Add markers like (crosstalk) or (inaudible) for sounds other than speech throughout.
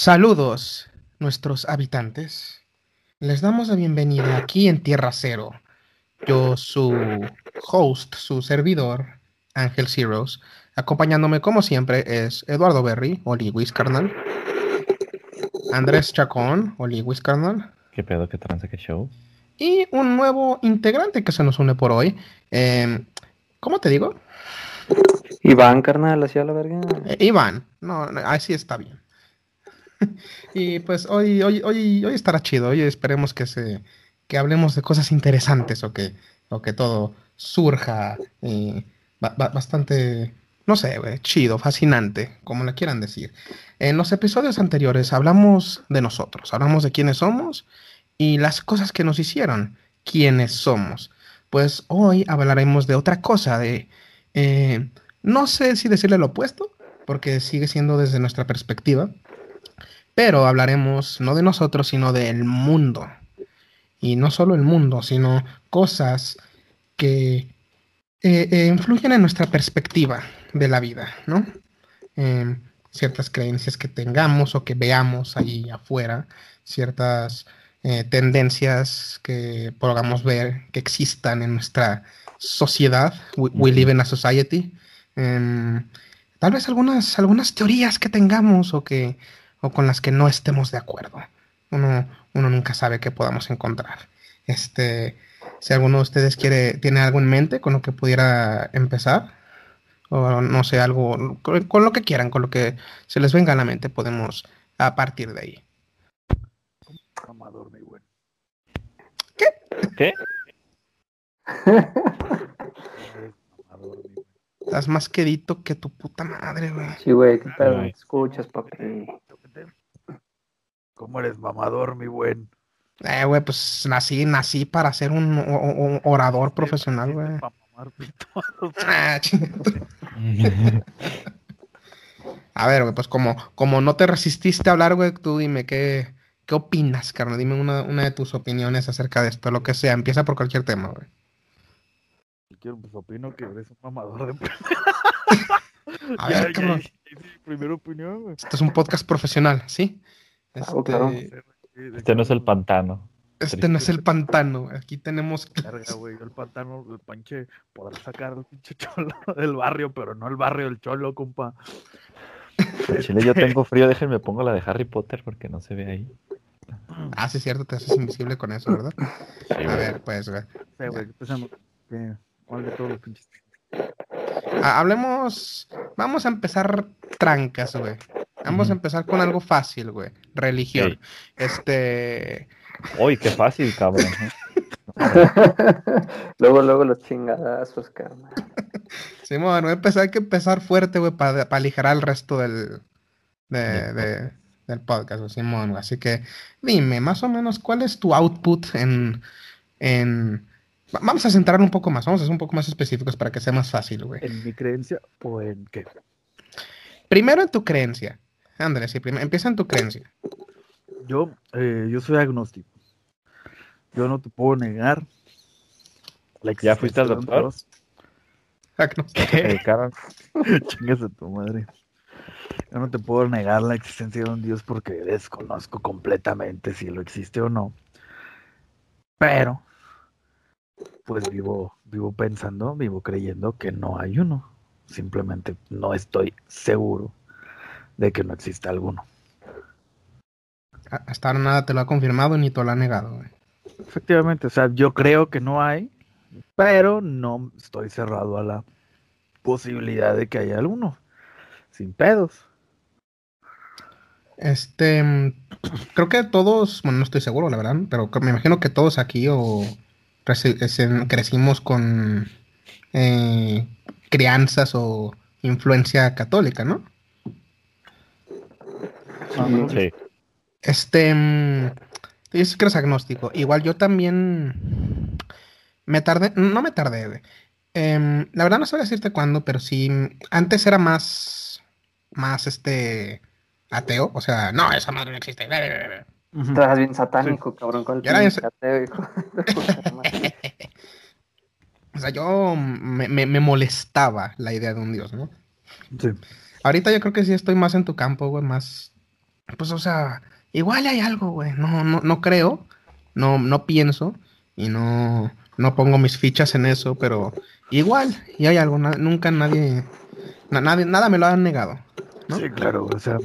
Saludos, nuestros habitantes. Les damos la bienvenida aquí en Tierra Cero. Yo, su host, su servidor, Ángel Zeros. Acompañándome, como siempre, es Eduardo Berry, Oliwis carnal. Andrés Chacón, Oliwis carnal. ¿Qué pedo, qué trance, qué show? Y un nuevo integrante que se nos une por hoy. Em, ¿Cómo te digo? Iván, carnal, hacia la verga. Eh, Iván, no, así está bien. (laughs) y pues hoy, hoy, hoy, hoy estará chido. Hoy esperemos que se que hablemos de cosas interesantes o que, o que todo surja eh, bastante, no sé, chido, fascinante, como le quieran decir. En los episodios anteriores hablamos de nosotros, hablamos de quiénes somos y las cosas que nos hicieron, quiénes somos. Pues hoy hablaremos de otra cosa, de... Eh, no sé si decirle lo opuesto, porque sigue siendo desde nuestra perspectiva, pero hablaremos no de nosotros, sino del mundo. Y no solo el mundo, sino cosas que eh, eh, influyen en nuestra perspectiva de la vida, ¿no? Em, ciertas creencias que tengamos o que veamos ahí afuera, ciertas eh, tendencias que podamos ver que existan en nuestra sociedad. We, live in a society. Em, tal vez algunas, algunas teorías que tengamos o que o con las que no estemos de acuerdo. Uno, uno nunca sabe qué podamos encontrar. Este, si alguno de ustedes quiere, tiene algo en mente con lo que pudiera empezar, o no sé, algo, con, lo que quieran, con lo que se les venga a la mente, podemos a partir de ahí. ¿Qué? ¿Qué? Estás más quedito que tu puta madre, güey. Sí, güey, ¿qué tal? Escuchas, papi. ¿Cómo eres mamador, mi buen? Eh, güey, pues nací, nací para ser un, orador profesional, güey. (laughs) Ah, a ver, güey, pues como, como no te resististe a hablar, güey, tú dime qué, qué opinas, carnal. Dime una, una de tus opiniones acerca de esto, lo que sea. Empieza por cualquier tema, güey. Quiero, pues opino que eres un mamador de (laughs) A ver, (laughs) cabrón. Primera opinión, güey. Esto es un podcast profesional, ¿sí? Este, este no es el pantano. Este no es el pantano. Aquí tenemos. (laughs) Carga, güey. El pantano, el panche, podrá sacar al pinche cholo (laughs) del barrio, pero no el barrio del cholo, compa. Chile, yo tengo frío, déjenme pongo la de Harry Potter porque no se ve ahí. Ah, sí, es cierto, te haces invisible con eso, ¿verdad? a ver, pues, güey. Sí, güey, empezamos. ¿Cuál de todos los pinches? Ah, hablemos. Vamos a empezar trancas, güey. Vamos a empezar con algo fácil, güey. Religión. Este. Uy, qué fácil, cabrón. (laughs) (laughs) luego, luego los chingadazos, cabrón. Sí, bueno, empezar, hay que empezar fuerte, güey, para aligerar el resto del, de, del podcast, Simón. Así que dime, más o menos, ¿cuál es tu output en, en... Vamos a centrar un poco más, vamos a ser un poco más específicos para que sea más fácil, güey. ¿En mi creencia o en qué? Primero en tu creencia. Andrés, sí, empieza en tu creencia. Yo, eh, yo soy agnóstico. Yo no te puedo negar. ¿Ya fuiste al doctor? Agnóstico. (laughs) (laughs) Chingas a tu madre. Yo no te puedo negar la existencia de un Dios porque desconozco completamente si lo existe o no. Pero, pues vivo, vivo pensando, vivo creyendo que no hay uno. Simplemente no estoy seguro de que no exista alguno. Hasta ahora nada te lo ha confirmado ni te lo ha negado. Efectivamente, o sea, yo creo que no hay, pero no estoy cerrado a la posibilidad de que haya alguno. Sin pedos. Este, mm, creo que todos, bueno, no estoy seguro, la verdad, pero me imagino que todos aquí o crecimos con eh, crianzas o influencia católica, ¿no? Sí. Este, mm, dices que eres agnóstico. Igual yo también me tardé, no me tardé. Em, la verdad no sabría decirte cuándo, pero sí, antes era más, más este, ateo. O sea, no, esa madre no existe. Estás bien satánico, cabrón, con el ateo, (laughs) O sea, yo me, me, molestaba la idea de un dios, ¿no? Sí. Ahorita yo creo que sí estoy más en tu campo, güey, más pues, o sea, igual hay algo, güey. No, no, no creo, no, no pienso y no, no pongo mis fichas en eso, pero igual, y hay algo, nunca nadie, nadie, nada me lo han negado. Sí, claro, o sea,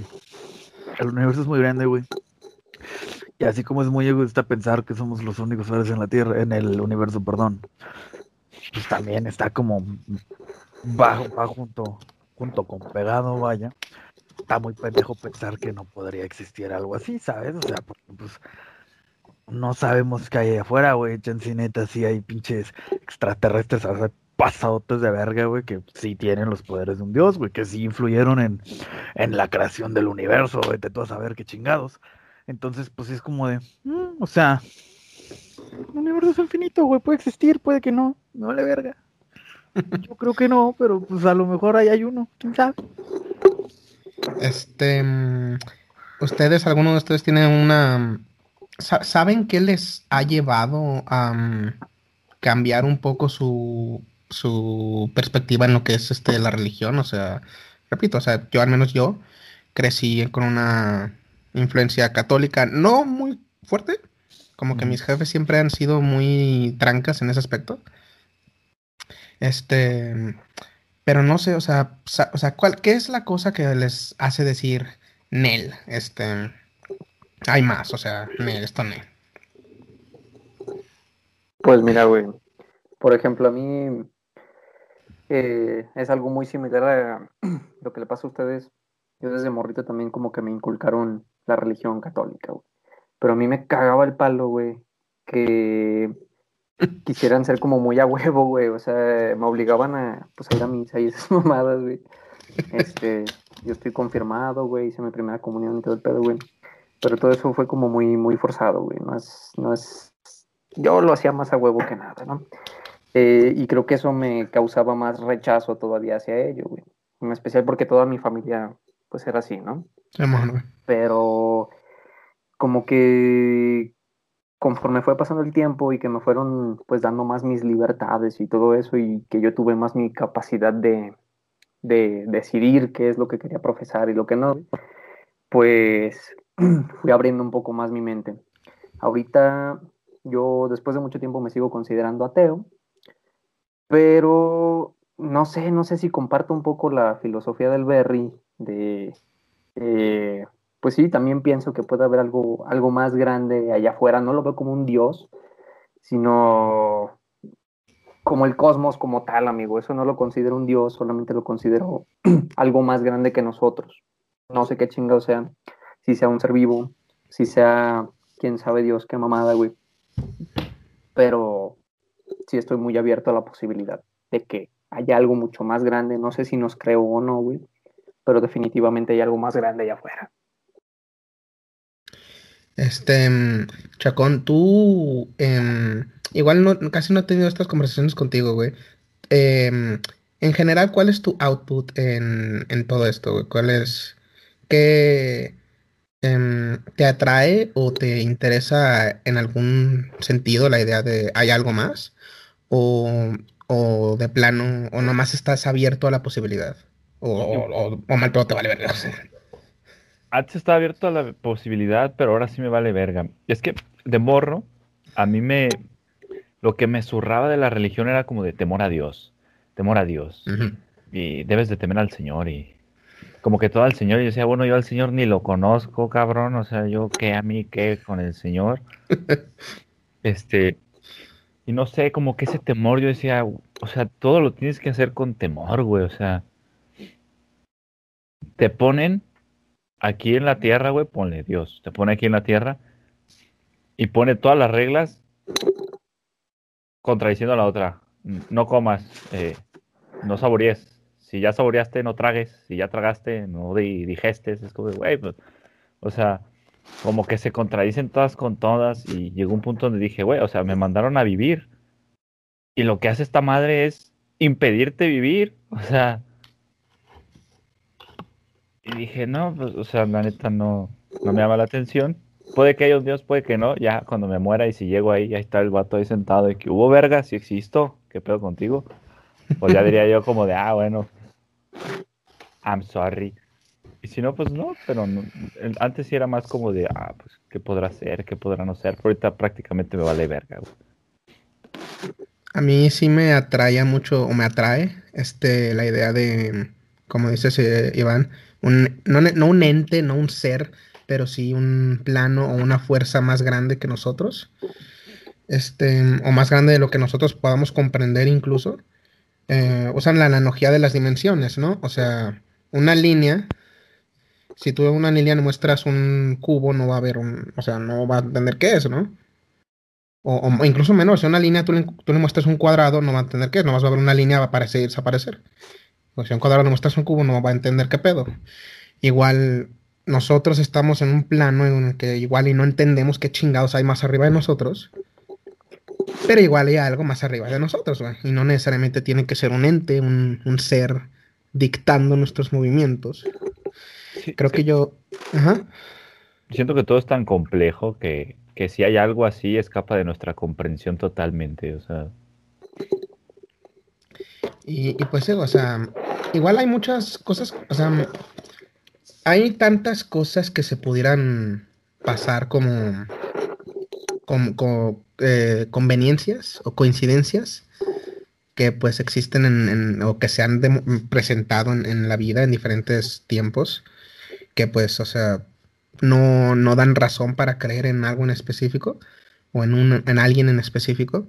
el universo es muy grande, güey. Y así como es muy egoísta pensar que somos los únicos seres en la Tierra, en el universo, perdón, pues también está como bajo, bajo junto, junto con pegado, vaya. Está muy pendejo pensar que no podría existir algo así, ¿sabes? O sea, porque pues no sabemos qué hay afuera, güey. Chancineta, sí hay pinches extraterrestres, o sea, pasadotes de verga, güey, que sí tienen los poderes de un dios, güey, que sí influyeron en, en la creación del universo, güey, de todo saber qué chingados. Entonces, pues es como de, mm, o sea, el universo es infinito, güey, puede existir, puede que no, no le verga. (laughs) Yo creo que no, pero pues a lo mejor ahí hay uno, quién sabe. Este, ustedes, alguno de ustedes tienen una, ¿saben qué les ha llevado a mm, cambiar un poco su, su perspectiva en lo que es este la religión? O sea, repito, o sea, yo al menos yo crecí con una influencia católica no muy fuerte, como que mis jefes siempre han sido muy trancas en ese aspecto. Este, pero no sé, o sea, o sea, ¿cuál, ¿qué es la cosa que les hace decir Nel? Este, hay más, o sea, Nel, esto Nel. Pues mira, güey, por ejemplo, a mí eh, es algo muy similar a (clears throat) lo que le pasa a ustedes. Yo desde morrito también como que me inculcaron la religión católica, güey. Pero a mí me cagaba el palo, güey, que quisieran ser como muy a huevo, güey. O sea, me obligaban a, pues, a ir a misa y esas (laughs) mamadas, güey. Este, yo estoy confirmado, güey, hice mi primera comunión y todo el pedo, güey. Pero todo eso fue como muy, muy forzado, güey. No es, no es, yo lo hacía más a huevo que nada, ¿no? Eh, y creo que eso me causaba más rechazo todavía hacia ello, güey. En especial porque toda mi familia, pues, era así, ¿no? Pero como que conforme fue pasando el tiempo y que me fueron pues dando más mis libertades y todo eso y que yo tuve más mi capacidad de, de decidir qué es lo que quería profesar y lo que no, pues (clears throat) fui abriendo un poco más mi mente. Ahorita yo después de mucho tiempo me sigo considerando ateo, pero no sé, no sé si comparto un poco la filosofía del Berry de eh, pues sí, también pienso que puede haber algo, algo más grande allá afuera. No lo veo como un dios, sino como el cosmos como tal, amigo. Eso no lo considero un dios, solamente lo considero (clears throat) algo más grande que nosotros. No sé qué chingado sea, si sea un ser vivo, si sea, quién sabe Dios, qué mamada, güey. Pero sí estoy muy abierto a la posibilidad de que haya algo mucho más grande. No sé si nos creo o no, güey. Pero definitivamente hay algo más grande allá afuera. Este, mm, Chacón, tú em, igual no, casi no he tenido estas conversaciones contigo, güey. Em, en general, ¿cuál es tu output en, todo esto, güey? ¿Cuál es, qué em, te atrae o te interesa en algún sentido la idea de hay algo más? ¿O, o de plano, o nomás estás abierto a la posibilidad? O, o, mal todo te vale ver, antes estaba abierto a la posibilidad, pero ahora sí me vale verga. Es que de morro, a mí me. Lo que me zurraba de la religión era como de temor a Dios. Temor a Dios. Y debes de temer al Señor. Y como que todo al Señor. Y yo decía, bueno, yo al Señor ni lo conozco, cabrón. O sea, yo qué a mí, qué con el Señor. (laughs) este. Y no sé, como que ese temor, yo decía, o sea, todo lo tienes que hacer con temor, güey. O sea, te ponen aquí en la tierra, güey, ponle Dios. Te pone aquí en la tierra y pone todas las reglas contradiciendo a la otra. No comas, eh, no saborees. Si ya saboreaste, no tragues. Si ya tragaste, no digestes. Es como, güey, pues, o sea, como que se contradicen todas con todas. Y llegó un punto donde dije, güey, o sea, me mandaron a vivir. Y lo que hace esta madre es impedirte vivir. O sea, y dije, no, pues, o sea, la neta no, no me llama la atención. Puede que haya un Dios, puede que no. Ya cuando me muera y si llego ahí, ya está el vato ahí sentado y que hubo verga, si existo, ¿qué pedo contigo? Pues ya diría yo como de, ah, bueno, I'm sorry. Y si no, pues no, pero antes sí era más como de, ah, pues, ¿qué podrá ser? ¿Qué podrá no ser? Pero ahorita prácticamente me vale verga. A mí sí me atrae mucho, o me atrae, este, la idea de, como dices, eh, Iván, no, un ente, no un ser, pero sí un plano o una fuerza más grande que nosotros, este, o más grande de lo que nosotros podamos comprender incluso. Eh, usan la analogía de las dimensiones, ¿no? O sea, una línea, si tú en una línea muestras un cubo, no va a haber un, o sea, no va a entender qué es, ¿no? O, incluso menos, si una línea tú le, tú le muestras un cuadrado, no va a entender qué es, nomás va a ver una línea, va a aparecer y desaparecer. O si un cuadrado le muestras un cubo, no va a entender qué pedo. Igual nosotros estamos en un plano en el que igual y no entendemos qué chingados hay más arriba de nosotros, pero igual hay algo más arriba de nosotros, güey. Y no necesariamente tiene que ser un ente, un, un ser dictando nuestros movimientos. Sí, Creo sí. que yo... Ajá. Siento que todo es tan complejo que, que si hay algo así escapa de nuestra comprensión totalmente. O sea, Y, pues, o sea, igual hay muchas cosas, o sea, hay tantas cosas que se pudieran pasar como, como, eh, conveniencias o coincidencias que pues existen en, o que se han presentado en, en la vida en diferentes tiempos, que pues, o sea, no, no dan razón para creer en algo en específico o en, un, en alguien en específico.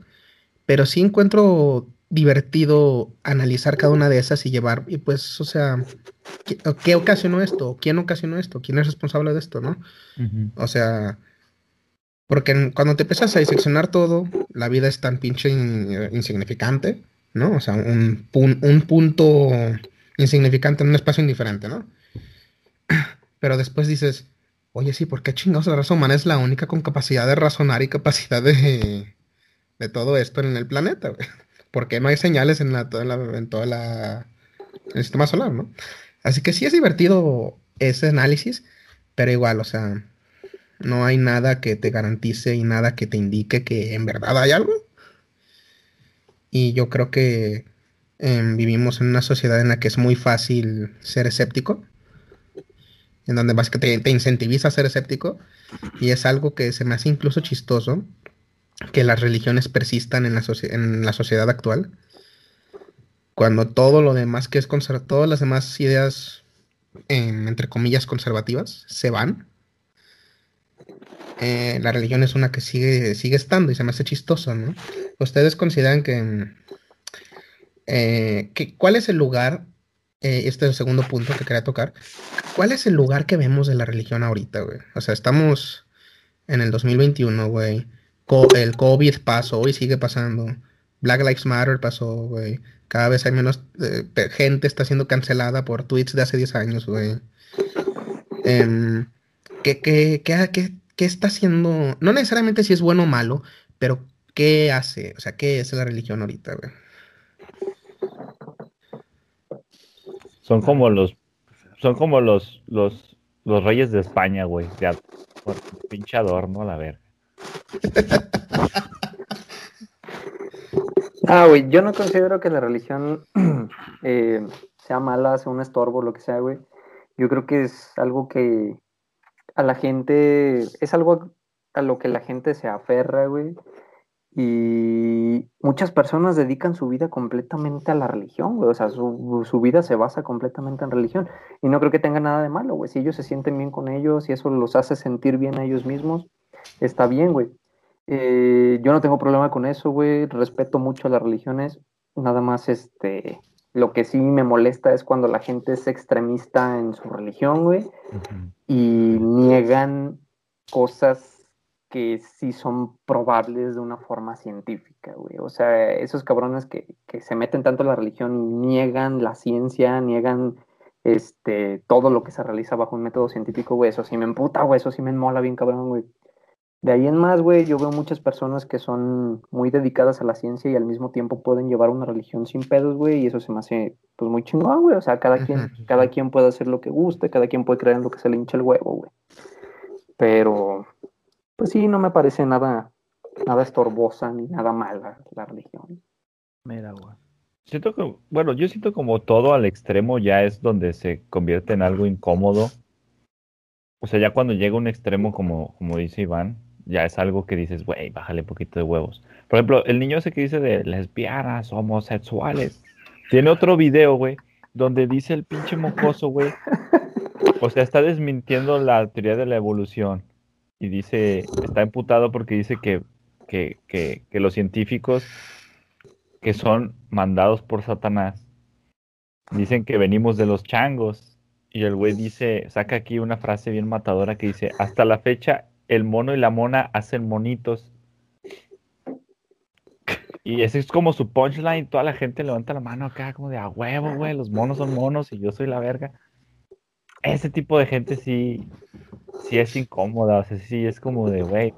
Pero sí encuentro divertido analizar cada una de esas y llevar, y pues, o sea, ¿qué, qué ocasionó esto? ¿Quién ocasionó esto? ¿Quién es responsable de esto, no? O sea, porque cuando te empiezas a diseccionar todo, la vida es tan pinche in- insignificante, ¿no? O sea, un, pun- un punto insignificante en un espacio indiferente, ¿no? Pero después dices, oye, sí, ¿por qué chingados la raza humana es la única con capacidad de razonar y capacidad de, de todo esto en el planeta, güey? ¿Por qué no hay señales en la, toda la, en toda el sistema solar, ¿no? Así que sí es divertido ese análisis, pero igual, o sea, no hay nada que te garantice y nada que te indique que en verdad hay algo. Y yo creo que em, vivimos en una sociedad en la que es muy fácil ser escéptico, en donde básicamente te, te incentiviza a ser escéptico, y es algo que se me hace incluso chistoso, que las religiones persistan en la, en la sociedad actual, cuando todo lo demás que es conservador, todas las demás ideas, entre comillas, conservativas, se van. Eh, la religión es una que sigue, sigue estando y se me hace chistoso, ¿no? ¿Ustedes consideran que, eh, que cuál es el lugar, eh, este es el segundo punto que quería tocar, cuál es el lugar que vemos de la religión ahorita, güey? O sea, estamos en el 2021, güey. El COVID pasó y sigue pasando. Black Lives Matter pasó, güey. Cada vez hay menos eh, gente está siendo cancelada por tweets de hace 10 años, güey. Em, ¿qué, qué, qué, qué- qué está haciendo? No necesariamente si es bueno o malo, pero ¿qué hace? O sea, ¿qué es la religión ahorita, güey? son como los, son como los, los, los reyes de España, güey. Ya, por pinche adorno a la verga. Ah, güey, yo no considero que la religión (clears throat) eh, sea mala, sea un estorbo, lo que sea, güey. Yo creo que es algo que a la gente, es algo a lo que la gente se aferra, güey. Y muchas personas dedican su vida completamente a la religión, güey. O sea, su, su vida se basa completamente en religión. Y no creo que tenga nada de malo, güey. Si ellos se sienten bien con ellos y eso los hace sentir bien a ellos mismos, está bien, güey. Eh, yo no tengo problema con eso, güey. Respeto mucho las religiones. Nada más, este, lo que sí me molesta es cuando la gente es extremista en su religión, güey, y niegan cosas que sí son probables de una forma científica, güey. O sea, esos cabrones que, que se meten tanto en la religión y niegan la ciencia, niegan este, todo lo que se realiza bajo un método científico, güey. Eso sí me emputa, güey. Eso sí me mola bien, cabrón, güey. De ahí en más, güey, yo veo muchas personas que son muy dedicadas a la ciencia y al mismo tiempo pueden llevar una religión sin pedos, güey, y eso se me hace, pues, muy chingón, güey. O sea, cada quien, (laughs) cada quien puede hacer lo que guste, cada quien puede creer en lo que se le hincha el huevo, güey. Pero, pues sí, no me parece nada, nada estorbosa ni nada mala la religión. Mira, güey. Siento que, bueno, yo siento como todo al extremo ya es donde se convierte en algo incómodo. O sea, ya cuando llega un extremo, como, como dice Iván, ya es algo que dices, güey, bájale un poquito de huevos. Por ejemplo, el niño ese que dice de lesbianas, homosexuales, tiene otro video, güey, donde dice el pinche mocoso, güey. O sea, está desmintiendo la teoría de la evolución. Y dice, está imputado porque dice que, que, que, que los científicos que son mandados por Satanás dicen que venimos de los changos. Y el güey dice, saca aquí una frase bien matadora que dice, hasta la fecha el mono y la mona hacen monitos. Y ese es como su punchline, toda la gente levanta la mano acá como de a huevo, güey, los monos son monos y yo soy la verga. Ese tipo de gente sí, sí es incómoda, o sea, sí es como de, güey.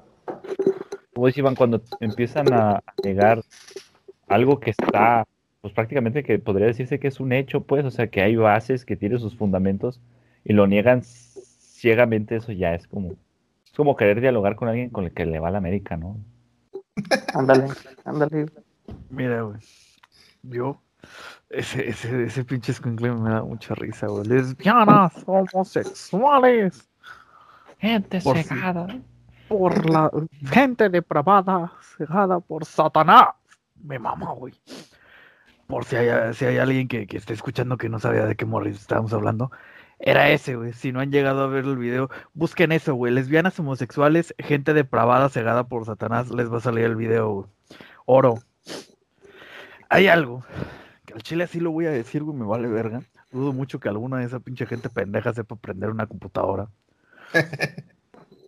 Como decían, cuando empiezan a llegar algo que está, pues prácticamente que podría decirse que es un hecho, pues, o sea, que hay bases, que tiene sus fundamentos y lo niegan ciegamente, eso ya es como, es como querer dialogar con alguien con el que le va a la América, ¿no? Ándale, ándale. Mira, güey. Yo, ese, ese, ese pinche escuincle me da mucha risa, güey. Lesbianas, homosexuales, Gente Por si- cegada. por la gente depravada, cegada por Satanás. Me mama, güey. Por si hay, si hay alguien que, que esté escuchando que no sabía de qué morris estábamos hablando. Era ese, güey. Si no han llegado a ver el video, busquen eso, güey. Lesbianas homosexuales, gente depravada, cegada por Satanás. Les va a salir el video, güey. Oro. Hay algo que al chile así lo voy a decir, güey. Me vale verga. Dudo mucho que alguna de esa pinche gente pendeja sepa prender una computadora.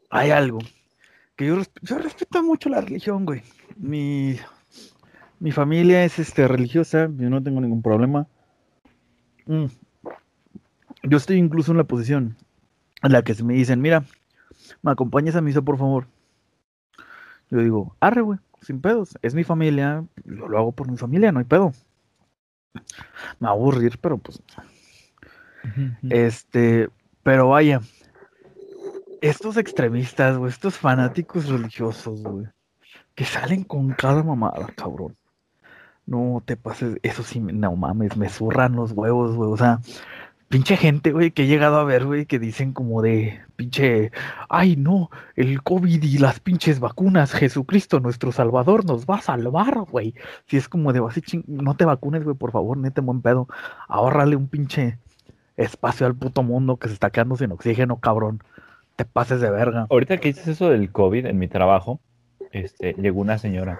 Hay algo que yo, yo respeto mucho la religión, güey. Mi, mi familia es este, religiosa, yo no tengo ningún problema. Mm. Yo estoy incluso en la posición en la que se me dicen, mira, me acompañas a misa, por favor. Yo digo, arre, güey, sin pedos. Es mi familia, yo lo hago por mi familia, no hay pedo. Me va a aburrir, pero pues este, pero vaya, estos extremistas, güey, estos fanáticos religiosos, güey, que salen con cada mamada, cabrón. No te pases, eso sí, no mames, me zurran los huevos, güey, o sea, pinche gente, güey, que he llegado a ver, güey, que dicen como de, pinche, ay, no, el COVID y las pinches vacunas, Jesucristo, nuestro Salvador, nos va a salvar, güey. Si es como de, así, ching- no te vacunes, güey, por favor, neta, buen pedo, ahórrale un pinche espacio al puto mundo que se está quedando sin oxígeno, cabrón. Te pases de verga. Ahorita que dices eso del COVID en mi trabajo, este, llegó una señora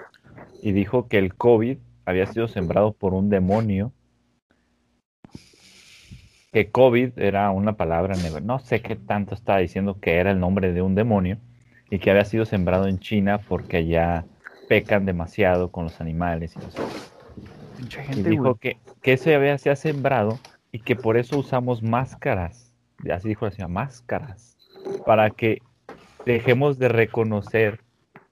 y dijo que el COVID había sido sembrado por un demonio. Que COVID era una palabra, no sé qué tanto estaba diciendo que era el nombre de un demonio y que había sido sembrado en China porque allá pecan demasiado con los animales y no sé Pinche y gente, dijo que, que ese había se ha sembrado y que por eso usamos máscaras. Así dijo la señora, máscaras. Para que dejemos de reconocer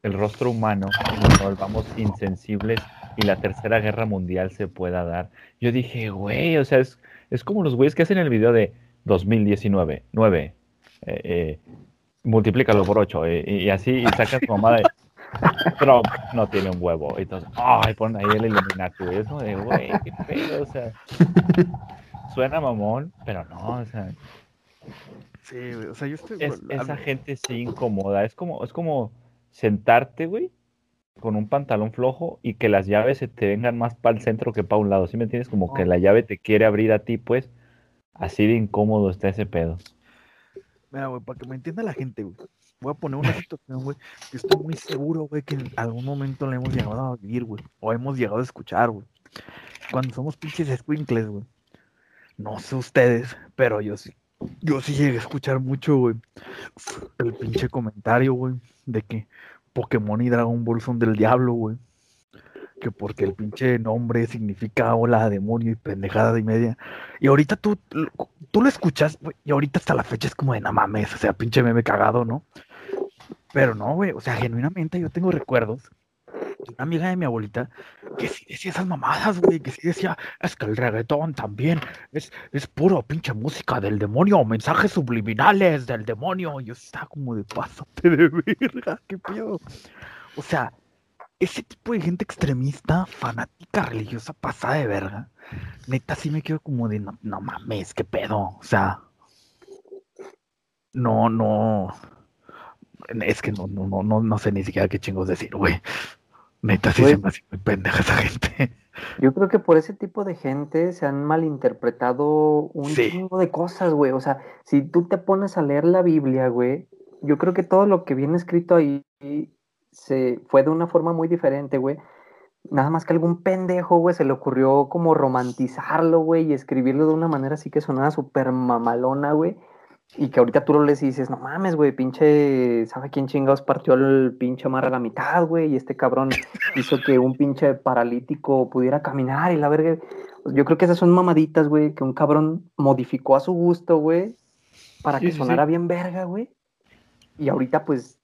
el rostro humano y nos volvamos insensibles y la tercera guerra mundial se pueda dar. Yo dije, güey, o sea, es, es como los güeyes que hacen el video de 2019, 9, eh, eh, multiplícalo por 8 y así y sacan su mamá de (laughs) Trump no tiene un huevo. Y entonces, ay, ponen ahí el Illuminati. güey. Es como de, güey, qué pedo, o sea. (laughs) Suena mamón, pero no, o sea, Sí. O sea, yo estoy. es- esa gente sí incomoda. Es como, es como sentarte, güey, con un pantalón flojo y que las llaves se te vengan más para el centro que para un lado. ¿Sí me entiendes? Como que Oh. la llave te quiere abrir a ti, pues. Así de incómodo está ese pedo. Mira, güey, para que me entienda la gente, güey. Voy a poner una situación, güey. Yo estoy muy seguro, güey, que en algún momento le hemos llegado a vivir, güey. O hemos llegado a escuchar, güey. Cuando somos pinches squinkles, güey. No sé ustedes, pero yo sí. Yo sí llegué a escuchar mucho, güey. El pinche comentario, güey. De que Pokémon y Dragon Ball son del diablo, güey. Que porque el pinche nombre significa hola, demonio y pendejada y media. Y ahorita tú, tú lo escuchas, güey, y ahorita hasta la fecha es como de no mames, o sea, pinche meme cagado, ¿no? Pero no, güey, o sea, genuinamente yo tengo recuerdos de una amiga de mi abuelita que sí decía esas mamadas, güey, que sí decía, es que el reggaetón también es, es puro pinche música del demonio, mensajes subliminales del demonio. Y yo estaba como de pásate de verga, qué pedo. O sea, ese tipo de gente extremista, fanática, religiosa, pasada de verga, neta sí me quedo como de, no, no mames, qué pedo, o sea, no, no, es que no, no, no, no sé ni siquiera qué chingos decir, güey. Neta sí Güey. se me hace muy pendeja esa gente. (laughs) Yo creo que por ese tipo de gente se han malinterpretado un Sí. chingo de cosas, güey. O sea, si tú te pones a leer la Biblia, güey, yo creo que todo lo que viene escrito ahí se fue de una forma muy diferente, güey. Nada más que algún pendejo, güey, se le ocurrió como romantizarlo, güey, y escribirlo de una manera así que sonara súper mamalona, güey. Y que ahorita tú lo lees y dices, no mames, güey, pinche, ¿sabe quién chingados partió el pinche mar a la mitad, güey? Y este cabrón hizo que un pinche paralítico pudiera caminar y la verga. Yo creo que esas son mamaditas, güey, que un cabrón modificó a su gusto, güey, para Sí, que sí, sonara sí. bien verga, güey. Y ahorita, pues,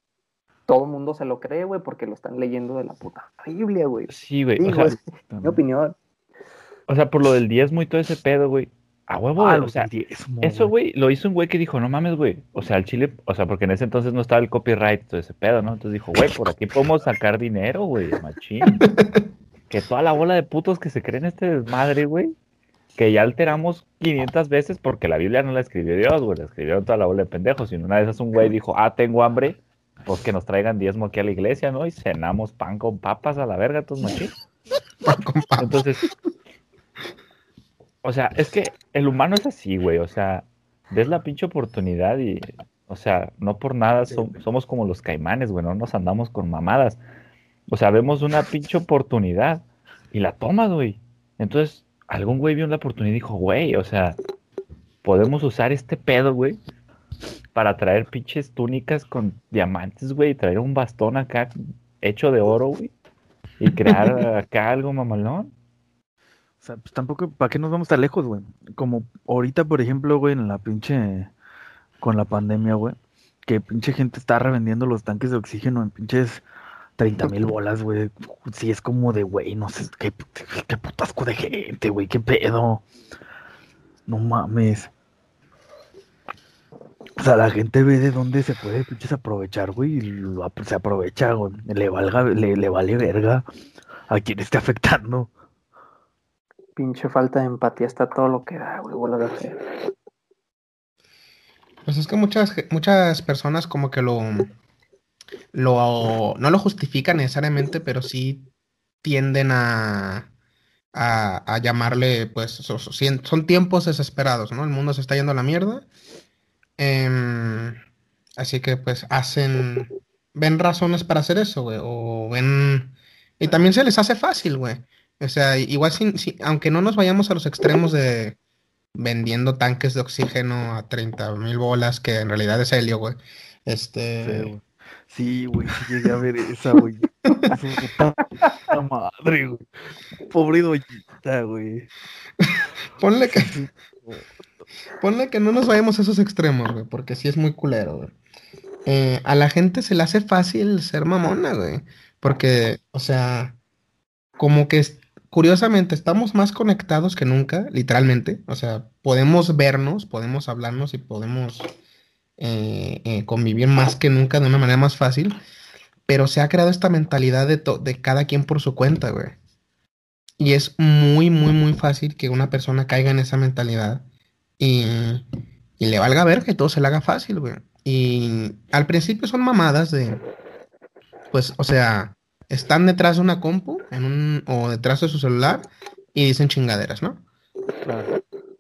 todo el mundo se lo cree, güey, porque lo están leyendo de la puta Biblia, güey. Sí, güey. O sea, (laughs) mi opinión. o sea, por lo del diezmo y todo ese pedo, güey. A huevo, Ah, o sea, diezmo, Eso, güey, lo hizo un güey que dijo, no mames, güey. O sea, el Chile, o sea, porque en ese entonces no estaba el copyright, todo ese pedo, ¿no? Entonces dijo, güey, por aquí podemos sacar dinero, güey, machín. (laughs) que toda la bola de putos que se creen este desmadre, güey, que ya alteramos 500 veces porque la Biblia no la escribió Dios, güey, la escribieron toda la bola de pendejos. Y una de esas un güey dijo, ah, tengo hambre, pues que nos traigan diezmo aquí a la iglesia, ¿no? Y cenamos pan con papas a la verga, todos machín. (laughs) Compa. Entonces, o sea, es que el humano es así, güey. O sea, ves la pinche oportunidad y, o sea, no por nada som- somos como los caimanes, güey. No nos andamos con mamadas. O sea, vemos una pinche oportunidad y la tomas, güey. Entonces, algún güey vio la oportunidad y dijo, güey, o sea, podemos usar este pedo, güey, para traer pinches túnicas con diamantes, güey, y traer un bastón acá hecho de oro, güey, y crear (laughs) acá algo mamalón. O sea, pues tampoco, ¿para qué nos vamos tan lejos, güey? Como ahorita, por ejemplo, güey, en la pinche, con la pandemia, güey, que pinche gente está revendiendo los tanques de oxígeno en pinches 30 mil bolas, güey. Sí, es como de, güey, no sé, qué, qué putasco de gente, güey, qué pedo. No mames. O sea, la gente ve de dónde se puede pinches aprovechar, güey, y lo se aprovecha, güey. Le, valga, le, le vale verga a quien esté afectando. Pinche falta de empatía está todo lo que da, güey, bola de. Pues es que muchas, muchas personas como que lo, lo, no lo justifican necesariamente, pero sí tienden a, a, a llamarle, pues, so- so- sien- son tiempos desesperados, ¿no? El mundo se está yendo a la mierda. Em, así que, pues, hacen, ven razones para hacer eso, güey, o ven, y también se les hace fácil, güey. O sea, igual, sin, si- aunque no nos vayamos a los extremos de vendiendo tanques de oxígeno a 30 mil bolas, que en realidad es helio, güey. Este, Sí, güey. Sí, llegué a ver esa, güey. (laughs) Puta madre, güey. Pobre doñita, güey. ponle que, (laughs) ponle que no nos vayamos a esos extremos, güey, porque sí es muy culero, güey. Eh, a la gente se le hace fácil ser mamona, güey, porque, o sea, como que curiosamente estamos más conectados que nunca, literalmente, o sea, podemos vernos, podemos hablarnos y podemos eh, eh, convivir más que nunca de una manera más fácil, pero se ha creado esta mentalidad de, de cada quien por su cuenta, güey. Y es muy, muy, muy fácil que una persona caiga en esa mentalidad y, y le valga ver que todo se le haga fácil, güey. Y al principio son mamadas de, pues, o sea, están detrás de una compu en un, o detrás de su celular y dicen chingaderas, ¿no?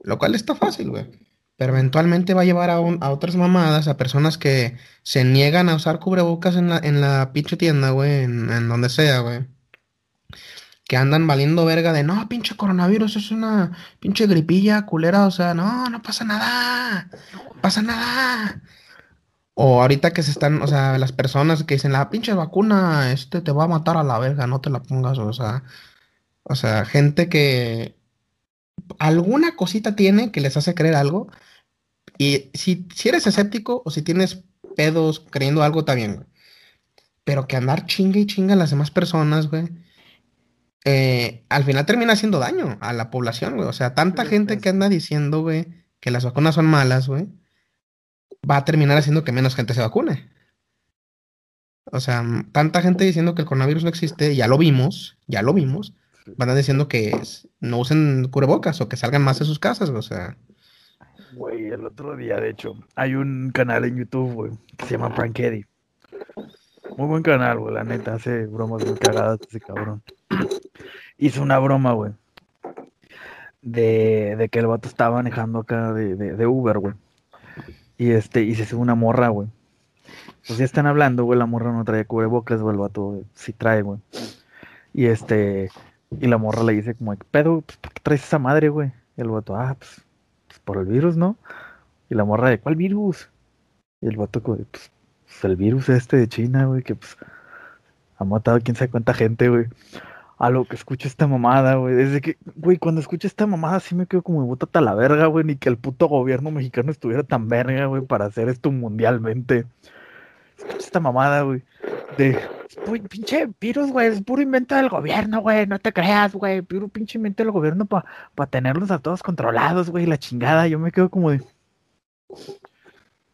Lo cual está fácil, güey. Pero eventualmente va a llevar a, un- a otras mamadas, a personas que se niegan a usar cubrebocas en la, en la pinche tienda, güey, en, en donde sea, güey. Que andan valiendo verga de, no, pinche coronavirus, es una pinche gripilla culera, o sea, no, no pasa nada, no pasa nada. O ahorita que se están, o sea, las personas que dicen, la pinche vacuna, este te va a matar a la verga, no te la pongas, o sea, o sea, gente que alguna cosita tiene que les hace creer algo. Y si, si eres escéptico o si tienes pedos creyendo algo, está bien, güey. Pero que andar chinga y chinga a las demás personas, güey. eh, al final termina haciendo daño a la población, güey. O sea, tanta Sí, gente que anda diciendo, güey, que las vacunas son malas, güey, va a terminar haciendo que menos gente se vacune. O sea, mm, tanta gente diciendo que el coronavirus no existe, ya lo vimos, ya lo vimos. Van a diciendo que no usen cubrebocas o que salgan más de sus casas, o sea. Güey, el otro día, de hecho, hay un canal en YouTube, güey, que se llama Prank Eddie. Muy buen canal, güey, la neta, hace bromas muy cagadas ese cabrón. Hizo una broma, güey, de, de que el vato estaba manejando acá de, de, de Uber, güey. Y este, y se sube una morra, güey. Pues ya están hablando, güey, la morra no trae cubrebocas, güey, el vato sí trae, güey. Y este, y la morra le dice como, ¿qué pedo? Pues, ¿Por qué traes esa madre, güey? Y el vato, ah, pues, pues por el virus, ¿no? Y la morra de, ¿cuál virus? Y el vato de, pues, pues, el virus este de China, güey, que pues ha matado quién sabe cuánta gente, güey. A lo que escucho esta mamada, güey. Desde que, güey, cuando escucho esta mamada sí me quedo como bótate a la verga, güey. Ni que el puto gobierno mexicano estuviera tan verga, güey, para hacer esto mundialmente. Escucho esta mamada, güey. De, "Uy, pinche virus, güey, es puro invento del gobierno, güey. No te creas, güey. Puro pinche invento del gobierno para tenerlos a todos controlados, güey. La chingada. Yo me quedo como de.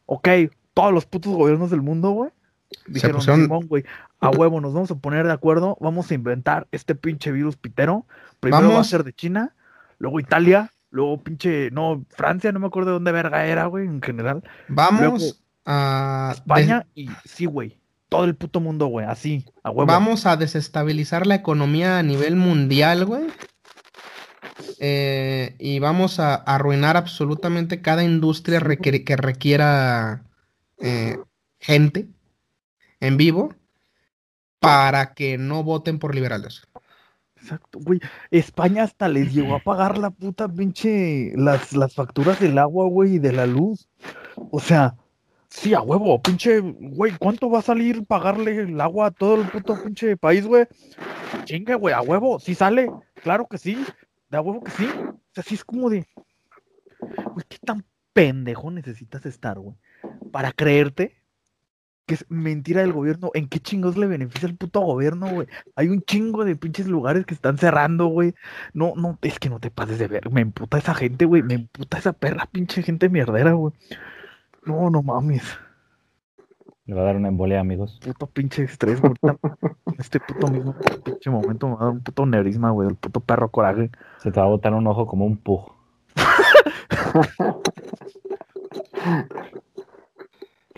Ok, todos los putos gobiernos del mundo, güey. Dijeron, pusieron- "Simón, güey, a huevo, nos vamos a poner de acuerdo, vamos a inventar este pinche virus pitero. Primero va a ser de China, luego Italia, luego pinche, no, Francia, no me acuerdo de dónde verga era, güey, en general. Vamos Luego, a. España y sí, güey, todo el puto mundo, güey, así, a huevo. vamos a desestabilizar la economía a nivel mundial, güey. Eh, y vamos a arruinar absolutamente cada industria que requiera eh, gente en vivo para que no voten por liberales. Exacto, güey. España hasta les llegó a pagar la puta pinche, las, las facturas del agua, güey, y de la luz. O sea, sí, a huevo, pinche, güey, ¿cuánto va a salir pagarle el agua a todo el puto pinche país, güey? Chingue, güey, a huevo, sí sale, claro que sí, de a huevo que sí. O sea, sí es como de, güey, ¿qué tan pendejo necesitas estar, güey? Para creerte que es mentira del gobierno. ¿En qué chingos le beneficia el puto gobierno, güey? Hay un chingo de pinches lugares que están cerrando, güey. No, no, es que no te pases de ver. Me emputa esa gente, güey. Me emputa esa perra pinche gente mierdera, güey. No, no mames. Le va a dar una embolia, amigos. Puto pinche estrés, güey. Este puto mismo pinche momento me va a dar un puto neurisma, güey. El puto perro coraje. Se te va a botar un ojo como un pug. (laughs)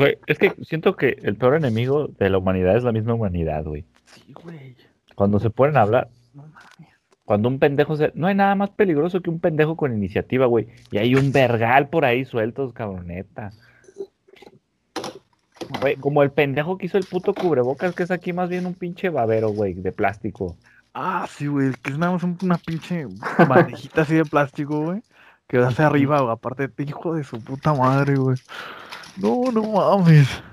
Güey, es que siento que el peor enemigo de la humanidad es la misma humanidad, güey. Sí, güey. Cuando se ponen a hablar, No mames. cuando un pendejo se... No hay nada más peligroso que un pendejo con iniciativa, güey. Y hay un vergal por ahí sueltos, cabroneta. Güey, como el pendejo que hizo el puto cubrebocas, que es aquí más bien un pinche babero, güey, de plástico. Ah, sí, güey. Que es nada más un- una pinche bandejita así de plástico, güey. Que hacia arriba, güey. Aparte, hijo de su puta madre, güey. No, no mames.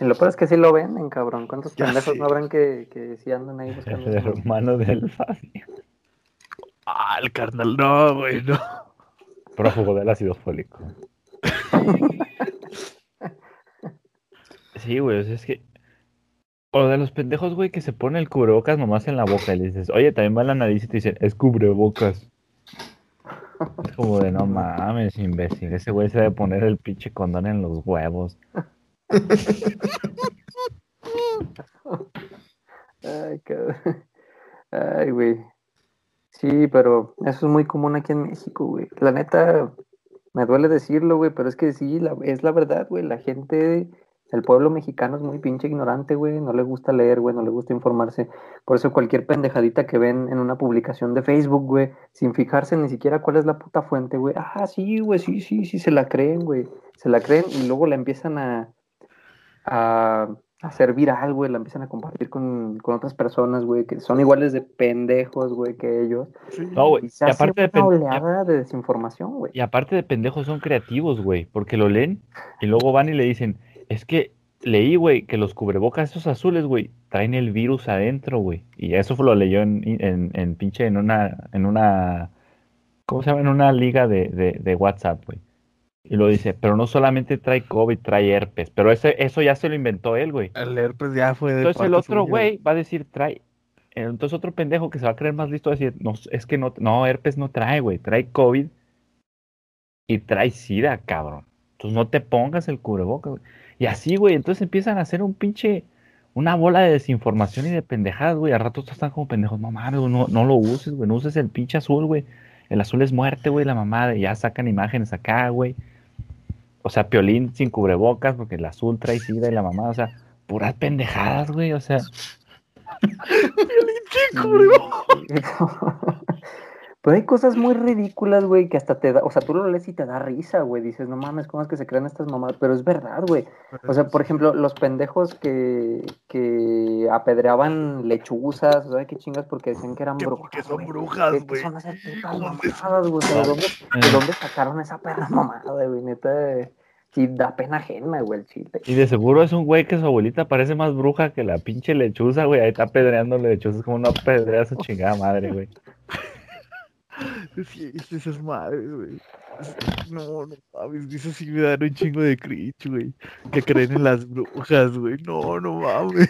Y lo peor es que sí lo venden, cabrón. ¿Cuántos Ya pendejos sé. no habrán que, que sí andan ahí buscando El hermano del Fabi. Ah, el carnal, no, güey, no. Prófugo del ácido fólico. Sí, güey, o sea, es que. O de los pendejos, güey, que se pone el cubrebocas nomás en la boca y le dices, oye, también va la nariz y te dicen, es cubrebocas. Como de no mames, imbécil. Ese güey se debe poner el pinche condón en los huevos. Ay, cabrón. Ay, güey. Sí, pero eso es muy común aquí en México, güey. La neta, me duele decirlo, güey, pero es que sí, es la verdad, güey. La gente, el pueblo mexicano es muy pinche ignorante, güey. No le gusta leer, güey, no le gusta informarse. Por eso cualquier pendejadita que ven en una publicación de Facebook, güey, sin fijarse ni siquiera cuál es la puta fuente, güey. Ah, sí, güey, sí, sí, sí, se la creen, güey. Se la creen y luego la empiezan a, a hacer viral, güey, la empiezan a compartir con, con otras personas, güey, que son iguales de pendejos, güey, que ellos. No, güey. Y se Y hace aparte de una oleada de desinformación, güey. Y aparte de pendejos son creativos, güey, porque lo leen y luego van y le dicen, es que leí, güey, que los cubrebocas esos azules, güey, traen el virus adentro, güey. Y eso lo leyó en, en, en pinche, en una, en una, ¿cómo se llama? En una liga de, de, de WhatsApp, güey. Y lo dice, pero no solamente trae COVID, trae herpes, pero ese, eso ya se lo inventó él, güey. El herpes ya fue de Entonces el otro güey va a decir, trae. Entonces otro pendejo que se va a creer más listo va a decir, no, es que no, no, herpes no trae, güey, trae COVID y trae SIDA, cabrón. Entonces no te pongas el cubrebocas, güey. Y así, güey, entonces empiezan a hacer un pinche, una bola de desinformación y de pendejadas, güey. Al rato están como pendejos, no mames, no, no lo uses, güey, no uses el pinche azul, güey. El azul es muerte, güey, la mamada. Y ya sacan imágenes acá, güey. O sea, Piolín sin cubrebocas, porque el azul trae sida y la mamada, o sea, puras pendejadas, güey, o sea. (laughs) Piolín sin cubrebocas. (laughs) Pero hay cosas muy ridículas, güey, que hasta te da, o sea, tú lo lees y te da risa, güey. Dices, no mames, ¿cómo es que se crean estas mamadas? Pero es verdad, güey. O sea, por ejemplo, los pendejos que, que apedreaban lechuzas, ¿sabes qué chingas? Porque decían que eran brujas. porque son brujas, ¿Qué- qué güey. son esas putas mamadas, güey? ¿De dónde, de dónde sacaron esa perra mamada, güey? Neta, sí da pena ajena, güey, el chile. Y de seguro es un güey que su abuelita parece más bruja que la pinche lechuza, güey. Ahí está apedreando lechuzas como no apedrea a su chingada madre, güey. Sí, esas madres, güey. No, no mames, eso sí me dan un chingo de cringe, güey. Que creen en las brujas, güey. No, no mames.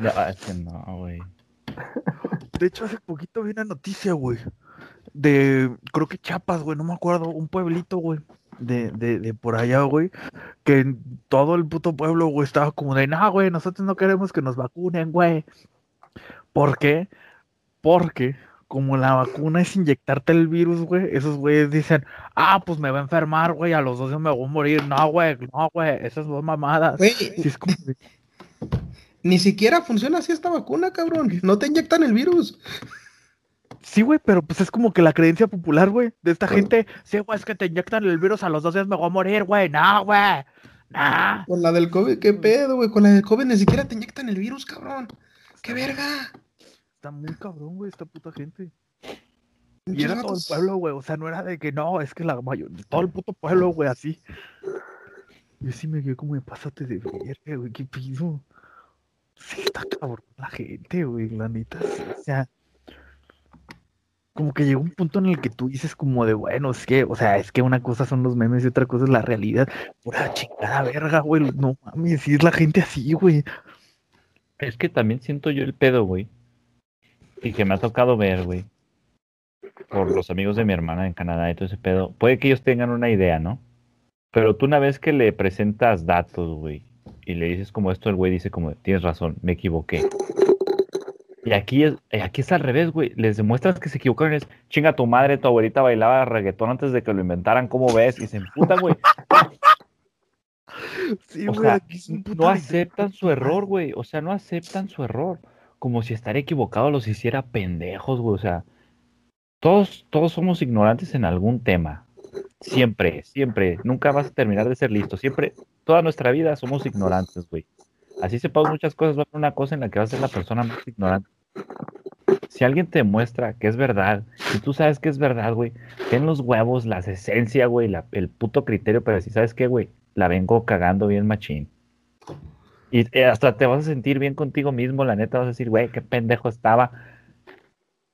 No, es que no, güey. De hecho, hace poquito vi una noticia, güey. De, creo que Chiapas, güey, no me acuerdo, un pueblito, güey. De, de, de por allá, güey. Que en todo el puto pueblo, güey, estaba como de, no, güey, nosotros no queremos que nos vacunen, güey. ¿Por qué? Porque como la vacuna es inyectarte el virus, güey, esos güeyes dicen, ah, pues me va a enfermar, güey, a los dos días me voy a morir. No, güey, no, güey, esas dos mamadas. Güey, Sí, es como ni siquiera funciona así esta vacuna, cabrón. No te inyectan el virus. Sí, güey, pero pues es como que la creencia popular, güey, de esta gente. Sí, güey, es que te inyectan el virus a los dos días me voy a morir, güey. No, güey. No. Con la del COVID, ¿qué pedo, güey? Con la del COVID ni siquiera te inyectan el virus, cabrón. ¡Qué verga! Está muy cabrón, güey, esta puta gente. Y era todo el pueblo, güey. O sea, no era de que no, es que la mayoría, todo el puto pueblo, güey, así. Yo sí me quedé como de pásate de verga, güey, qué pido. Sí, está cabrón la gente, güey, la neta. sí, o sea, como que llegó un punto en el que tú dices como de, bueno, es que, o sea, es que una cosa son los memes y otra cosa es la realidad. Pura chingada verga, güey. No mames, si es la gente así, güey. Es que también siento yo el pedo, güey. Y que me ha tocado ver, güey. Por los amigos de mi hermana en Canadá y todo ese pedo. Puede que ellos tengan una idea, ¿no? Pero tú una vez que le presentas datos, güey, y le dices como esto, el güey dice como, tienes razón, me equivoqué. Y aquí es, aquí es al revés, güey. Les demuestras que se equivocaron es, chinga tu madre, tu abuelita bailaba reggaetón antes de que lo inventaran, ¿cómo ves? Y se emputan, güey. Sí, O güey, sea, no aceptan su error, güey. O sea, no aceptan su error. Como si estar equivocado los hiciera pendejos, güey. O sea, todos, todos somos ignorantes en algún tema. Siempre, siempre. Nunca vas a terminar de ser listo. Siempre, toda nuestra vida somos ignorantes, güey. Así sepamos muchas cosas, va a haber una cosa en la que vas a ser la persona más ignorante. Si alguien te muestra que es verdad, si tú sabes que es verdad, güey, ten los huevos, la esencia, güey, la- el puto criterio, pero si sabes qué, güey, la vengo cagando bien machín. Y eh, hasta te vas a sentir bien contigo mismo, la neta vas a decir, güey, qué pendejo estaba.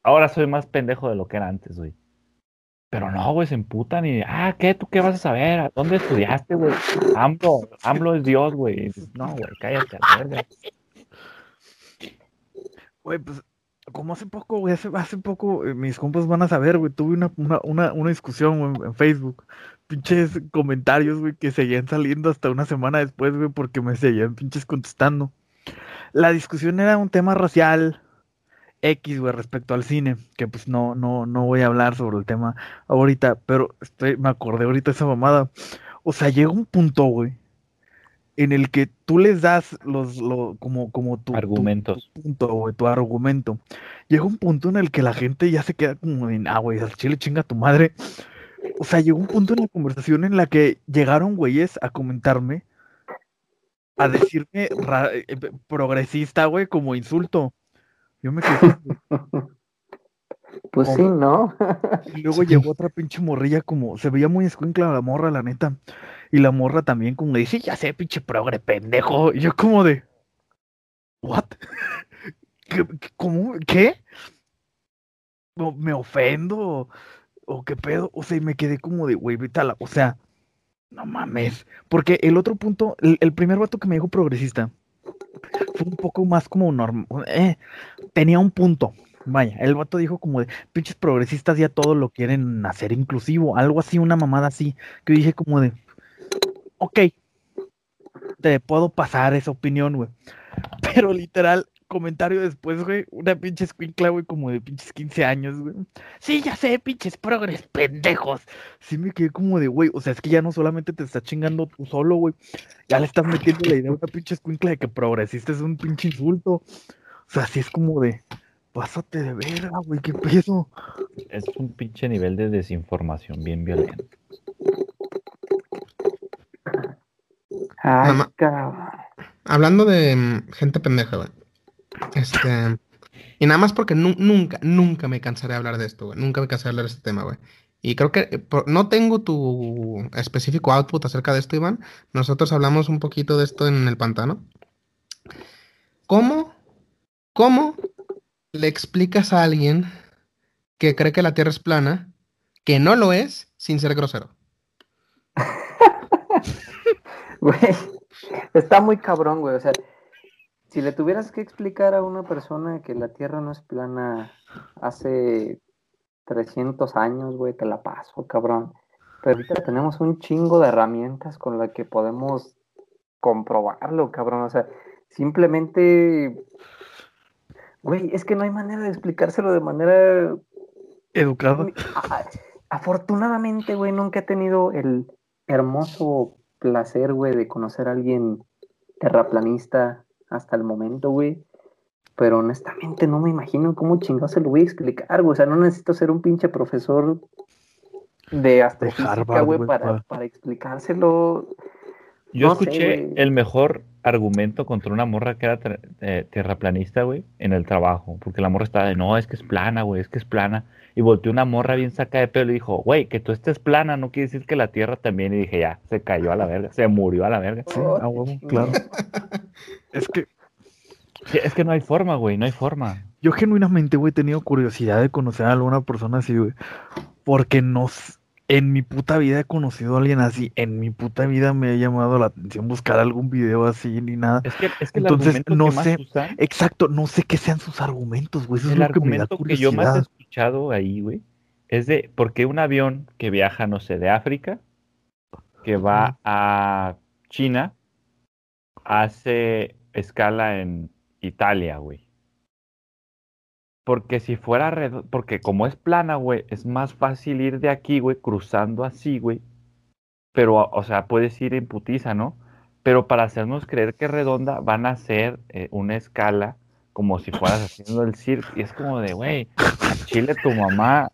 Ahora soy más pendejo de lo que era antes, güey. Pero no, güey, se emputan y, ah, ¿qué? ¿Tú qué vas a saber? ¿A ¿Dónde estudiaste, güey? AMLO, AMLO es Dios, güey. No, güey, cállate, a la verga. Güey, pues, como hace poco, güey, hace, hace poco, eh, mis compas van a saber, güey, tuve una, una, una, una discusión, güey, en Facebook. Pinches comentarios, güey, que seguían saliendo hasta una semana después, güey, porque me seguían pinches contestando. La discusión era un tema racial X, güey, respecto al cine, que pues no, no, no voy a hablar sobre el tema ahorita, pero estoy, me acordé ahorita de esa mamada. O sea, llega un punto, güey, en el que tú les das los, lo, como, como tu, tu- Argumentos. punto, güey, tu argumento. Llega un punto en el que la gente ya se queda como de, ah, güey, al chile chinga tu madre. O sea, llegó un punto en la conversación en la que llegaron güeyes a comentarme, a decirme ra- eh, progresista, güey, como insulto. Yo me quedé, Pues sí, ¿no? y luego llegó otra pinche morrilla como, se veía muy escuincla la morra, la neta. Y la morra también como dice, ya sé, pinche progre pendejo. Y yo como de, ¿what? (laughs) ¿Qué, qué- cómo? ¿Qué? ¿O ¿Me ofendo? ¿O, qué pedo? O sea, y me quedé como de, güey, vete a la... O sea, no mames. Porque el otro punto, el, primer vato que me dijo progresista, fue un poco más como normal. tenía un punto. Vaya, el vato dijo como de, pinches progresistas ya todo lo quieren hacer inclusivo, algo así, una mamada así, que dije como de, ok, te puedo pasar esa opinión, güey. (laughs) Pero literal, comentario después, güey, una pinche escuincla, güey, como de pinches 15 años, güey. Sí, ya sé, pinches progres, pendejos. Sí me quedé como de, güey, o sea, es que ya no solamente te está chingando tú solo, güey, ya le estás metiendo la idea a una pinche escuincla de que progresiste es un pinche insulto. O sea, sí es como de, pásate de verga, güey, qué peso. Es un pinche nivel de desinformación bien violento. Ay, Mamá. cabrón. Hablando de mm, gente pendeja, güey. Este. Y nada más porque nu- nunca, nunca me cansaré de hablar de esto, güey. Nunca me cansaré de hablar de este tema, güey. Y creo que eh, no tengo tu específico output acerca de esto, Iván. Nosotros hablamos un poquito de esto en el pantano. ¿Cómo, cómo le explicas a alguien que cree que la Tierra es plana, que no lo es, sin ser grosero? (laughs) Güey, está muy cabrón, güey. O sea, si le tuvieras que explicar a una persona que la Tierra no es plana hace 300 años, güey, te la paso, cabrón. Pero ahorita tenemos un chingo de herramientas con las que podemos comprobarlo, cabrón. O sea, simplemente... Güey, es que no hay manera de explicárselo de manera Educado. (laughs) Ah, Afortunadamente, güey, nunca he tenido el hermoso placer, güey, de conocer a alguien terraplanista hasta el momento, güey. Pero honestamente no me imagino cómo chingados se lo voy a explicar, güey. O sea, no necesito ser un pinche profesor de astrofísica, Harvard, güey, güey, para, para- explicárselo. Yo No escuché el mejor argumento contra una morra que era eh, terraplanista, güey, en el trabajo. Porque la morra estaba de, no, es que es plana, güey, es que es plana. Y volteó una morra bien saca de pelo y dijo, güey, que tú estés plana no quiere decir que la Tierra también. Y dije, ya, se cayó a la verga, se murió a la verga. Sí, Oh, a huevo, claro. (laughs) Es que Sí, es que no hay forma, güey, no hay forma. yo genuinamente, güey, he tenido curiosidad de conocer a alguna persona así, güey. Porque no, s- en mi puta vida he conocido a alguien así. En mi puta vida me ha llamado la atención buscar algún video así ni nada. Es que, es que el Entonces, argumento no que más sé, usan, Exacto, no sé qué sean sus argumentos, güey. Eso es el lo que me da argumento que yo más curiosidad. Escuchado ahí, güey, es de por qué un avión que viaja, no sé, de África, que va a China, hace escala en Italia, güey. Porque si fuera redo- porque como es plana, güey, es más fácil ir de aquí, güey, cruzando así, güey. Pero, o sea, puedes ir en putiza, ¿no? Pero para hacernos creer que es redonda, van a hacer eh, una escala como si fueras haciendo el circo. Y es como de, güey, al (laughs) chile tu mamá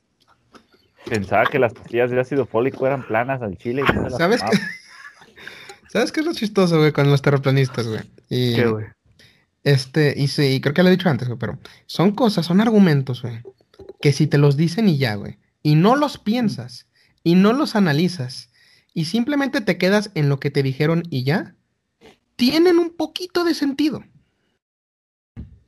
pensaba que las pastillas de ácido fólico eran planas al chile. Y no ¿Sabes qué? (laughs) ¿Sabes qué es lo chistoso, güey, con los terraplanistas, güey? Y, ¿Qué, güey? Este, y sí, creo que lo he dicho antes, güey, pero son cosas, son argumentos, güey, que si te los dicen y ya, güey, y no los piensas, y no los analizas, y simplemente te quedas en lo que te dijeron y ya, tienen un poquito de sentido.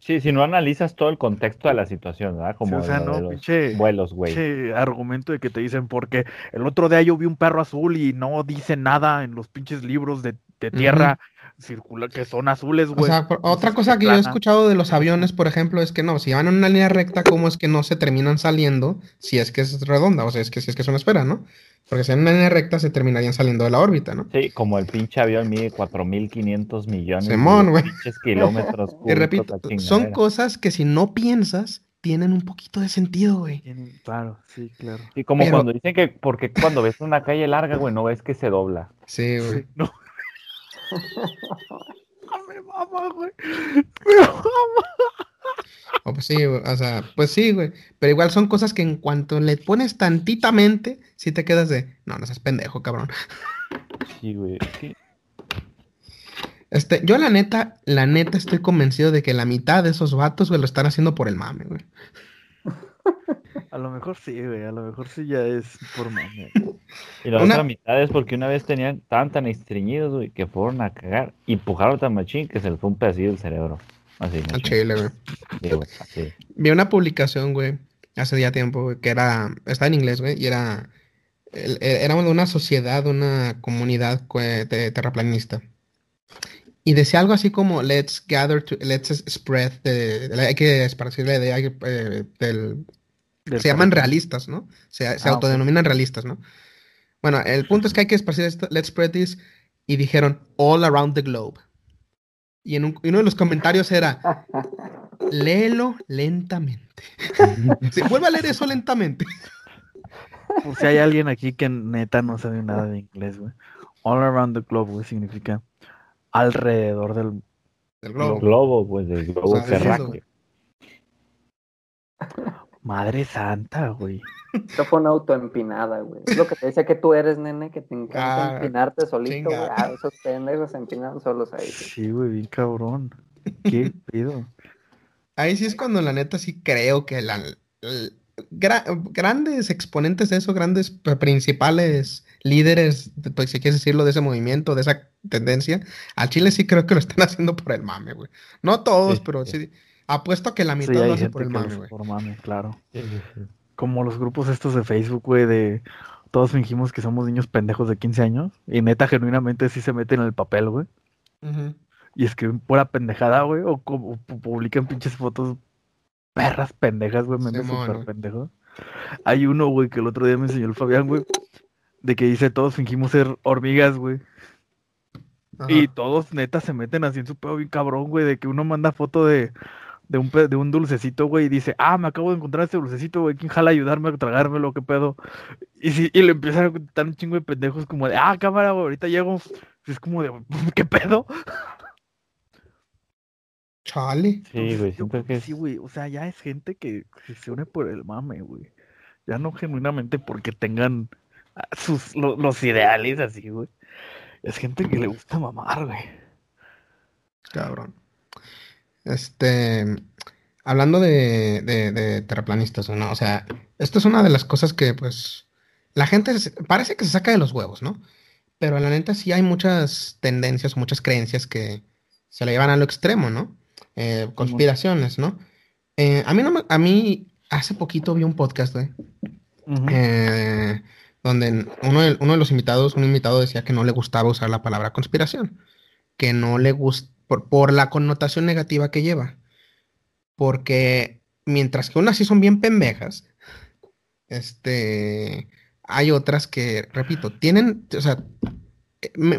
Sí, si no analizas todo el contexto de la situación, ¿verdad? Sí, Como o sea, no, los pinche, vuelos, güey. pinche argumento de que te dicen porque el otro día yo vi un perro azul y no dice nada en los pinches libros de, de tierra circular que son azules, O güey. sea, otra cosa que yo he escuchado de los aviones, por ejemplo, es que no, si van en una línea recta, ¿cómo es que no se terminan saliendo si es que es redonda? O sea, es que si es que es una esfera, ¿no? Porque si en una línea recta se terminarían saliendo de la órbita, ¿no? Sí, como el pinche avión mide 4.500 millones Simón, de pinches kilómetros (laughs) Y cúbicos, repito, son cosas que si no piensas, tienen un poquito de sentido, güey. Tienen- Claro, sí, claro. Y como Pero- cuando dicen que, porque cuando ves una calle larga, güey, no ves que se dobla. Sí, güey. Sí, no. Me mama, güey. Me mama. O pues sí, güey, o sea, pues sí, güey. Pero igual son cosas que en cuanto le pones tantita mente, sí te quedas de, no, no seas pendejo, cabrón. Sí, güey. Este, yo la neta, la neta estoy convencido de que la mitad de esos vatos, güey, lo están haciendo por el mame, güey. A lo mejor sí, güey. A lo mejor sí ya es por mame. (laughs) Y la Una- otra mitad es porque una vez tenían tan tan estreñidos, güey, que fueron a cagar y empujaron tan machín que se les fue un pedacillo del cerebro. Así, Al machín. chile, güey. Sí, güey, así. Vi una publicación, güey, hace ya tiempo, güey, que era, está en inglés, güey, y era, e- era de una sociedad, una comunidad güey, de terraplanista. Y decía algo así como, let's gather, to, let's spread, the- hay que esparcir la idea eh, Del se llaman realistas, ¿no? Se, se Ah, autodenominan realistas, ¿no? Bueno, el punto es que hay que esparcir esto, let's spread this, y dijeron All Around the Globe. Y en un- y uno de los comentarios era, (laughs) léelo lentamente. (laughs) Sí, vuelve a leer eso lentamente. Por si hay alguien aquí que neta no sabe nada de inglés, güey. All around the globe, güey, significa alrededor del. El El globo. globo, pues, del globo sea, eso, terráqueo. Madre santa, güey. Esto fue una autoempinada, güey. Es lo que te decía que tú eres, nene, que te encanta Ah, empinarte solito, güey. Ah, esos pendejos se empinan solos ahí. güey. Sí, güey, bien cabrón. ¿Qué (laughs) pedo? Ahí sí es cuando la neta sí creo que la, gra- grandes exponentes de eso, grandes principales líderes, pues si quieres decirlo, de ese movimiento, de esa tendencia, al Chile sí creo que lo están (laughs) haciendo por el mame, güey. No todos, Sí, pero sí. sí. Apuesto a que la Sí, mitad hay lo hace gente por el mame, güey. por mame, claro. Sí, sí, sí. Como los grupos estos de Facebook, güey, de todos fingimos que somos niños pendejos de 15 años y neta genuinamente sí se meten en el papel, güey. Ujú. Y escriben pura pendejada, güey, o, publican pinches fotos perras pendejas, güey, memes súper pendejos. Hay uno, güey, que el otro día me enseñó el Fabián, güey, de que dice todos fingimos ser hormigas, güey. Ajá. Y todos neta se meten así en su pedo bien cabrón, güey, de que uno manda foto de, de, un, de un dulcecito, güey, y dice, ah, me acabo de encontrar este dulcecito, güey, ¿quién jala ayudarme a tragármelo? ¿Qué pedo? Y, si, y le empiezan a contar un chingo de pendejos como de, ah, cámara, güey, ahorita llego. Y es como de, (laughs) ¿qué pedo? Chale. Sí, Entonces, güey, yo siento creo que es... Sí, güey, o sea, ya es gente que, que se une por el mame, güey. Ya no genuinamente porque tengan ah, sus, lo- los ideales así, güey. Es gente que le gusta mamar, güey. Cabrón. Este, hablando de, de, de terraplanistas, ¿no? O sea, esto es una de las cosas que, pues, la gente parece que se saca de los huevos, ¿no? Pero la neta sí hay muchas tendencias, muchas creencias que se la llevan a lo extremo, ¿no? Eh, conspiraciones, ¿no? Eh, a mí no me- a mí hace poquito vi un podcast, güey, eh, donde uno de, uno de los invitados, un invitado decía que no le gustaba usar la palabra conspiración, que no le gusta, por, por la connotación negativa que lleva. Porque mientras que unas sí son bien pendejas, este, hay otras que, repito, tienen, o sea,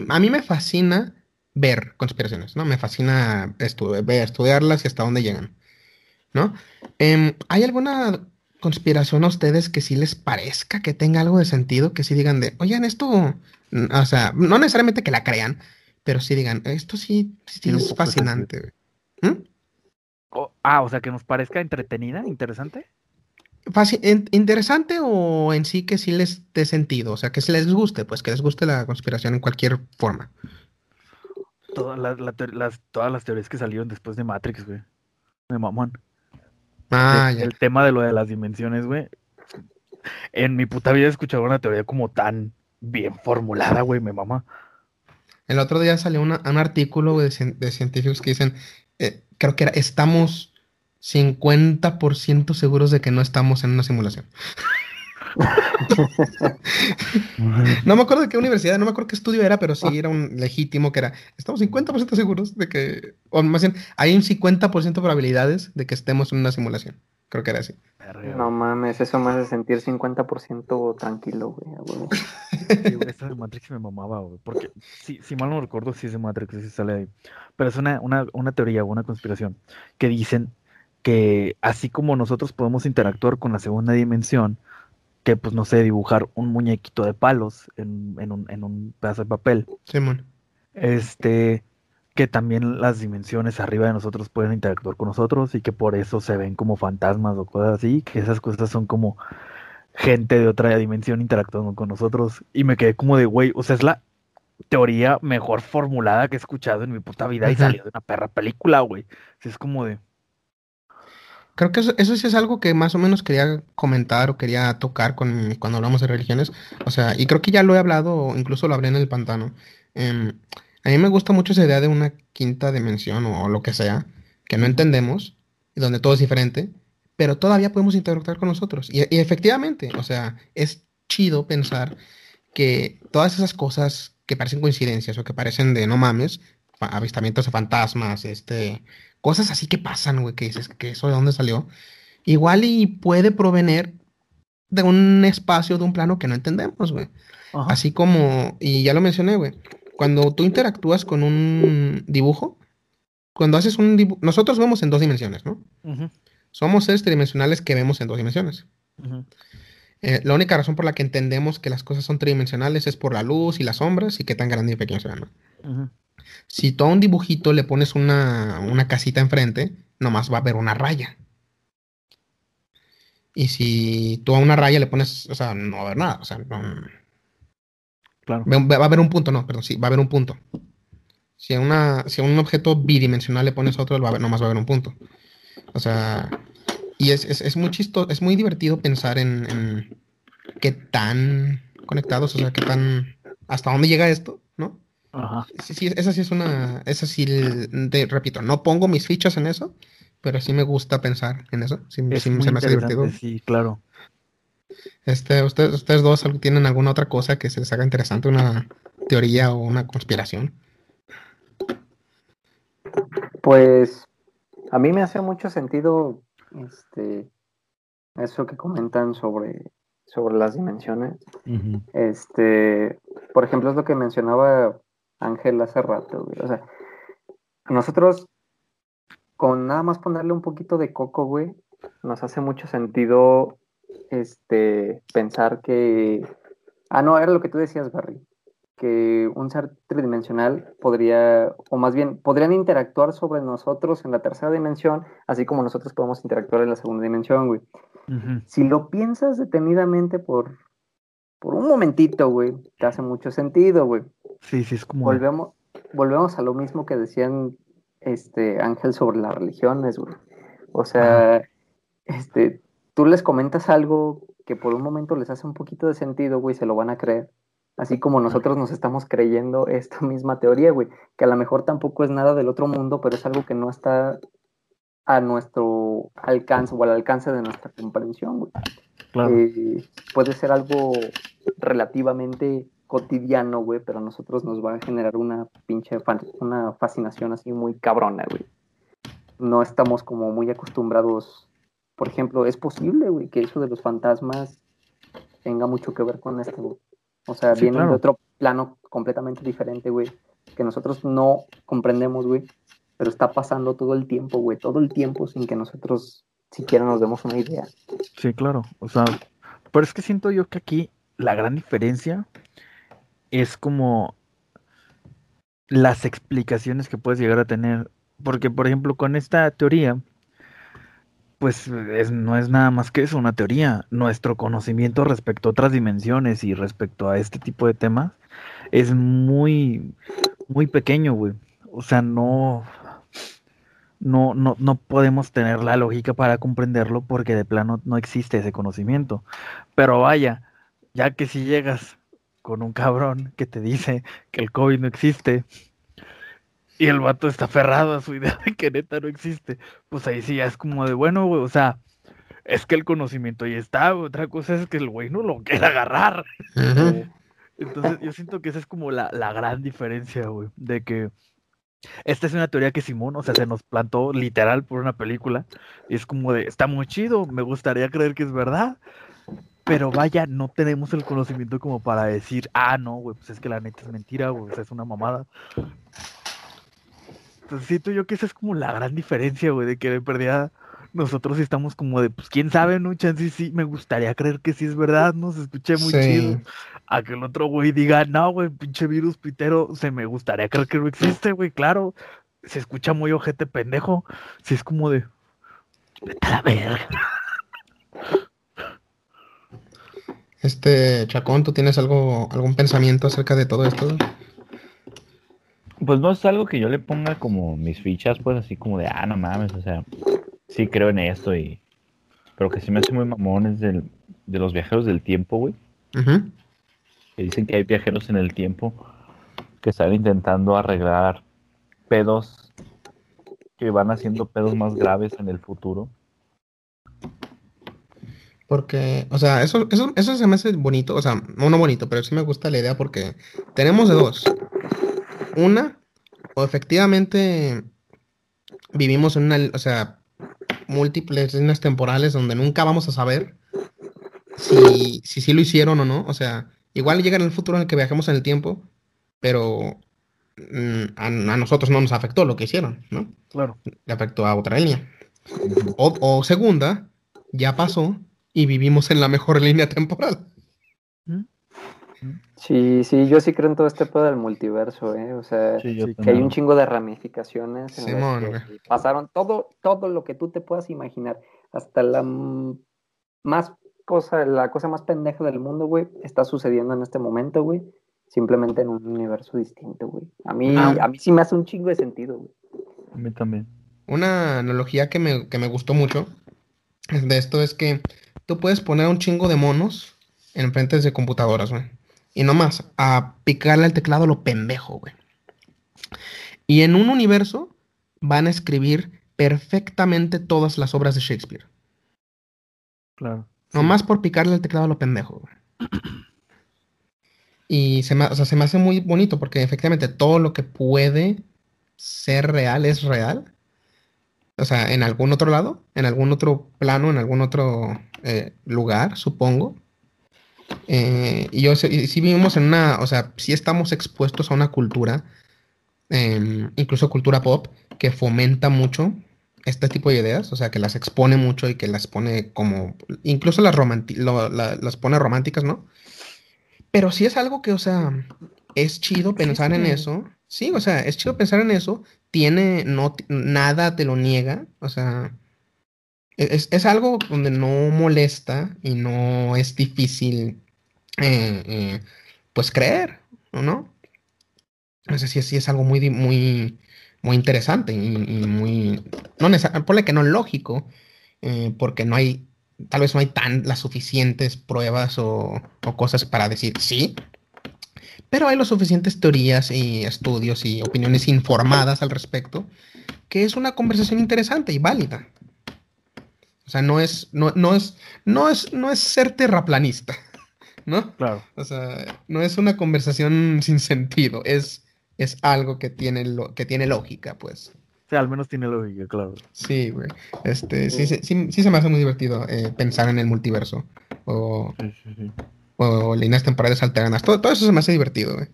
a mí me fascina ver conspiraciones, ¿no? Me fascina estu- estudiarlas y hasta dónde llegan, ¿no? Em, ¿hay alguna conspiración a ustedes que sí les parezca que tenga algo de sentido? Que sí digan de, oigan, esto, mm, o sea, no necesariamente que la crean, pero sí digan, esto sí, sí es de fascinante. güey". ¿Mm? O- ah, o sea, que nos parezca entretenida, interesante. ¿Interesante o en sí que sí les dé sentido? O sea, que si les guste, pues que les guste la conspiración en cualquier forma. Todas las, la teor- las- todas las teorías que salieron después de Matrix, güey. Me mamón. Ah, el, ya. el tema de lo de las dimensiones, güey. En mi puta vida he escuchado una teoría como tan bien formulada, güey, me mama. El otro día salió una- un artículo de, cien- de científicos que dicen, eh, creo que era, estamos 50% seguros de que no estamos en una simulación. (laughs) No me acuerdo de qué universidad, no me acuerdo qué estudio era, pero sí era un legítimo que era, estamos 50% seguros de que, o más bien, hay un 50% de probabilidades de que estemos en una simulación. Creo que era así. No mames, eso me hace sentir 50% tranquilo, güey. Sí, güey, esa de Matrix me mamaba, güey. Porque, si, si mal no recuerdo, sí es de Matrix, sí sale ahí. Pero es una, una, una teoría, una conspiración, que dicen que así como nosotros podemos interactuar con la segunda dimensión, que pues no sé, dibujar un muñequito de palos en, en un, en un pedazo de papel, Simón. este, que también las dimensiones arriba de nosotros pueden interactuar con nosotros y que por eso se ven como fantasmas o cosas así, que esas cosas son como gente de otra dimensión interactuando con nosotros y me quedé como de, güey, o sea, es la teoría mejor formulada que he escuchado en mi puta vida y salió de una perra película, güey. Es como de, Creo que eso, eso sí es algo que más o menos quería comentar o quería tocar con, cuando hablamos de religiones. O sea, y creo que ya lo he hablado, o incluso lo hablé en el pantano. Em, a mí me gusta mucho esa idea de una quinta dimensión o, o lo que sea, que no entendemos, y donde todo es diferente, pero todavía podemos interactuar con nosotros. Y, y efectivamente, o sea, es chido pensar que todas esas cosas que parecen coincidencias o que parecen de no mames, avistamientos de fantasmas, este, cosas así que pasan, güey, que dices que eso de dónde salió, igual y puede provenir de un espacio, de un plano que no entendemos, güey. Así como, y ya lo mencioné, güey, cuando tú interactúas con un dibujo, cuando haces un dibujo, nosotros vemos en dos dimensiones, ¿no? Ujú, Somos seres tridimensionales que vemos en dos dimensiones. Eh, la única razón por la que entendemos que las cosas son tridimensionales es por la luz y las sombras y qué tan grande y pequeño se ven, ¿no? Si tú a un dibujito le pones una, una casita enfrente, nomás va a haber una raya. Y si tú a una raya le pones, o sea, no va a haber nada. O sea, no- Claro. va a haber un punto, no, perdón, sí, va a haber un punto. Si a, una, si a un objeto bidimensional le pones otro, va a haber- nomás va a haber un punto. O sea, y es, es, es muy chistoso, es muy divertido pensar en, en qué tan conectados, o sea, qué tan, hasta dónde llega esto, ¿no? Ajá. Sí, sí, esa sí es una, esa sí, te repito, no pongo mis fichas en eso, pero sí me gusta pensar en eso, sí, Es sí muy se me hace divertido. interesante, sí, claro. Este, ustedes, ustedes dos algo- tienen alguna otra cosa que se les haga interesante, una teoría o una conspiración. Pues a mí me hace mucho sentido este eso que comentan sobre, sobre las dimensiones. Este, por ejemplo, es lo que mencionaba Ángel hace rato, güey. O sea, a nosotros, con nada más ponerle un poquito de coco, güey, nos hace mucho sentido este pensar que. Ah, no, era lo que tú decías, Barry. Que un ser tridimensional podría, o más bien, podrían interactuar sobre nosotros en la tercera dimensión, así como nosotros podemos interactuar en la segunda dimensión, güey si lo piensas detenidamente por, por un momentito, güey, te hace mucho sentido, güey. Sí, sí, es como. Volvemos, volvemos a lo mismo que decían este Ángel sobre las religiones, güey. O sea, este, tú les comentas algo que por un momento les hace un poquito de sentido, güey, se lo van a creer. Así como nosotros nos estamos creyendo esta (laughs) misma teoría, güey, que a lo mejor tampoco es nada del otro mundo, pero es algo que no está a nuestro alcance o al alcance de nuestra comprensión, güey. Claro. Eh, puede ser algo relativamente cotidiano, güey, pero a nosotros nos va a generar una pinche fan- una fascinación así muy cabrona, güey. No estamos como muy acostumbrados. Por ejemplo, es posible, güey, que eso de los fantasmas tenga mucho que ver con esto, güey. O sea, Sí, vienen claro. de otro plano completamente diferente, güey, que nosotros no comprendemos, güey, pero está pasando todo el tiempo, güey, todo el tiempo sin que nosotros siquiera nos demos una idea. Sí, claro. O sea, pero es que siento yo que aquí la gran diferencia es como las explicaciones que puedes llegar a tener. Porque, por ejemplo, con esta teoría, pues es- no es nada más que eso, una teoría. Nuestro conocimiento respecto a otras dimensiones y respecto a este tipo de temas es muy, muy pequeño, güey. O sea, no, no, no, no podemos tener la lógica para comprenderlo porque de plano no existe ese conocimiento. Pero vaya, ya que si llegas con un cabrón que te dice que el COVID no existe y el vato está aferrado a su idea de que neta no existe, pues ahí sí ya es como de bueno, güey, o sea, es que el conocimiento ahí está, güey, otra cosa es que el güey no lo quiera agarrar. Entonces yo siento que esa es como la, la gran diferencia, güey, de que esta es una teoría que Simón, o sea, se nos plantó literal por una película y es como de, está muy chido, me gustaría creer que es verdad, pero vaya, no tenemos el conocimiento como para decir, ah, no, güey, pues es que la neta es mentira, güey, o sea, es una mamada. Entonces siento yo que esa es como la gran diferencia, güey, de que de perdida nosotros sí estamos como de, pues quién sabe, ¿no? Chance sí, me gustaría creer que sí es verdad, ¿no? Se escuché muy Sí. chido. A que el otro güey diga, no, güey, pinche virus pitero, se me gustaría creer que no existe, güey, claro. Se escucha muy ojete pendejo. Si es como de. Vete a la verga. Este, Chacón, ¿tú tienes algo, algún pensamiento acerca de todo esto? Pues no es algo que yo le ponga como mis fichas, pues así como de, ah, no mames, o sea, sí creo en esto y... Pero que sí me hace muy mamón es del, de los viajeros del tiempo, güey. Ujú. Que dicen que hay viajeros en el tiempo que están intentando arreglar pedos que van haciendo pedos más graves en el futuro. Porque, o sea, eso, eso, eso se me hace bonito, o sea, no, no bonito, pero sí me gusta la idea porque tenemos de dos. Una, o efectivamente vivimos en una, o sea, múltiples líneas temporales donde nunca vamos a saber si, si sí lo hicieron o no. O sea, igual llega en el futuro en el que viajemos en el tiempo, pero mm, a, a nosotros no nos afectó lo que hicieron, ¿no? Claro. Le afectó a otra línea. O, o segunda, ya pasó y vivimos en la mejor (laughs) línea temporal. Sí, sí, yo sí creo en todo este pedo del multiverso, ¿eh? O sea, Sí, que hay un chingo de ramificaciones en las Simón, que pasaron todo, todo lo que tú te puedas imaginar, hasta la más cosa, la cosa más pendeja del mundo, güey, está sucediendo en este momento, güey, simplemente en un universo distinto, güey. A mí, Ah. a mí sí me hace un chingo de sentido, güey. A mí también. Una analogía que me, que me gustó mucho de esto es que tú puedes poner un chingo de monos en frentes de computadoras, güey. Y nomás, a picarle al teclado lo pendejo, güey. Y en un universo van a escribir perfectamente todas las obras de Shakespeare. Claro. Nomás por picarle al teclado a lo pendejo, güey. (clears throat) Y se me, o sea, se me hace muy bonito porque efectivamente todo lo que puede ser real es real. O sea, en algún otro lado, en algún otro plano, en algún otro eh, lugar, supongo. Eh, y yo y sí vivimos en una, o sea, sí estamos expuestos a una cultura, em, incluso cultura pop, que fomenta mucho este tipo de ideas, o sea, que las expone mucho y que las pone como, incluso las, lo- la- las pone románticas, ¿no? Pero sí es algo que, o sea, es chido pensar en eso. Sí, o sea, es chido pensar en eso. Tiene, no, nada te lo niega, o sea, es, es algo donde no molesta y no es difícil, eh, eh, pues, creer, ¿o no? O sea, sí, sí es algo muy, muy, muy interesante y, muy, no ponle que no lógico, eh, porque no hay, tal vez no hay tan las suficientes pruebas o, o cosas para decir sí, pero hay las suficientes teorías y estudios y opiniones informadas al respecto, que es una conversación interesante y válida. O sea, no es, no, no es, no es, no es ser terraplanista, (laughs) ¿no? Claro. O sea, no es una conversación sin sentido, es, es algo que tiene, lo, que tiene lógica, pues. O sea, al menos tiene lógica, claro. Sí, güey. Este, sí, sí, sí, sí se me hace muy divertido eh, pensar en el multiverso o, Sí, sí, sí. o líneas temporales alternas. Todo, todo eso se me hace divertido, güey.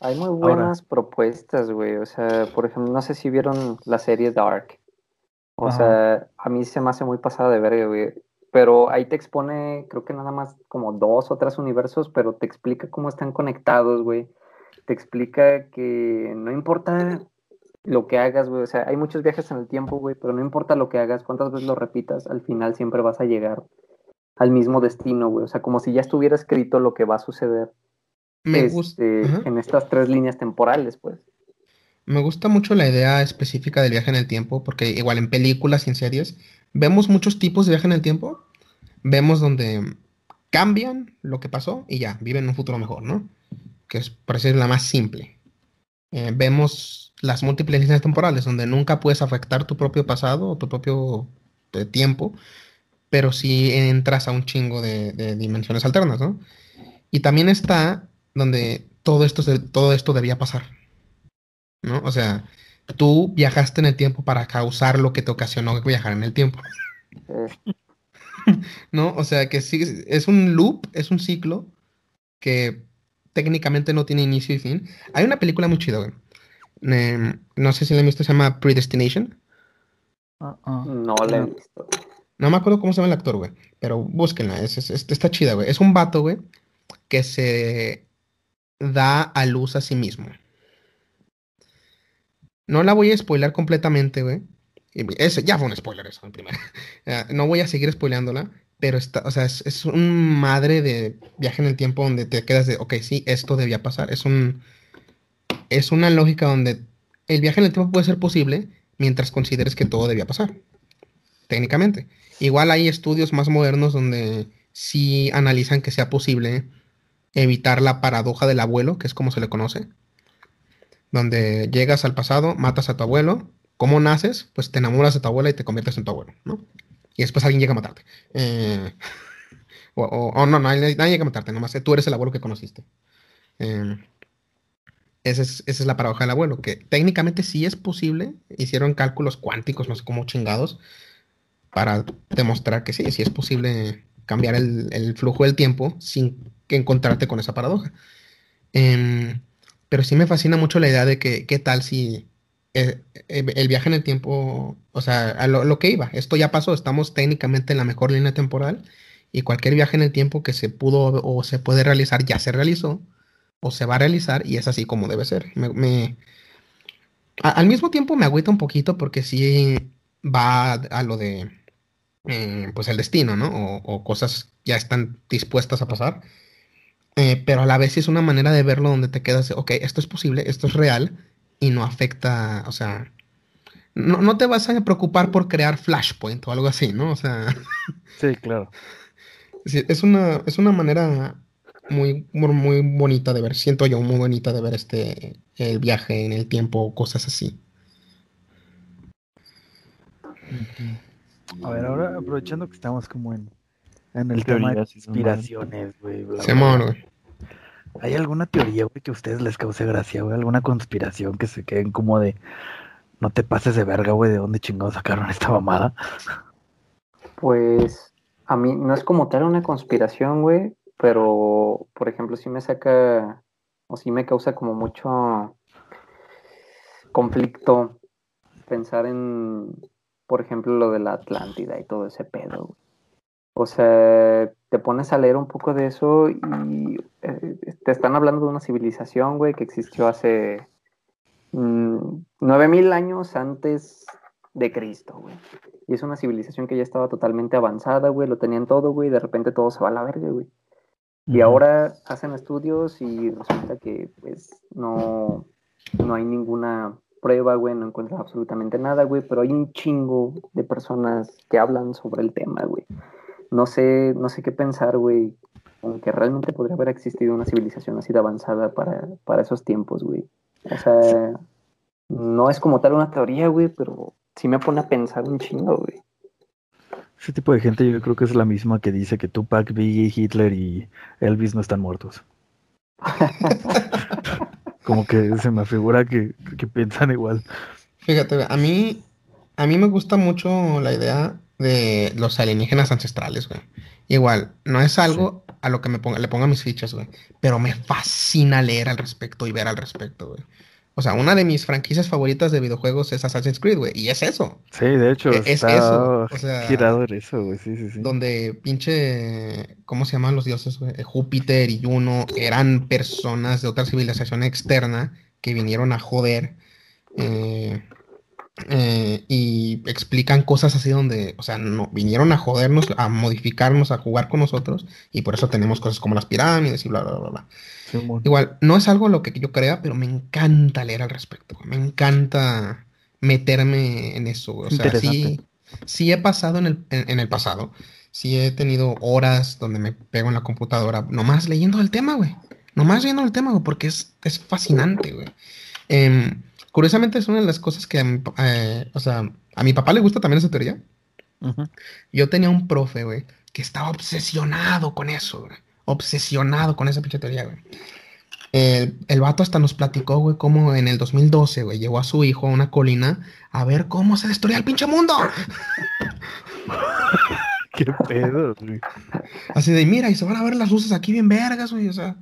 Hay muy buenas propuestas, güey. O sea, por ejemplo, no sé si vieron la serie Dark. O Ajá. sea, a mí se me hace muy pasada de verga, güey. Pero ahí te expone, creo que nada más como dos o tres universos, pero te explica cómo están conectados, güey. Te explica que no importa lo que hagas, güey. O sea, hay muchos viajes en el tiempo, güey, pero no importa lo que hagas, cuántas veces lo repitas, al final siempre vas a llegar al mismo destino, güey. O sea, como si ya estuviera escrito lo que va a suceder Me este, en estas tres líneas temporales, pues. Me gusta mucho la idea específica del viaje en el tiempo, porque igual en películas y en series vemos muchos tipos de viaje en el tiempo. Vemos donde cambian lo que pasó y ya, viven en un futuro mejor, ¿no? Que es, por decir, la más simple. Eh, vemos las múltiples líneas temporales, donde nunca puedes afectar tu propio pasado o tu propio eh, tiempo, pero sí entras a un chingo de, dimensiones alternas, ¿no? Y también está donde todo esto, todo esto debía pasar. ¿No? O sea, tú viajaste en el tiempo para causar lo que te ocasionó viajar en el tiempo, Eh, (laughs) ¿no? O sea, que sí, es un loop, es un ciclo que técnicamente no tiene inicio y fin. Hay una película muy chida, güey. Em, no sé si la han visto, se llama Predestination. Ah. no la he visto. No me acuerdo cómo se llama el actor, güey. Pero búsquenla, es, es- es- está chida, güey. Es un vato, güey, que se da a luz a sí mismo. No la voy a spoiler completamente, güey. Ya fue un spoiler eso, en primera. Eh, (laughs) no voy a seguir spoileándola, pero está, o sea, es, es un madre de viaje en el tiempo donde te quedas de, ok, sí, esto debía pasar. Es un, es una lógica donde el viaje en el tiempo puede ser posible mientras consideres que todo debía pasar. Técnicamente. Igual hay estudios más modernos donde sí analizan que sea posible evitar la paradoja del abuelo, que es como se le conoce. Donde llegas al pasado, matas a tu abuelo. ¿Cómo naces? Pues te enamoras de tu abuela y te conviertes en tu abuelo, ¿no? Y después alguien llega a matarte. Eh, (laughs) o, o- no, nadie, llega a matarte, nomás tú eres el abuelo que conociste. Eh, esa es, esa es la paradoja del abuelo, que técnicamente sí es posible. Hicieron cálculos cuánticos, no sé cómo chingados, para demostrar que sí, sí es posible cambiar el, flujo del tiempo sin encontrarte con esa paradoja. Em, pero sí me fascina mucho la idea de que, ¿qué tal si eh, eh, el viaje en el tiempo, o sea, a lo, que iba, esto ya pasó, estamos técnicamente en la mejor línea temporal y cualquier viaje en el tiempo que se pudo o se puede realizar ya se realizó o se va a realizar y es así como debe ser. Me, al mismo tiempo me agüita un poquito porque sí va a, lo de, eh, pues el destino, ¿no? O, o, cosas ya están dispuestas a pasar. Eh, pero a la vez es una manera de verlo donde te quedas, ok, esto es posible, esto es real y no afecta, o sea, no, no te vas a preocupar por crear Flashpoint o algo así, ¿no? O sea... Sí, claro. (laughs) Es una, es una manera muy, muy bonita de ver, siento yo, muy bonita de ver este, el viaje en el tiempo, cosas así. A ver, ahora aprovechando que estamos como en, en el tema de conspiraciones, güey. güey. ¿Hay alguna teoría, güey, que a ustedes les cause gracia, güey? ¿Alguna conspiración que se queden como de no te pases de verga, güey, de dónde chingados sacaron esta mamada? Pues a mí no es como tal una conspiración, güey, pero por ejemplo sí me saca o sí me causa como mucho conflicto pensar en, por ejemplo, lo de la Atlántida y todo ese pedo. Güey. O sea, te pones a leer un poco de eso y eh, te están hablando de una civilización, güey, que existió hace mm, nueve mil años antes de Cristo, güey. Y es una civilización que ya estaba totalmente avanzada, güey, lo tenían todo, güey, y de repente todo se va a la verga, güey. Y ahora hacen estudios y resulta que, pues, no, no hay ninguna prueba, güey, no encuentran absolutamente nada, güey, pero hay un chingo de personas que hablan sobre el tema, güey no sé, no sé qué pensar, güey, aunque realmente podría haber existido una civilización así de avanzada para, para esos tiempos, güey. O sea, no es como tal una teoría, güey, pero sí me pone a pensar un chingo, güey. Ese tipo de gente yo creo que es la misma que dice que Tupac, Biggie, Hitler y Elvis no están muertos. (laughs) Como que se me figura que, que piensan igual. Fíjate, a mí, a mí me gusta mucho la idea de los alienígenas ancestrales, güey. Igual, no es algo a lo que me ponga, le ponga mis fichas, güey. Pero me fascina leer al respecto y ver al respecto, güey. O sea, una de mis franquicias favoritas de videojuegos es Assassin's Creed, güey. Y es eso. Sí, de hecho. E-, es, eso. O (laughs) sea, girado en eso, güey. Sí, sí, sí. Donde pinche. ¿Cómo se llaman los dioses, güey? Júpiter y Juno eran personas de otra civilización externa que vinieron a joder. Eh, eh, y explican cosas así donde, o sea, no, vinieron a jodernos, a modificarnos, a jugar con nosotros, y por eso tenemos cosas como las pirámides y bla, bla, bla, bla. Igual, no es algo lo que yo crea, pero me encanta leer al respecto, me encanta meterme en eso, o sea, sí, sí he pasado en el, en, el pasado, sí he tenido horas donde me pego en la computadora, nomás leyendo el tema, güey, nomás leyendo el tema, güey, porque es, es fascinante, güey. Eh, Curiosamente es una de las cosas que, a mi, eh, o sea, a mi papá le gusta también esa teoría. Yo tenía un profe, güey, que estaba obsesionado con eso, güey. Obsesionado con esa pinche teoría, güey. El, el, vato hasta nos platicó, güey, cómo en el 2012, güey, llevó a su hijo a una colina a ver cómo se destruía el pinche mundo. (laughs) Qué pedo, güey. Así de, mira, y se van a ver las luces aquí bien vergas, güey, o sea.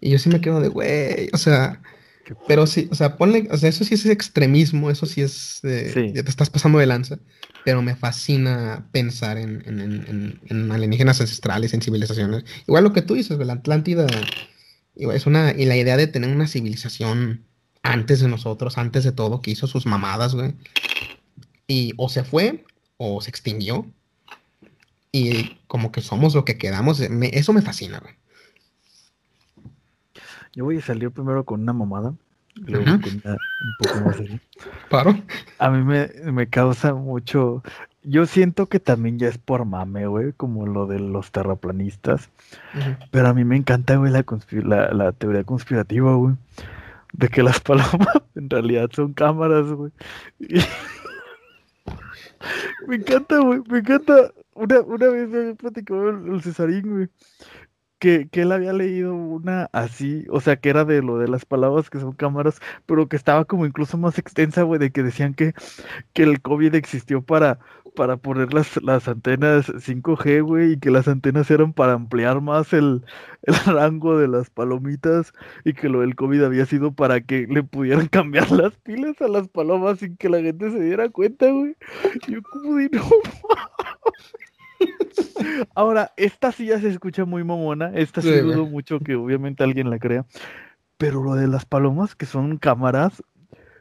Y yo sí me quedo de, güey, o sea, pero sí, o sea, ponle, o sea, eso sí es extremismo, eso sí es, eh, te estás pasando de lanza, pero me fascina pensar en, en, en, alienígenas ancestrales, en civilizaciones. Igual lo que tú dices, la Atlántida, es una, y la idea de tener una civilización antes de nosotros, antes de todo, que hizo sus mamadas, güey. Y o se fue, o se extinguió, y como que somos lo que quedamos, eso me fascina, güey. Yo voy a salir primero con una mamada. Luego con una un poco más allá. ¿Paro? A mí me, me causa mucho. Yo siento que también ya es por mame, güey, como lo de los terraplanistas. Pero a mí me encanta, güey, la, la, la teoría conspirativa, güey. De que las (laughs) palomas en realidad son cámaras, güey. (laughs) me encanta, güey, me encanta. Una, una vez me platicó el, el Cesarín, güey que, él había leído una así, o sea, que era de lo de las palabras que son cámaras, pero que estaba como incluso más extensa, güey, de que decían que, que el COVID existió para, para poner las, las antenas 5G, güey, y que las antenas eran para ampliar más el, (laughs) el rango de las palomitas, y que lo del COVID había sido para que le pudieran (laughs) cambiar las pilas a las palomas sin que la gente se diera cuenta, güey. Yo como de no mames". Ahora, esta sí ya se escucha muy mamona, esta sí Sí, dudo mucho que obviamente alguien la crea, pero lo de las palomas que son cámaras,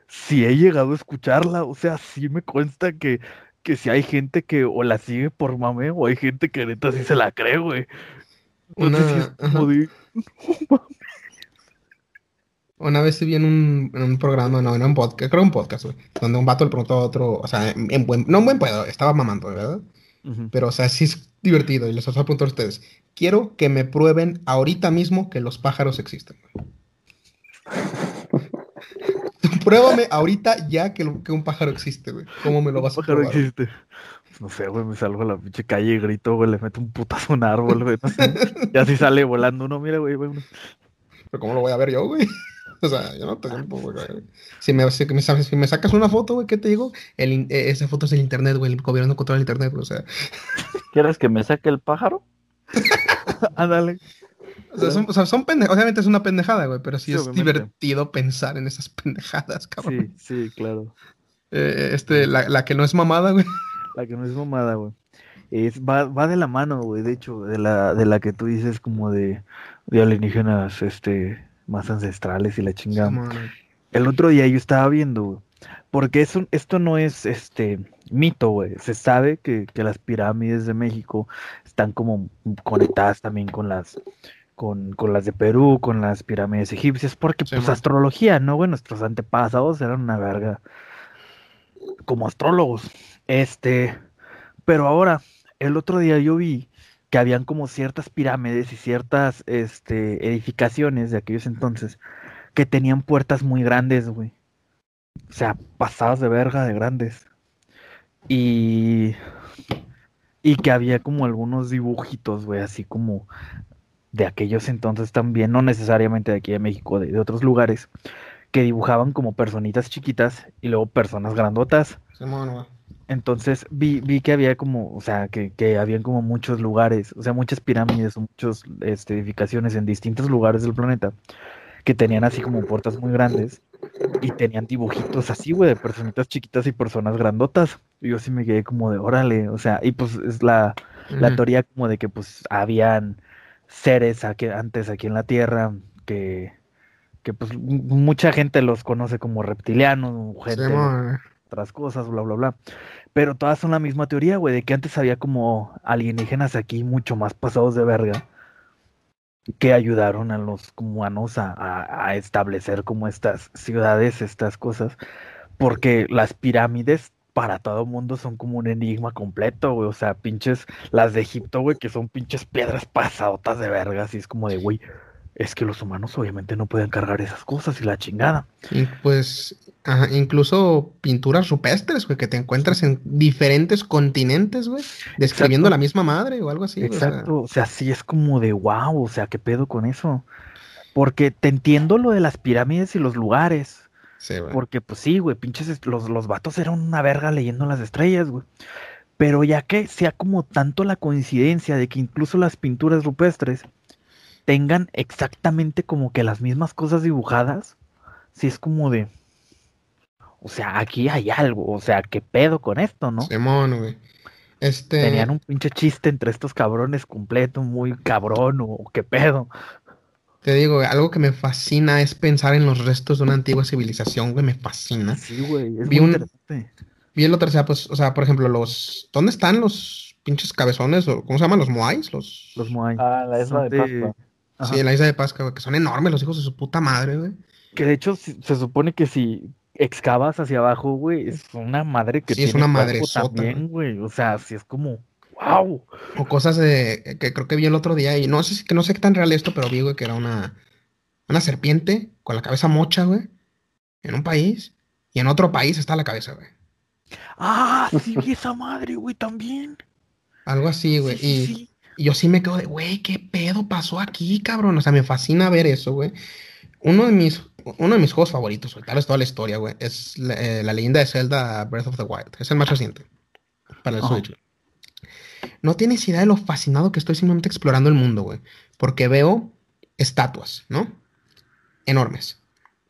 sí he llegado a escucharla, o sea, sí me consta que, que si hay gente que o la sigue por mame o hay gente que neta sí se la cree, güey. Una- como de- Una vez sí vi en un, en un programa, no, en un podcast, creo un podcast, güey, donde un vato le preguntó a otro, o sea, en, en buen, no en buen pedo, estaba mamando, ¿verdad? Ujú. Pero, o sea, sí es divertido y les voy a preguntar a ustedes. Quiero que me prueben ahorita mismo que los pájaros existen. Pruébame ahorita ya que, lo- que un pájaro existe, güey. ¿Cómo me lo vas a pájaro probar? existe. Pues no sé, güey, me salgo a la pinche calle y grito, güey, le meto un putazo a un árbol, güey, no sé. (laughs) Y así sale volando uno, mira, güey, güey. Pero ¿cómo lo voy a ver yo, güey? (laughs) O sea, yo no tengo tiempo, güey. Si me, si me, sa- si me sacas una foto, güey, ¿qué te digo? El, eh, esa foto es el internet, güey. El gobierno controla el internet, güey. O sea, (laughs) ¿Quieres que me saque el pájaro? (laughs) Ándale. o sea, son, o sea, son pende- Obviamente es una pendejada, güey, pero sí, Sí, es obviamente. divertido pensar en esas pendejadas, cabrón. Sí, sí, claro. Eh, este, la, la que no es mamada, güey. La que no es mamada, güey. Es, va, va de la mano, güey, de hecho, de la, de la que tú dices como de, de alienígenas, este, más ancestrales y la chingada. Como, güey. El otro día yo estaba viendo, güey, porque eso, esto no es este mito, güey. Se sabe que, que las pirámides de México están como conectadas también con las, con, con las de Perú, con las pirámides egipcias, porque Sí, pues man. astrología, ¿no, güey? Nuestros antepasados eran una verga como astrólogos. Este, pero ahora, el otro día yo vi que habían como ciertas pirámides y ciertas este, edificaciones de aquellos entonces que tenían puertas muy grandes, güey. O sea, pasadas de verga de grandes. Y. Y que había como algunos dibujitos, güey, así como de aquellos entonces también, no necesariamente de aquí de México, de, de otros lugares, que dibujaban como personitas chiquitas y luego personas grandotas. Entonces vi, vi que había como, o sea, que, que habían como muchos lugares, o sea, muchas pirámides o muchas este, edificaciones en distintos lugares del planeta que tenían así como puertas muy grandes y tenían dibujitos así, güey, de personitas chiquitas y personas grandotas. Y yo sí me quedé como de órale, o sea, y pues es la, la teoría como de que pues habían seres aquí, antes aquí en la Tierra que, que pues mucha gente los conoce como reptilianos, gente Simón, güey. Otras cosas, bla, bla, bla. Pero todas son la misma teoría, güey, de que antes había como alienígenas aquí mucho más pasados de verga que ayudaron a los humanos a, a- a establecer como estas ciudades, estas cosas, porque las pirámides para todo mundo son como un enigma completo, güey, o sea, pinches, las de Egipto, güey, que son pinches piedras pasadotas de verga, así es como de, güey, es que los humanos obviamente no pueden cargar esas cosas y la chingada. Y pues, ajá, incluso pinturas rupestres, güey, que te encuentras en diferentes continentes, güey, describiendo Exacto. la misma madre o algo así, güey, o sea, Exacto, o sea, sí es como de wow, o sea, ¿qué pedo con eso? Porque te entiendo lo de las pirámides y los lugares, sí, güey. porque pues sí, güey, pinches, los, los vatos eran una verga leyendo las estrellas, güey. Pero ya que sea como tanto la coincidencia de que incluso las pinturas rupestres tengan exactamente como que las mismas cosas dibujadas, sí es como de, o sea, aquí hay algo, o sea, ¿qué pedo con esto, no? Simón, güey. Este, Tenían un pinche chiste entre estos cabrones completo, muy cabrón, o qué pedo. te digo, algo que me fascina es pensar en los restos de una antigua civilización, güey, me fascina. Sí, güey, es Vi muy un- interesante. Vi el otro, o sea, pues, o sea, por ejemplo, los, ¿dónde están los pinches cabezones? o ¿Cómo se llaman? ¿Los moais? Los, Los Moai. Ah, la isla de Pascua. Ajá. sí, en la isla de Pascua, güey, que son enormes los hijos de su puta madre, güey. Que de hecho si- se supone que si excavas hacia abajo, güey, es una madre que Sí, es tiene una cuerpo madresota, también, güey. O sea, sí es como, wow. O cosas de, que creo que vi el otro día, y no sé si, que no sé qué tan real esto, pero vi, güey, que era una, una serpiente con la cabeza mocha, güey, en un país, y en otro país está la cabeza, güey. Ah, sí vi esa madre, güey, también. Algo así, güey. Sí, sí, y, sí. Y yo sí me quedo de, güey, ¿qué pedo pasó aquí, cabrón? O sea, me fascina ver eso, güey. Uno de mis, uno de mis juegos favoritos, tal vez toda la historia, güey, es la, eh, la leyenda de Zelda Breath of the Wild. Es el más reciente para el Ajá. Switch. No tienes idea de lo fascinado que estoy simplemente explorando el mundo, güey. Porque veo estatuas, ¿no? Enormes.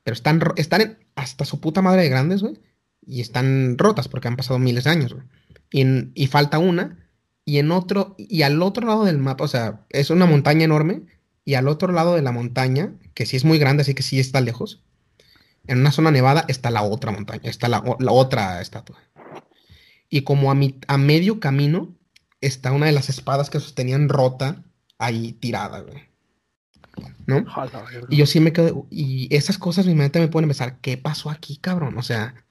Pero están, están en- hasta su puta madre de grandes, güey. Y están rotas porque han pasado miles de años, güey. Y, y falta una. Y en otro, y al otro lado del mapa, o sea, es una montaña enorme. Y al otro lado de la montaña, que sí es muy grande, así que sí está lejos. En una zona nevada está la otra montaña, está la, la otra estatua. Y como a, mi, a medio camino está una de las espadas que sostenían rota ahí tirada, güey. ¿No? Y yo sí me quedo. Y esas cosas mi mente me a pensar, ¿qué pasó aquí, cabrón? O sea,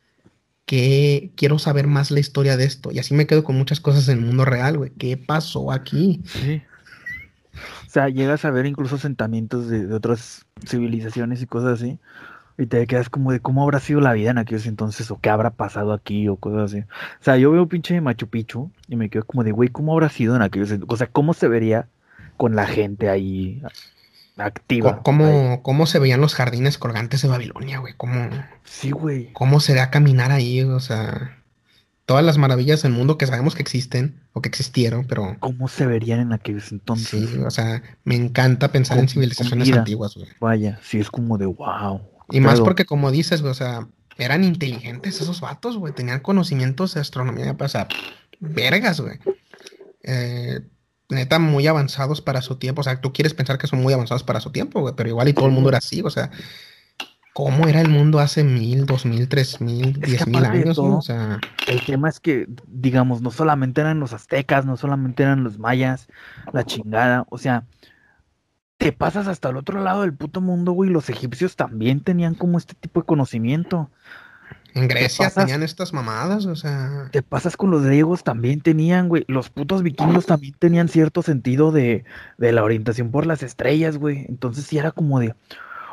que quiero saber más la historia de esto. Y así me quedo con muchas cosas en el mundo real, güey. ¿Qué pasó aquí? Sí. O sea, llegas a ver incluso asentamientos de, de otras civilizaciones y cosas así. Y te quedas como de cómo habrá sido la vida en aquellos entonces, o qué habrá pasado aquí, o cosas así. O sea, yo veo pinche Machu Picchu y me quedo como de, güey, ¿cómo habrá sido en aquellos entonces? O sea, ¿cómo se vería con la gente ahí activa? ¿Cómo, cómo se veían los jardines colgantes de Babilonia, güey? ¿Cómo, Sí, güey. ¿Cómo será caminar ahí? O sea, todas las maravillas del mundo que sabemos que existen o que existieron, pero ¿Cómo se verían en aquellos entonces? sí, o sea, me encanta pensar en civilizaciones antiguas, güey. Vaya, sí es como de wow. Y más porque, como dices, güey, o sea, eran inteligentes esos vatos, güey. Tenían conocimientos de astronomía, o sea, vergas, güey. Eh, neta, muy avanzados para su tiempo. O sea, tú quieres pensar que son muy avanzados para su tiempo, güey, pero igual y todo el mundo era así, o sea. ¿Cómo era el mundo hace mil, dos mil, tres mil, Es diez mil años, O sea, El tema es que, digamos, no solamente eran los aztecas, no solamente eran los mayas, la chingada, o sea, te pasas hasta el otro lado del puto mundo, güey, los egipcios también tenían como este tipo de conocimiento. En Grecia tenían estas mamadas, o sea. Te pasas con los griegos, también tenían, güey, los putos vikingos también tenían cierto sentido de, de la orientación por las estrellas, güey. Entonces sí era como de,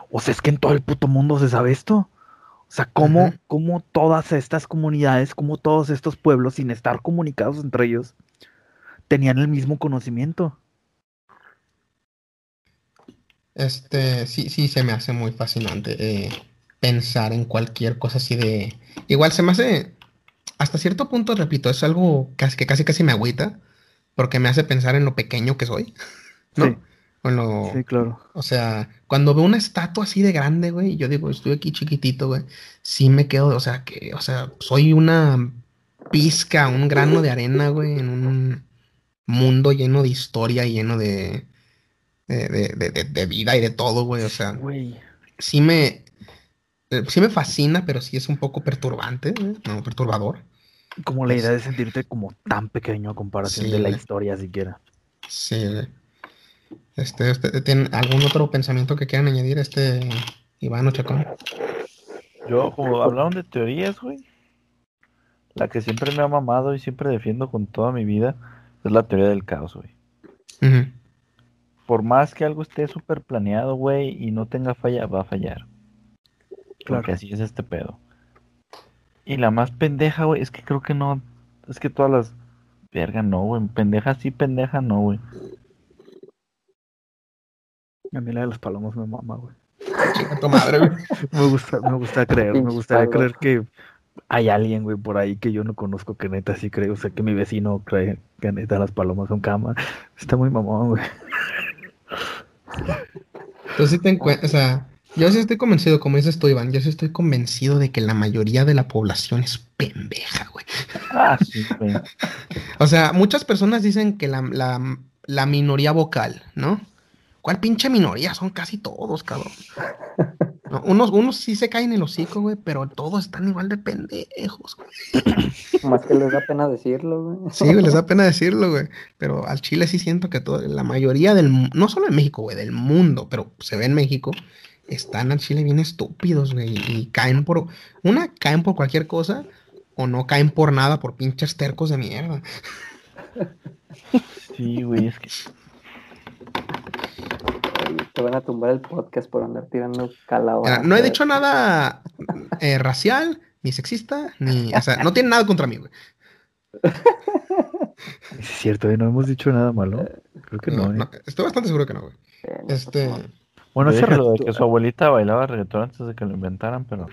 o sea, es que en todo el puto mundo se sabe esto. O sea, cómo, cómo todas estas comunidades, cómo todos estos pueblos, sin estar comunicados entre ellos, tenían el mismo conocimiento. Este, sí, sí, se me hace muy fascinante eh, pensar en cualquier cosa así de... Igual se me hace, hasta cierto punto, repito, es algo casi, que casi casi me agüita, porque me hace pensar en lo pequeño que soy, (laughs) ¿no? Sí. O lo- Sí, claro. o sea, cuando veo una estatua así de grande, güey, y yo digo, estoy aquí chiquitito, güey, sí me quedo, o sea, que, o sea, soy una pizca, un grano de arena, güey, en un mundo lleno de historia, y lleno de, de, de, de- de- de vida y de todo, güey, o sea, Güey. sí me, eh, sí me fascina, pero sí es un poco perturbante, güey, no, perturbador. Como la Pues- idea de sentirte como tan pequeño a comparación Sí, de la historia siquiera. Sí, güey. Este, ¿usted tiene algún otro pensamiento que quieran añadir, este Iván Chacón? Yo, como hablaron de teorías, güey, la que siempre me ha mamado y siempre defiendo con toda mi vida es la teoría del caos, güey. Por más que algo esté súper planeado, güey, y no tenga falla, va a fallar. Porque Claro. así es este pedo. Y la más pendeja, güey, es que creo que no. Es que todas las. Verga, no, güey. Pendeja sí, pendeja no, güey. A mí la de las palomas me mama, güey. Madre, güey. (laughs) Me gusta, me gusta creer, me gustaría creer que hay alguien, güey, por ahí que yo no conozco que neta sí cree, o sea, que mi vecino cree que neta las palomas son cama. Está muy mamón, güey. Tú sí te encuentras, o sea, yo sí estoy convencido, como dices tú, Iván, yo sí estoy convencido de que la mayoría de la población es pendeja, güey. Ah, sí, güey. O sea, muchas personas dicen que la, la, la minoría vocal, ¿no? ¿Cuál pinche minoría? Son casi todos, cabrón. No, unos, unos sí se caen en el hocico, güey, pero todos están igual de pendejos, güey. Más que les da pena decirlo, güey. Sí, güey, les da pena decirlo, güey. Pero al Chile sí siento que todo, la mayoría del, no solo en México, güey, del mundo, pero se ve en México, están al Chile bien estúpidos, güey. Y caen por, una, caen por cualquier cosa, o no caen por nada por pinches tercos de mierda. (laughs) Sí, güey, es que. Te van a tumbar el podcast por andar tirando calabazas. no he dicho nada eh, racial, ni sexista, ni, o sea, no tiene nada contra mí, güey. Es cierto, ¿eh? no hemos dicho nada malo. Creo que No, no. ¿eh? no, estoy bastante seguro que no, güey. Eh, Este, pues, Bueno, ese Déjalo de ratito- que su abuelita bailaba reggaetón antes de que lo inventaran, pero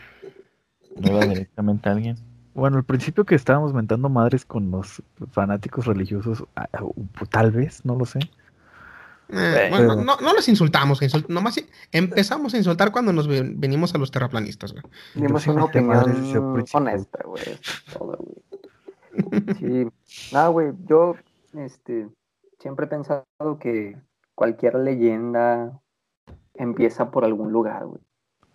no iba (laughs) directamente a alguien. Bueno, al principio que estábamos mentando madres con los fanáticos religiosos, ah, tal vez, no lo sé. eh, bueno, no, no los insultamos, insult- nomás empezamos a insultar cuando nos ven- venimos a los terraplanistas, güey. Dimos una opinión honesta, güey. todo, güey. Sí. Nada, güey. Yo este, siempre he pensado que cualquier leyenda empieza por algún lugar, güey.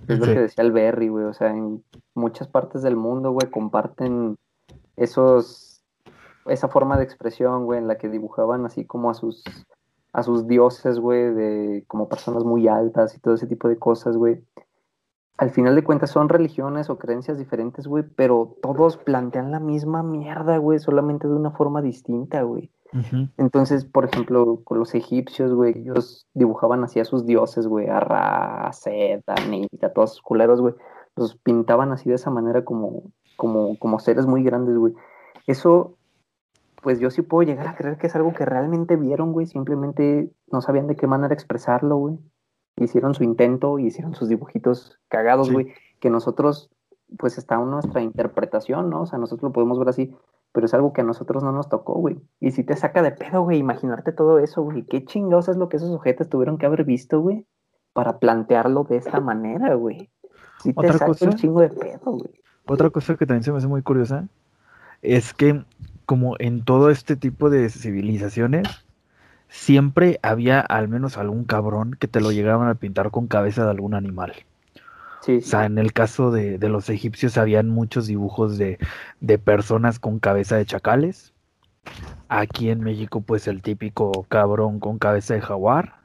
Es lo que decía el Berry, güey. O sea, en muchas partes del mundo, güey, comparten esos, esa forma de expresión, güey, en la que dibujaban así como a sus, a sus dioses, güey, de como personas muy altas y todo ese tipo de cosas, güey. Al final de cuentas son religiones o creencias diferentes, güey, pero todos plantean la misma mierda, güey, solamente de una forma distinta, güey. Entonces, por ejemplo, con los egipcios, güey, ellos dibujaban así a sus dioses, güey, a Ra, a Set, a todos sus culeros, güey. Los pintaban así de esa manera como, como, como seres muy grandes, güey. Eso, pues yo sí puedo llegar a creer que es algo que realmente vieron, güey. Simplemente no sabían de qué manera expresarlo, güey. Hicieron su intento y hicieron sus dibujitos cagados, Sí. güey. Que nosotros, pues está en nuestra interpretación, ¿no? O sea, nosotros lo podemos ver así pero es algo que a nosotros no nos tocó, güey. Y si te saca de pedo, güey, imaginarte todo eso, güey. Qué chingados es lo que esos sujetos tuvieron que haber visto, güey, para plantearlo de esta manera, güey. Si te ¿Otra saca cosa? un chingo de pedo, güey. Otra cosa que también se me hace muy curiosa es que como en todo este tipo de civilizaciones, siempre había al menos algún cabrón que te lo llegaban a pintar con cabeza de algún animal. Sí, O sea, en el caso de, de los egipcios habían muchos dibujos de, de personas con cabeza de chacales. Aquí en México, pues el típico cabrón con cabeza de jaguar.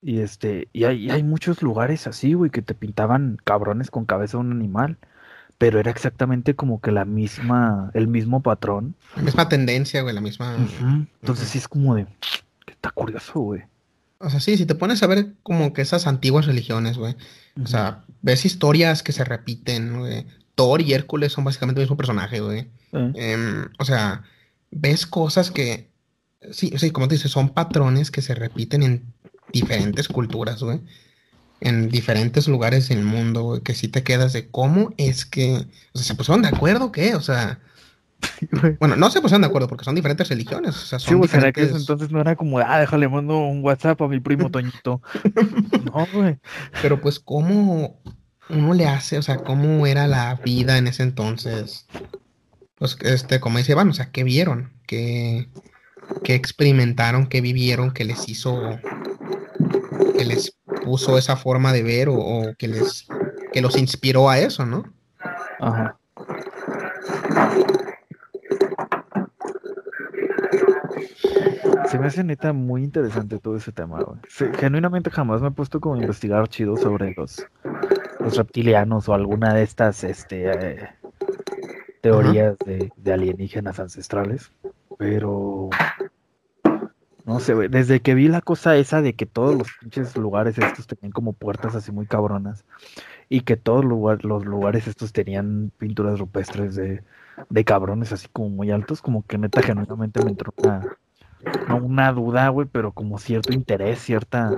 Y este, y hay, y hay muchos lugares así, güey, que te pintaban cabrones con cabeza de un animal. Pero era exactamente como que la misma, el mismo patrón. La misma tendencia, güey, la misma... Entonces sí es como de, que está curioso, güey. O sea, sí, si te pones a ver como que esas antiguas religiones, güey. O sea, ves historias que se repiten, güey. Thor y Hércules son básicamente el mismo personaje, güey. Em, o sea, ves cosas que, sí, sí, como te dices, son patrones que se repiten en diferentes culturas, güey. En diferentes lugares del mundo, güey, que sí te quedas de cómo es que, o sea, ¿se pusieron de acuerdo o qué? O sea. Bueno, no se pusieron de acuerdo porque son diferentes religiones, o sea, Sí, diferentes, entonces no era como, ah, déjale, mando un WhatsApp a mi primo Toñito. (laughs) No, güey. pero pues cómo uno le hace, o sea, cómo era la vida en ese entonces. Pues, este, como dice Iván, o sea, ¿qué vieron? ¿Qué, qué experimentaron? ¿Qué vivieron? ¿Qué les hizo? ¿Que les puso esa forma de ver o, o que les, que los inspiró a eso, ¿no? Ajá. Se me hace neta muy interesante todo ese tema, güey. Se- genuinamente jamás me he puesto como a investigar chido sobre los, los reptilianos o alguna de estas este, eh, teorías de, de alienígenas ancestrales. Pero no sé, güey. Desde que vi la cosa esa de que todos los pinches lugares estos tenían como puertas así muy cabronas y que todos lugar- los lugares estos tenían pinturas rupestres de, de cabrones así como muy altos, como que neta genuinamente me entró una, no una duda, güey, pero como cierto interés, cierta,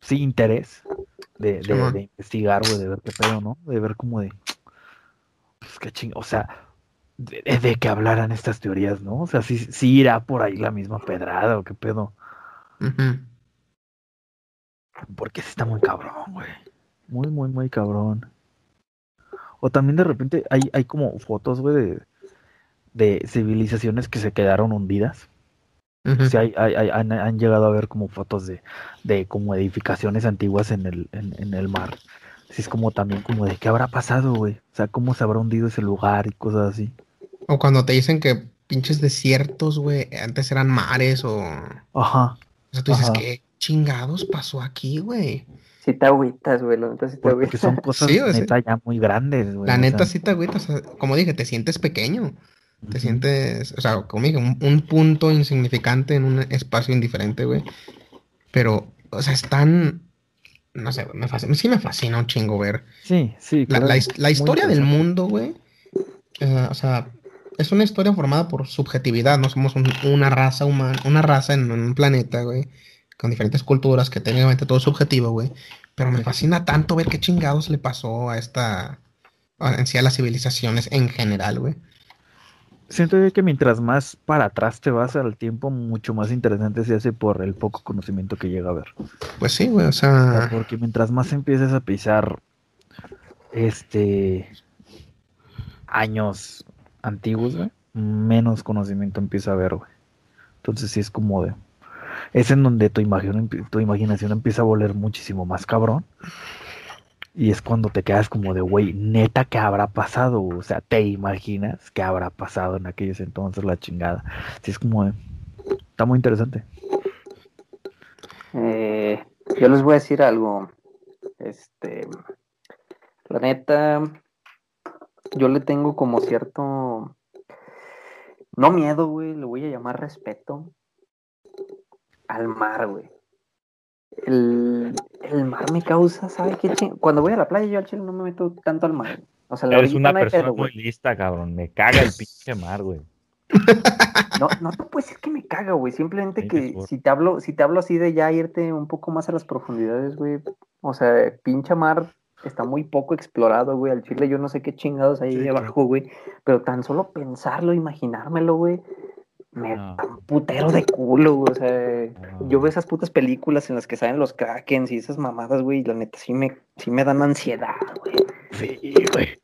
sí, interés de, de, Simón. de investigar, güey, de ver qué pedo, ¿no? De ver como de, pues qué ching, o sea, de, de que hablaran estas teorías, ¿no? O sea, sí, sí irá por ahí la misma pedrada o qué pedo, porque sí está muy cabrón, güey. Muy, muy, muy cabrón. O también de repente hay, hay como fotos, güey, de, de civilizaciones que se quedaron hundidas. Sí, hay, hay- hay- han, han llegado a ver como fotos de, de como edificaciones antiguas en el, en, en el mar. Sí, es como también como de qué habrá pasado, güey. O sea, cómo se habrá hundido ese lugar y cosas así. O cuando te dicen que pinches desiertos, güey, antes eran mares o... O Ajá. sea, tú dices, Ajá. ¿qué chingados pasó aquí, güey? Si te agüitas, güey, la neta sí te Porque agüitas. son cosas Sí, o sea, neta ya muy grandes, güey. La o neta sea, sí te agüitas, o sea, como dije, te sientes pequeño. Te sientes, o sea, dije, un, un punto insignificante en un espacio indiferente, güey. Pero, o sea, es tan, no sé, me fascina, sí me fascina un chingo ver Sí, sí. la, claro, la historia del mundo, güey. eh, o sea, es una historia formada por subjetividad, no somos un- una raza humana, una raza en un planeta, güey, con diferentes culturas, que técnicamente todo es subjetivo, güey. Pero me fascina tanto ver qué chingados le pasó a esta, a- en sí a las civilizaciones en general, güey. Siento yo que mientras más para atrás te vas al tiempo, mucho más interesante se hace por el poco conocimiento que llega a haber. Pues sí, güey, o sea, porque mientras más empiezas a pisar este años antiguos, güey, menos conocimiento empieza a haber, güey. Entonces sí es como de es en donde tu imaginación, tu imaginación empieza a voler muchísimo más cabrón. Y es cuando te quedas como de, güey, neta, ¿qué habrá pasado? O sea, ¿te imaginas qué habrá pasado en aquellos entonces la chingada? Sí, es como está muy interesante. Eh, yo les voy a decir algo. Este, la neta, yo le tengo como cierto, no miedo, güey, le voy a llamar respeto al mar, güey. El, el mar me causa, ¿sabe qué? ching- Cuando voy a la playa, yo al chile no me meto tanto al mar. O sea, la Eres una no persona pedo, muy lista, cabrón. Me caga el pinche mar, güey. (laughs) No, no te puedes decir que me caga, güey. Simplemente Sí, que si te hablo, si te hablo así de ya irte un poco más a las profundidades, güey. O sea, pinche mar está muy poco explorado, güey. Al Chile yo no sé qué chingados hay Sí, ahí claro. abajo, güey. Pero tan solo pensarlo, imaginármelo, güey. Me No. da un putero de culo, güey. O sea, No. yo veo esas putas películas en las que salen los krakens y esas mamadas, güey. Y la neta sí me, sí me dan ansiedad, güey. Sí, güey.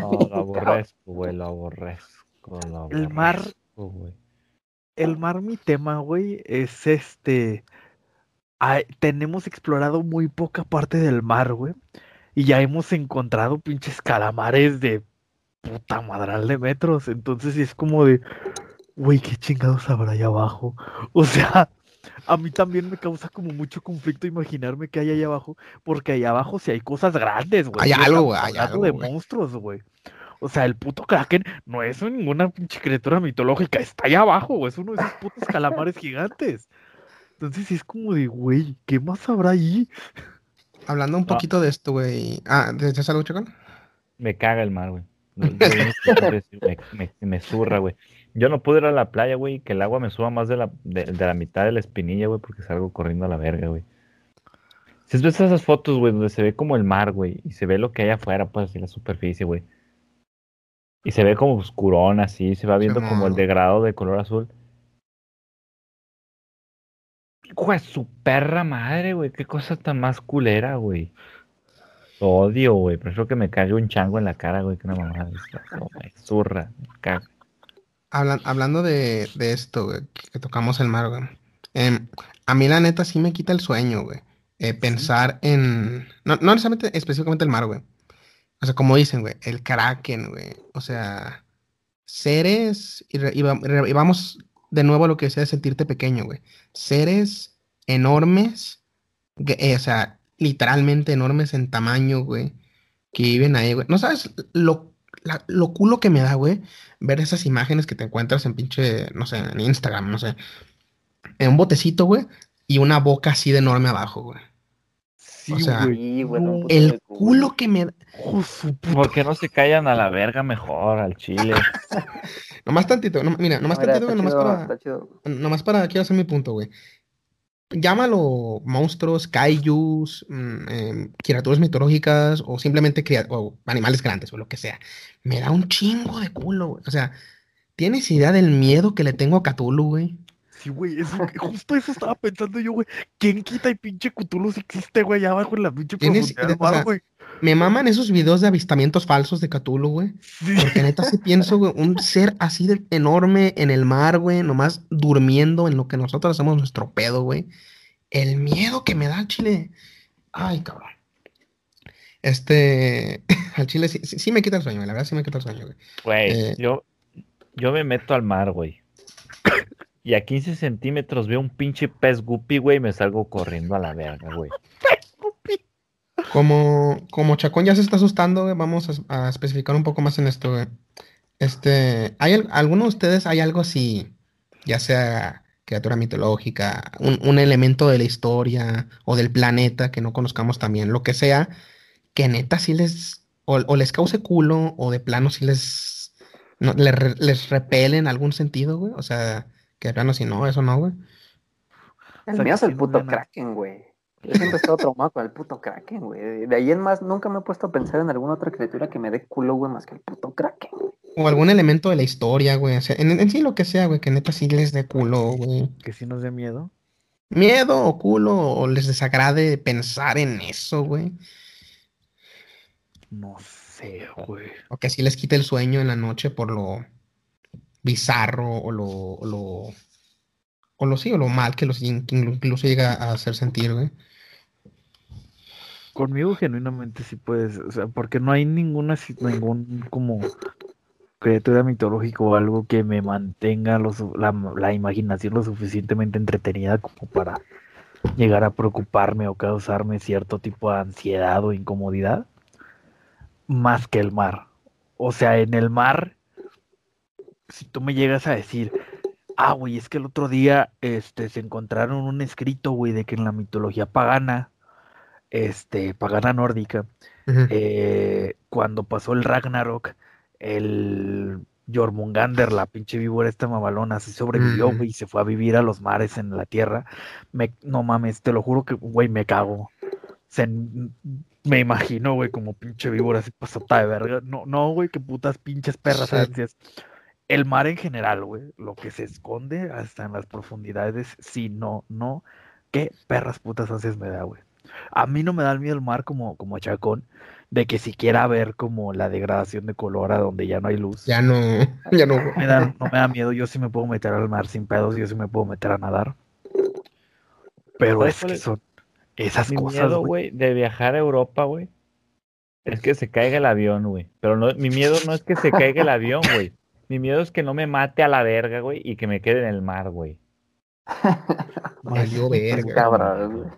No, lo (laughs) aborrezco, güey, lo aborrezco. Lo El mar- aborrezco, güey. El mar, mi tema, güey, es este. ay, tenemos explorado muy poca parte del mar, güey. Y ya hemos encontrado pinches calamares de puta madral de metros. Entonces sí es como de. Güey, qué chingados habrá allá abajo. (laughs) O sea, a mí también me causa como mucho conflicto imaginarme qué hay allá abajo. Porque allá abajo sí hay cosas grandes, güey. Hay algo, güey, hay algo, de monstruos, güey. O sea, el puto Kraken no es ninguna pinche criatura mitológica, está allá abajo, güey, es uno de esos putos calamares gigantes. Entonces sí es como de, güey, ¿qué más habrá ahí? (laughs) hablando un Ah. poquito de esto, güey. Ah, ¿deseas algo, Chacón? Me caga el mar, güey. (laughs) Que me, me zurra, güey. Yo no puedo ir a la playa, güey, que el agua me suba más de la, de, de la mitad de la espinilla, güey, porque salgo corriendo a la verga, güey. Si has visto esas fotos, güey, donde se ve como el mar, güey, y se ve lo que hay afuera, pues, así la superficie, güey. Y se ve como oscurón, así, se va viendo como el Simón. degradado de color azul. Hijo de su perra madre, güey, qué cosa tan más culera, güey. Odio, güey. Prefiero que me cague un chango en la cara, güey, que una mamada. de zurra, me caga. Hablan- hablando de, de esto, güey, que, tocamos el mar, güey. em, a mí la neta sí me quita el sueño, güey. eh, pensar en... No, no necesariamente específicamente el mar, güey. O sea, como dicen, güey, el kraken, güey. O sea, seres... Y, re- y va- re- y vamos de nuevo a lo que decía de sentirte pequeño, güey. Seres enormes, que, eh, o sea, literalmente enormes en tamaño, güey, que viven ahí, güey. No sabes lo, la- lo culo que me da, güey, ver esas imágenes que te encuentras en pinche, no sé, en Instagram, no sé, en un botecito, güey, y una boca así de enorme abajo, güey. Sí, O sea, güey. Puto- El culo que me da. hijo su puta- ¿Por qué no se callan a la verga mejor al chile? (laughs) Nomás tantito, no- mira, nomás Mira, tantito, nomás chido, para, nomás para, quiero hacer mi punto, güey. Llámalo monstruos, kaijus, mm, em, criaturas mitológicas o simplemente o animales grandes o lo que sea. Me da un chingo de culo, güey. O sea, ¿tienes idea del miedo que le tengo a Cthulhu, güey? Sí, güey, eso- justo eso estaba pensando yo, güey. ¿Quién quita y pinche Cthulhu si existe, güey, allá abajo en la pinche profundidad güey? Me maman esos videos de avistamientos falsos de Cthulhu, güey. Porque neta sí pienso, güey, un ser así de enorme en el mar, güey, nomás durmiendo en lo que nosotros hacemos nuestro pedo, güey. El miedo que me da al chile. Ay, cabrón. Este, (laughs) al chile sí, sí, sí me quita el sueño, la verdad sí me quita el sueño, güey. Güey, Eh. yo, yo me meto al mar, güey. (coughs) Y a 15 centímetros veo un pinche pez guppy, güey, y me salgo corriendo a la verga, güey. (laughs) Como, como Chacón ya se está asustando, güey, vamos a, a especificar un poco más en esto, güey. Este, ¿hay al- alguno de ustedes, hay algo así, ya sea criatura mitológica, un, un elemento de la historia o del planeta que no conozcamos también, lo que sea, que neta sí les, o, o les cause culo o de plano sí les, no, le les repele en algún sentido, güey. O sea, que plano si no, eso no, güey. El mío es el sí puto Kraken, güey. Yo siempre he estado traumado con el puto Kraken, güey. De ahí en más, nunca me he puesto a pensar en alguna otra criatura que me dé culo, güey, más que el puto Kraken. güey. O algún elemento de la historia, güey. O sea, en, en sí lo que sea, güey, que neta sí les dé culo, güey. Que sí nos dé miedo. Miedo o culo, o les desagrade pensar en eso, güey. No sé, güey. O que así les quite el sueño en la noche por lo bizarro o lo, o lo, o lo sí, o lo mal que los incluso llega a hacer sentir, güey. Conmigo genuinamente sí puedes, o sea, porque no hay ninguna, ningún como criatura mitológica o algo que me mantenga lo su- la, la imaginación lo suficientemente entretenida como para llegar a preocuparme o causarme cierto tipo de ansiedad o incomodidad, más que el mar. O sea, en el mar, si tú me llegas a decir, ah, güey, es que el otro día este, se encontraron un escrito, güey, de que en la mitología pagana, este, pagana nórdica, eh, cuando pasó el Ragnarok, el Jormungander, la pinche víbora esta mamalona, se sobrevivió, y se fue a vivir a los mares en la tierra. Me, no mames, te lo juro que, güey, me cago. Se, me imagino, güey, como pinche víbora así pasota de verga. No, no, güey, que putas pinches perras Sí. ansias. El mar en general, güey, lo que se esconde hasta en las profundidades, sí, no, no, qué perras putas ansias me da, güey. A mí no me da el miedo el mar como, como a Chacón, de que siquiera ver como la degradación de color a donde ya no hay luz. Ya no, (laughs) ya no. Me da- no me da miedo, yo sí me puedo meter al mar sin pedos, yo sí me puedo meter a nadar. Pero ¿Sabes es que es? son esas Mi cosas, miedo, güey. güey, de viajar a Europa, güey, es que se caiga el avión, güey. Pero no, mi miedo no es que se caiga el avión, güey. Mi miedo es que no me mate a la verga, güey, y que me quede en el mar, güey. Valió verga. Cabrón, güey.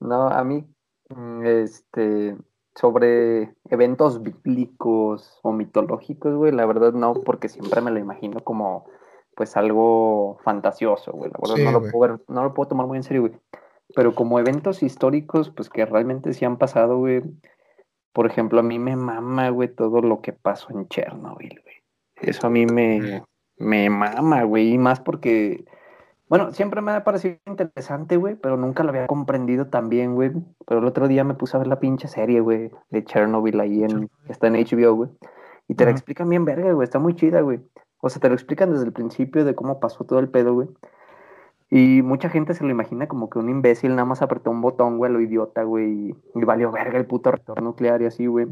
No, a mí, mm, este, sobre eventos bíblicos o mitológicos, güey, la verdad no, porque siempre me lo imagino como, pues, algo fantasioso, güey. La verdad Sí, no lo güey. puedo ver, no lo puedo tomar muy en serio, güey. Pero como eventos históricos, pues, que realmente sí han pasado, güey. Por ejemplo, a mí me mama, güey, todo lo que pasó en Chernobyl, güey. Eso a mí me, me mama, güey, y más porque... Bueno, siempre me ha parecido interesante, güey, pero nunca lo había comprendido tan bien, güey. Pero el otro día me puse a ver la pinche serie, güey, de Chernobyl ahí en, Chernobyl. está en HBO, güey. Y te la Ajá. explican bien verga, güey, está muy chida, güey. O sea, te lo explican desde el principio de cómo pasó todo el pedo, güey. Y mucha gente se lo imagina como que un imbécil nada más apretó un botón, güey, lo idiota, güey, y, y valió verga el puto reactor nuclear y así, güey.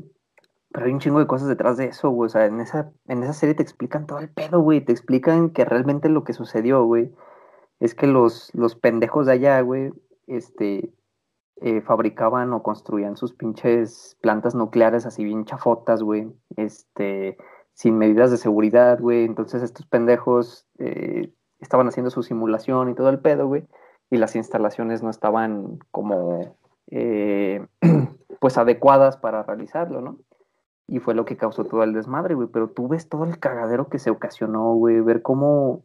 Pero hay un chingo de cosas detrás de eso, güey. O sea, en esa, en esa serie te explican todo el pedo, güey. Te explican que realmente lo que sucedió, güey, es que los, los pendejos de allá, güey, este, eh, fabricaban o construían sus pinches plantas nucleares así bien chafotas, güey, este, sin medidas de seguridad, güey. Entonces estos pendejos eh, estaban haciendo su simulación y todo el pedo, güey, y las instalaciones no estaban como, eh, (clears throat) pues, adecuadas para realizarlo, ¿no? Y fue lo que causó todo el desmadre, güey. Pero tú ves todo el cagadero que se ocasionó, güey. Ver cómo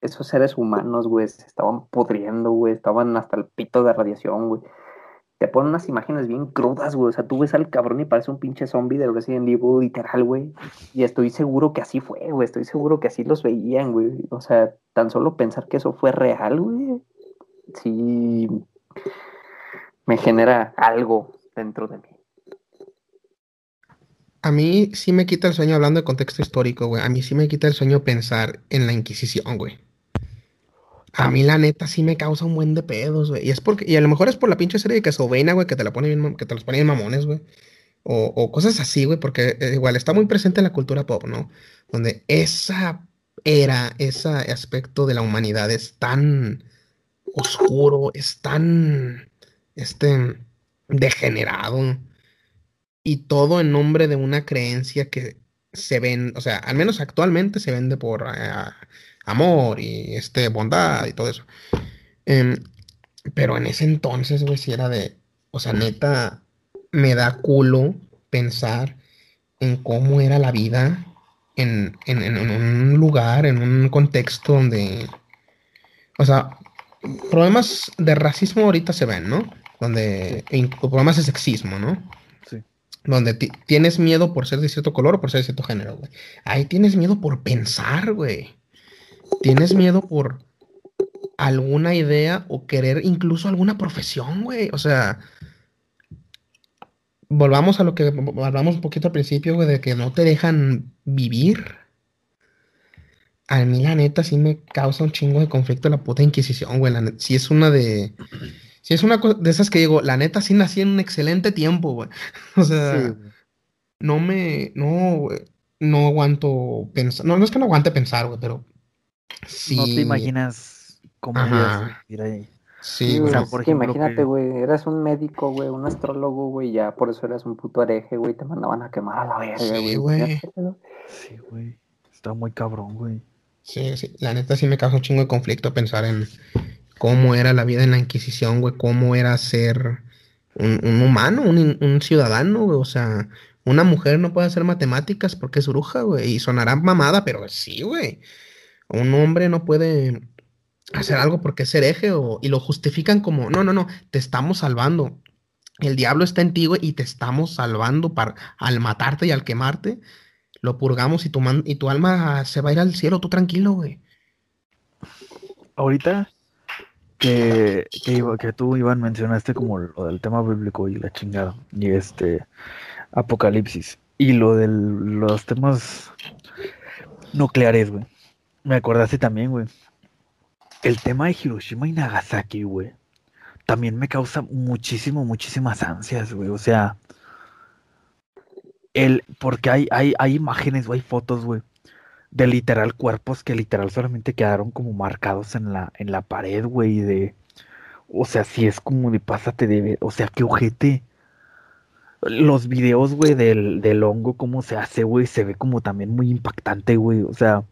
esos seres humanos, güey, se estaban pudriendo, güey. Estaban hasta el pito de radiación, güey. Te ponen unas imágenes bien crudas, güey. O sea, tú ves al cabrón y parece un pinche zombie de Resident Evil, literal, güey. Y estoy seguro que así fue, güey. Estoy seguro que así los veían, güey. O sea, tan solo pensar que eso fue real, güey. Sí. Me genera algo dentro de mí. A mí sí me quita el sueño hablando de contexto histórico, güey. A mí sí me quita el sueño pensar en la Inquisición, güey. A mí la neta sí me causa un buen de pedos, güey. Y es porque, y a lo mejor es por la pinche serie de Castlevania, güey, que te la pone bien, que te los pone bien mamones, güey. O, o cosas así, güey, porque eh, igual está muy presente en la cultura pop, ¿no? Donde esa era, ese aspecto de la humanidad es tan oscuro, es tan, este, degenerado. Y todo en nombre de una creencia que se ven, o sea, al menos actualmente se vende por eh, amor y este, bondad y todo eso. Em, pero en ese entonces, güey, si era de, o sea, neta, me da culo pensar en cómo era la vida en, en, en- un lugar, en un contexto donde, o sea, problemas de racismo ahorita se ven, ¿no? Donde, e problemas de sexismo, ¿no? Donde ti- tienes miedo por ser de cierto color o por ser de cierto género, güey. Ahí tienes miedo por pensar, güey. Tienes miedo por alguna idea o querer incluso alguna profesión, güey. O sea, volvamos a lo que hablamos un poquito al principio, güey, de que no te dejan vivir. A mí, la neta, sí me causa un chingo de conflicto la puta Inquisición, güey. La net- sí es una de. Sí es una cosa de esas que digo, la neta, sí nací en un excelente tiempo, güey. (laughs) O sea, Sí, güey. no me. No, güey, no aguanto pensar. No, no es que no aguante pensar, güey, pero. Sí. No te imaginas cómo Ajá. ibas a vivir ahí. Sí, Sí, güey. o sea, es por que ejemplo, imagínate, que- güey, eras un médico, güey, un astrólogo, güey, ya por eso eras un puto hereje, güey, te mandaban a quemar a la verga, Sí, güey. güey. ¿qué pedo? Sí, güey. Está muy cabrón, güey. Sí, sí, la neta sí me causa un chingo de conflicto pensar en cómo era la vida en la Inquisición, güey, cómo era ser un, humano, un ciudadano, güey, o sea, una mujer no puede hacer matemáticas porque es bruja, güey, y sonará mamada, pero sí, güey, un hombre no puede hacer algo porque es hereje o, y lo justifican como, no, no, no, te estamos salvando. El diablo está en ti, güey, y te estamos salvando para, al matarte y al quemarte lo purgamos y tu, man- y tu alma se va a ir al cielo, tú tranquilo, güey. Ahorita que, que, tú, Iván, mencionaste como lo del tema bíblico y la chingada, y este Apocalipsis, y lo de los temas nucleares, güey. Me acordaste también, güey. El tema de Hiroshima y Nagasaki, güey. También me causa muchísimo, muchísimas ansias, güey. O sea, el, porque hay, hay, hay imágenes, güey, fotos, güey, de literal cuerpos que literal solamente quedaron como marcados en la, en la pared, güey, de, o sea, si es como de pásate de, o sea, qué ojete. Los videos, güey, del, del hongo, cómo se hace, güey, se ve como también muy impactante, güey, o sea,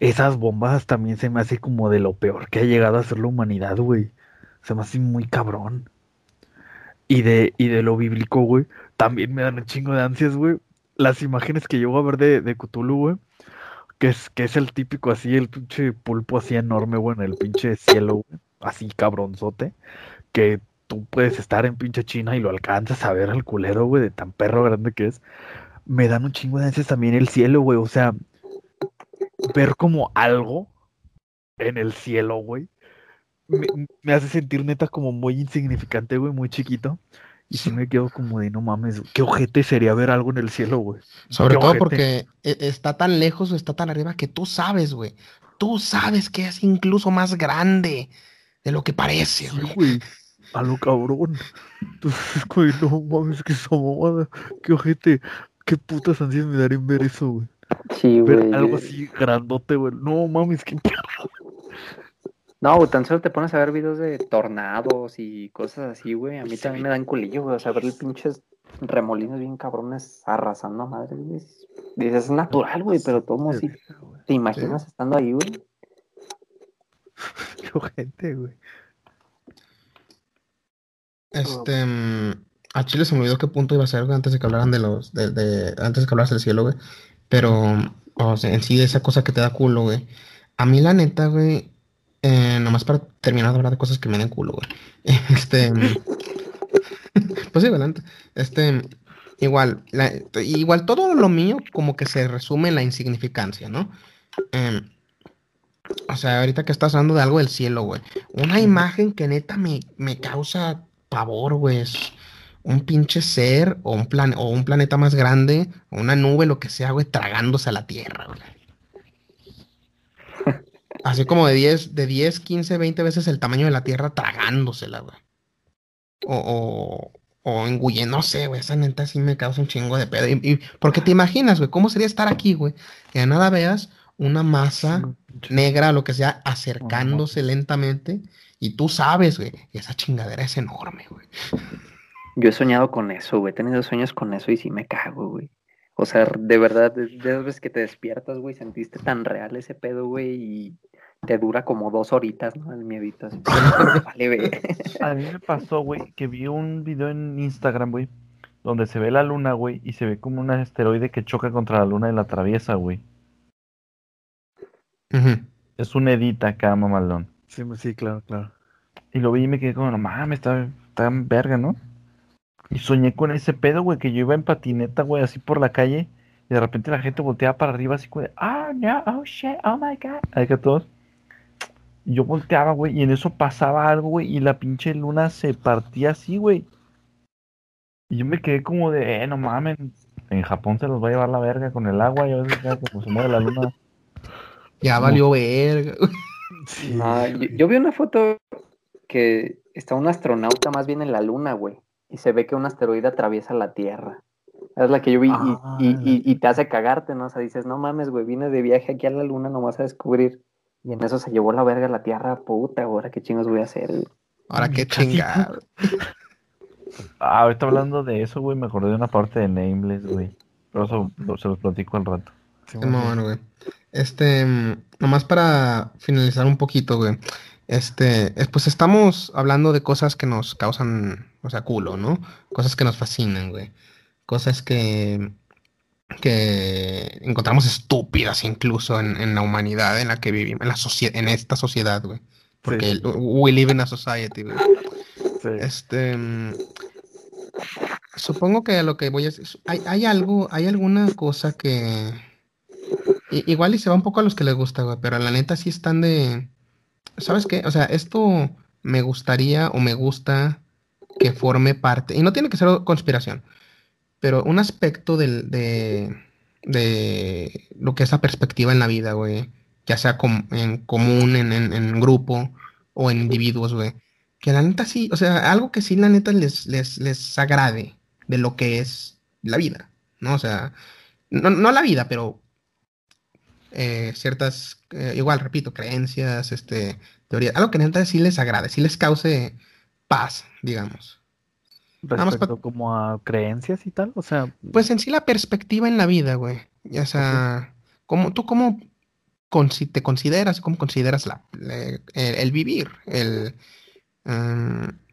esas bombas también se me hace como de lo peor que ha llegado a ser la humanidad, güey, se me hace muy cabrón. Y de, y de lo bíblico, güey, también me dan un chingo de ansias, güey. Las imágenes que llego a ver de, de Cthulhu, güey. Que es, que es el típico así, el pinche pulpo así enorme, güey, en el pinche cielo, güey. Así cabronzote. Que tú puedes estar en pinche China y lo alcanzas a ver al culero, güey, de tan perro grande que es. Me dan un chingo de ansias también el cielo, güey. O sea, ver como algo en el cielo, güey. Me, me hace sentir neta como muy insignificante, güey, muy chiquito. Y sí me quedo como de no mames, qué ojete sería ver algo en el cielo, güey. Sobre todo ojete. porque e- está tan lejos o está tan arriba que tú sabes, güey. Tú sabes que es incluso más grande de lo que parece, Sí, güey. güey. A lo cabrón. Entonces, güey, no mames, que esa mamada. Qué ojete. Qué putas ansias me darían ver eso, güey. Sí, Ver güey. algo así grandote, güey. No mames, qué (laughs) No, güey, tan solo te pones a ver videos de tornados y cosas así, güey. A mí Sí. también me dan culillo, güey. O sea, ver el pinches remolinos bien cabrones arrasando a madre, güey. es- Dices, es natural, güey, pero todos sí te imaginas estando ahí, güey. (laughs) Qué ojete, güey. Este, mm, a Chile se me olvidó qué punto iba a ser güey, antes de que hablaran de los, de, de- antes de que hablaras del cielo, güey. Pero, o sea, en sí, esa cosa que te da culo, güey. A mí, la neta, güey, eh, nomás para terminar de hablar de cosas que me dan culo, güey. (laughs) Este, pues sí, adelante. Este, igual, la- igual todo lo mío como que se resume en la insignificancia, ¿no? Em, o sea, ahorita que estás hablando de algo del cielo, güey. Una imagen que neta me, me causa pavor, güey. Es un pinche ser o un, plan o un planeta más grande, o una nube, lo que sea, güey, tragándose a la Tierra, güey. Así como de 10, de 10, 15, 20 veces el tamaño de la Tierra tragándosela, güey. O, o, o no sé, güey. Esa neta sí me causa un chingo de pedo. Y, y- porque te imaginas, güey, ¿cómo sería estar aquí, güey? Que de nada veas una masa negra, lo que sea, acercándose lentamente. Y tú sabes, güey, esa chingadera es enorme, güey. Yo he soñado con eso, güey. He tenido sueños con eso y sí me cago, güey. O sea, de verdad, de esas veces que te despiertas, güey, sentiste tan real ese pedo, güey, y te dura como dos horitas, ¿no? El miedito así. Vale, güey. A mí me pasó, güey, que vi un video en Instagram, güey, donde se ve la luna, güey, y se ve como un asteroide que choca contra la luna y la atraviesa, güey. Es un edita acá, mamalón. Sí, sí, claro, claro. Y lo vi y me quedé como, no mames, está, en verga, ¿no? Y soñé con ese pedo, güey, que yo iba en patineta, güey, así por la calle. Y de repente la gente volteaba para arriba así como de, ah, no, oh shit, oh my god. Ahí que todos. Y yo volteaba, güey, y en eso pasaba algo, güey, y la pinche luna se partía así, güey. Y yo me quedé como de, eh, no mames, en Japón se los va a llevar la verga con el agua, y a veces ya como se mueve la luna. Ya valió verga. Ah, yo, yo vi una foto que está un astronauta más bien en la luna, güey. Y se ve que un asteroide atraviesa la Tierra. Es la que yo vi y- Ah. y, y- y te hace cagarte, ¿no? O sea, dices, no mames, güey, vine de viaje aquí a la luna nomás a descubrir. Y en eso se llevó la verga la Tierra, puta, ahora qué chingos voy a hacer, güey. Ahora qué chingado. (laughs) Ah, ahorita hablando de eso, güey, me acordé de una parte de Nameless, güey. Pero eso lo- se los platico al rato. Simón, güey. Este, mm, nomás para finalizar un poquito, güey. Este, es- pues estamos hablando de cosas que nos causan, o sea, culo, ¿no? Cosas que nos fascinan, güey. Cosas que, que encontramos estúpidas incluso en, en la humanidad en la que vivimos, en la en esta sociedad, güey. Porque Sí. we live in a society, güey. Sí. Este, supongo que a lo que voy es, hay, hay algo, hay alguna cosa que i- igual y se va un poco a los que les gusta, güey, pero la neta sí están de, ¿sabes qué? O sea, esto me gustaría o me gusta que forme parte, y no tiene que ser conspiración, pero un aspecto del, de, de lo que es la perspectiva en la vida, güey, ya sea en común, en, en, grupo o en individuos, güey. Que la neta sí, o sea, algo que sí la neta les, les, les agrade de lo que es la vida, ¿no? O sea, no, no la vida, pero eh, ciertas, eh, igual, repito, creencias, este, teorías, algo que neta sí les agrade, sí les cause paz, digamos. Nada más pa- Respecto como a creencias y tal, o sea, Pues en sí la perspectiva en la vida, güey. O sea, ¿cómo, ¿tú cómo te consideras, cómo consideras la, la- el, el vivir, el,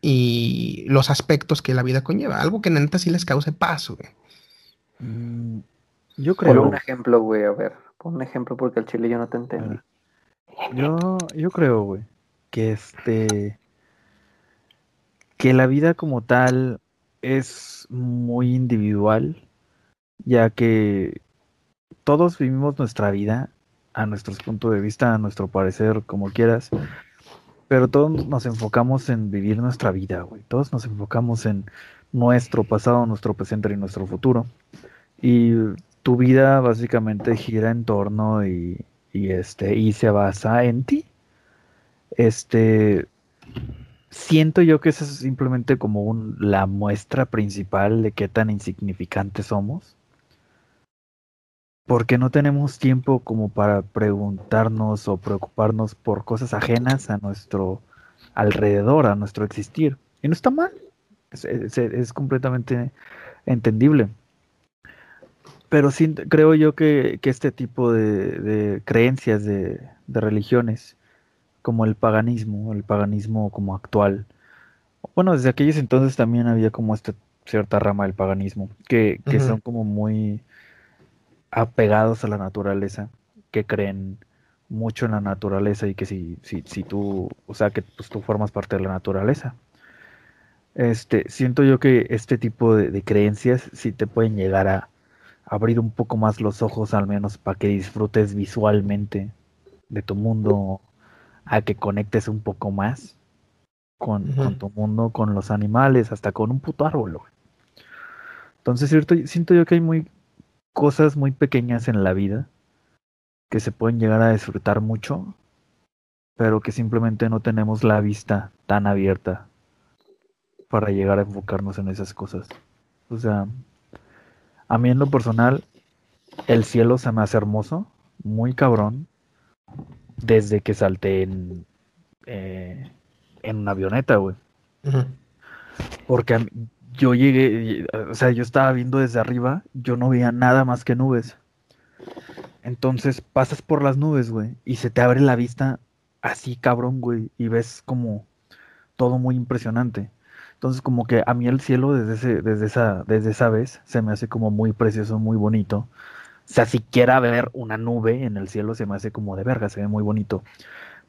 y los aspectos que la vida conlleva? Algo que neta sí les cause paz, güey. mm, yo Pon creo, un ejemplo, güey, a ver. Pon un ejemplo porque el chile yo no te entendí. yo, yo creo, güey, que este, que la vida como tal es muy individual, ya que todos vivimos nuestra vida a nuestros puntos de vista, a nuestro parecer, como quieras, pero todos nos enfocamos en vivir nuestra vida, güey. Todos nos enfocamos en nuestro pasado, nuestro presente y nuestro futuro. Y tu vida básicamente gira en torno y, este y se basa en ti. Este siento yo que esa es simplemente como la muestra principal de qué tan insignificantes somos. Porque no tenemos tiempo como para preguntarnos o preocuparnos por cosas ajenas a nuestro alrededor, a nuestro existir. Y no está mal. Es, completamente entendible. Pero sí creo yo que, este tipo de, creencias de religiones, como el paganismo, el paganismo como actual, bueno, desde aquellos entonces también había como esta cierta rama del paganismo, que, son como muy apegados a la naturaleza, que creen mucho en la naturaleza y que si, si, si tú, o sea, que pues, tú formas parte de la naturaleza. Este, siento yo que este tipo de, de creencias sí te pueden llegar a abrir un poco más los ojos, al menos para que disfrutes visualmente de tu mundo, a que conectes un poco más con, tu mundo, con los animales, hasta con un puto árbol. güey. Entonces, cierto, siento yo que hay muy cosas muy pequeñas en la vida que se pueden llegar a disfrutar mucho, pero que simplemente no tenemos la vista tan abierta para llegar a enfocarnos en esas cosas. O sea, a mí en lo personal, el cielo se me hace hermoso, muy cabrón, desde que salté en, eh, en una avioneta, güey. Porque mí- yo llegué, o sea, yo estaba viendo desde arriba, yo no veía nada más que nubes. Entonces pasas por las nubes, güey, y se te abre la vista así, cabrón, güey, y ves como todo muy impresionante. Entonces, como que a mí el cielo desde ese, desde esa, desde esa vez se me hace como muy precioso, muy bonito. O sea, siquiera ver una nube en el cielo se me hace como de verga, se ve muy bonito.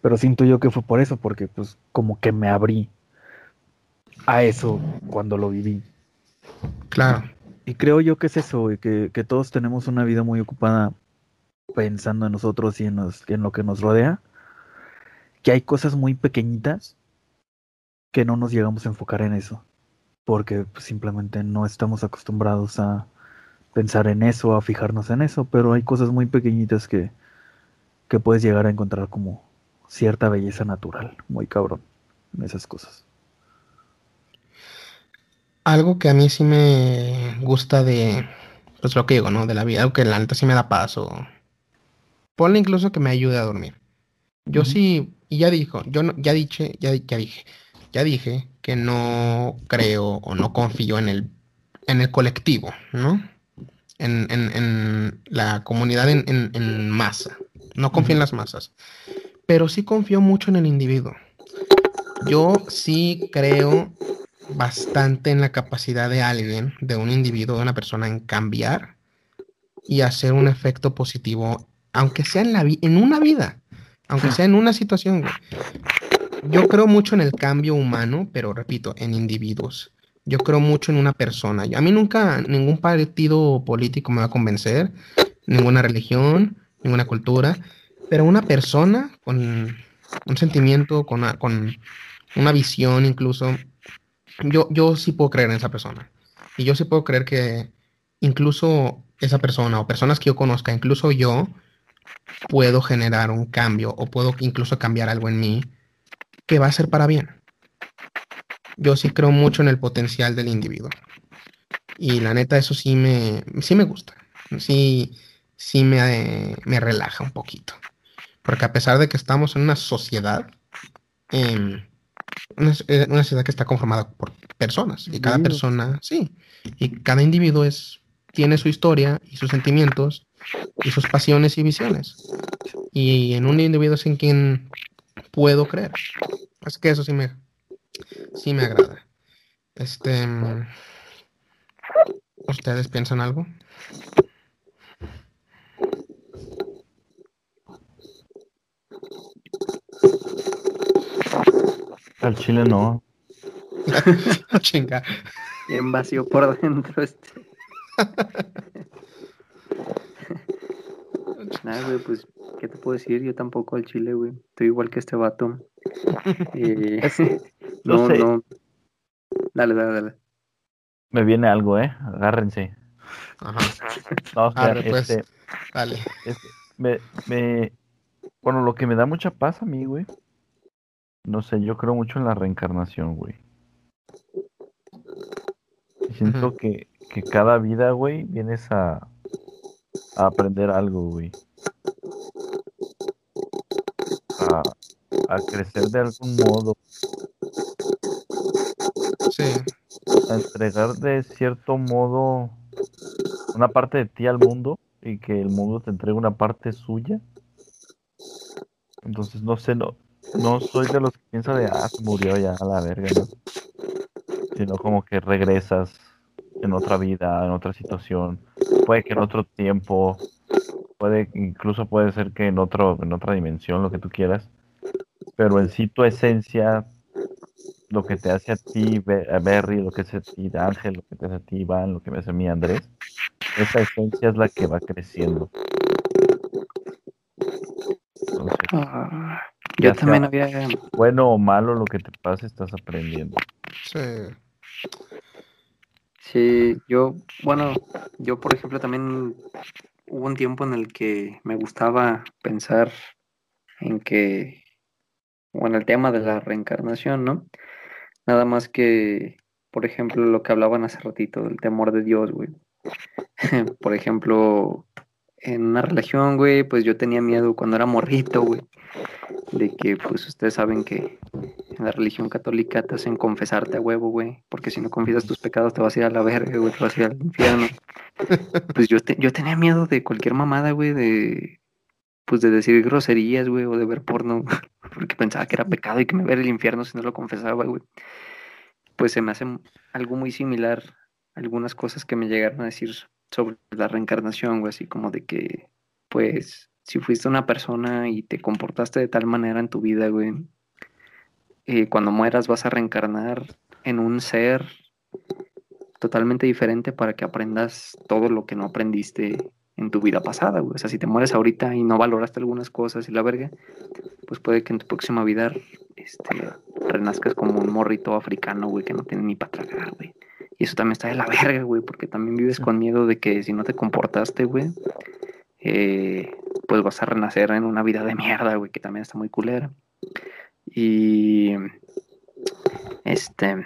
Pero siento yo que fue por eso, porque pues como que me abrí a eso cuando lo viví. Claro. Y creo yo que es eso, güey, que, que todos tenemos una vida muy ocupada pensando en nosotros y en, en lo que nos rodea, que hay cosas muy pequeñitas que no nos llegamos a enfocar en eso, porque pues, simplemente no estamos acostumbrados a pensar en eso, a fijarnos en eso, pero hay cosas muy pequeñitas que, que puedes llegar a encontrar como cierta belleza natural, muy cabrón, en esas cosas. Algo que a mí sí me gusta de, pues lo que digo, ¿no? De la vida, algo que la neta sí me da paz o... Ponle incluso que me ayude a dormir. Yo sí, y ya dijo, yo no, ya dije, ya, ya dije, ya dije que no creo o no confío en el, en el colectivo, ¿no? En, en- en la comunidad en, en- en masa. No confío en las masas. Pero sí confío mucho en el individuo. Yo sí creo bastante en la capacidad de alguien, de un individuo, de una persona en cambiar y hacer un efecto positivo, aunque sea en la en una vida, aunque sea en una situación. Yo creo mucho en el cambio humano, pero repito, en individuos. Yo creo mucho en una persona. A mí nunca ningún partido político me va a convencer, ninguna religión, ninguna cultura, pero una persona con un sentimiento, con una, con una visión incluso, yo, yo sí puedo creer en esa persona. Y yo sí puedo creer que incluso esa persona o personas que yo conozca, incluso yo, puedo generar un cambio o puedo incluso cambiar algo en mí que va a ser para bien. Yo sí creo mucho en el potencial del individuo. Y la neta, eso sí me, sí me gusta. Sí, sí me, me relaja un poquito. Porque a pesar de que estamos en una sociedad, em, una, eh, una sociedad que está conformada por personas. Y cada persona, sí. Y cada individuo es, tiene su historia y sus sentimientos y sus pasiones y visiones. Y en un individuo es en quien puedo creer. Es que eso sí me, sí me agrada. Este, mm, ¿ustedes piensan algo? Al chile no. (laughs) Chinga. Bien vacío por dentro este. (laughs) Nada, güey, pues, ¿qué te puedo decir? Yo tampoco al chile, güey. Estoy igual que este vato. (laughs) Eh, (laughs) No no, sé. no. Dale, dale, dale. Me viene algo, ¿eh? Agárrense. Ajá. No, o sea, Arre, pues. este, Dale. este, me, me, bueno, lo que me da mucha paz a mí, güey. No sé, yo creo mucho en la reencarnación, güey. Siento que, que cada vida, güey, vienes a, a aprender algo, güey. A, a crecer de algún modo, Sí. a entregar de cierto modo una parte de ti al mundo y que el mundo te entregue una parte suya. Entonces, no sé, no, no soy de los que piensa de, ah, se murió ya a la verga, ¿no? Sino como que regresas en otra vida, en otra situación, puede que en otro tiempo, puede, incluso puede ser que en otro, en otra dimensión, lo que tú quieras, pero en sí tu esencia, lo que te hace a ti, a Berry, lo que hace a ti Ángel, lo que te hace a ti Iván, lo que me hace a mí Andrés, esa esencia es la que va creciendo. Entonces, Ah, Ya yo también sea- había. bueno o malo lo que te pase, estás aprendiendo. Sí. Sí, yo, bueno, yo por ejemplo también hubo un tiempo en el que me gustaba pensar en que, bueno, el tema de la reencarnación, ¿no? Nada más que, por ejemplo, lo que hablaban hace ratito, del temor de Dios, güey. (laughs) Por ejemplo, en una religión, güey, pues yo tenía miedo cuando era morrito, güey, de que, pues ustedes saben que en la religión católica te hacen confesarte a huevo, güey, porque si no confiesas tus pecados te vas a ir a la verga, güey, te vas a ir al infierno. (laughs) Pues yo, te- yo tenía miedo de cualquier mamada, güey, de, pues de decir groserías, güey, o de ver porno, (laughs) porque pensaba que era pecado y que me iba a ir al infierno si no lo confesaba, güey. Pues se me hace algo muy similar algunas cosas que me llegaron a decir sobre la reencarnación, güey, así como de que, pues, si fuiste una persona y te comportaste de tal manera en tu vida, güey, eh, cuando mueras vas a reencarnar en un ser totalmente diferente para que aprendas todo lo que no aprendiste en tu vida pasada, güey. O sea, si te mueres ahorita y no valoraste algunas cosas y la verga, pues puede que en tu próxima vida este, renazcas como un morrito africano, güey, que no tiene ni para tragar, güey. Y eso también está de la (laughs) verga, güey, porque también vives con miedo de que si no te comportaste, güey, eh, pues vas a renacer en una vida de mierda, güey, que también está muy culera. Y este,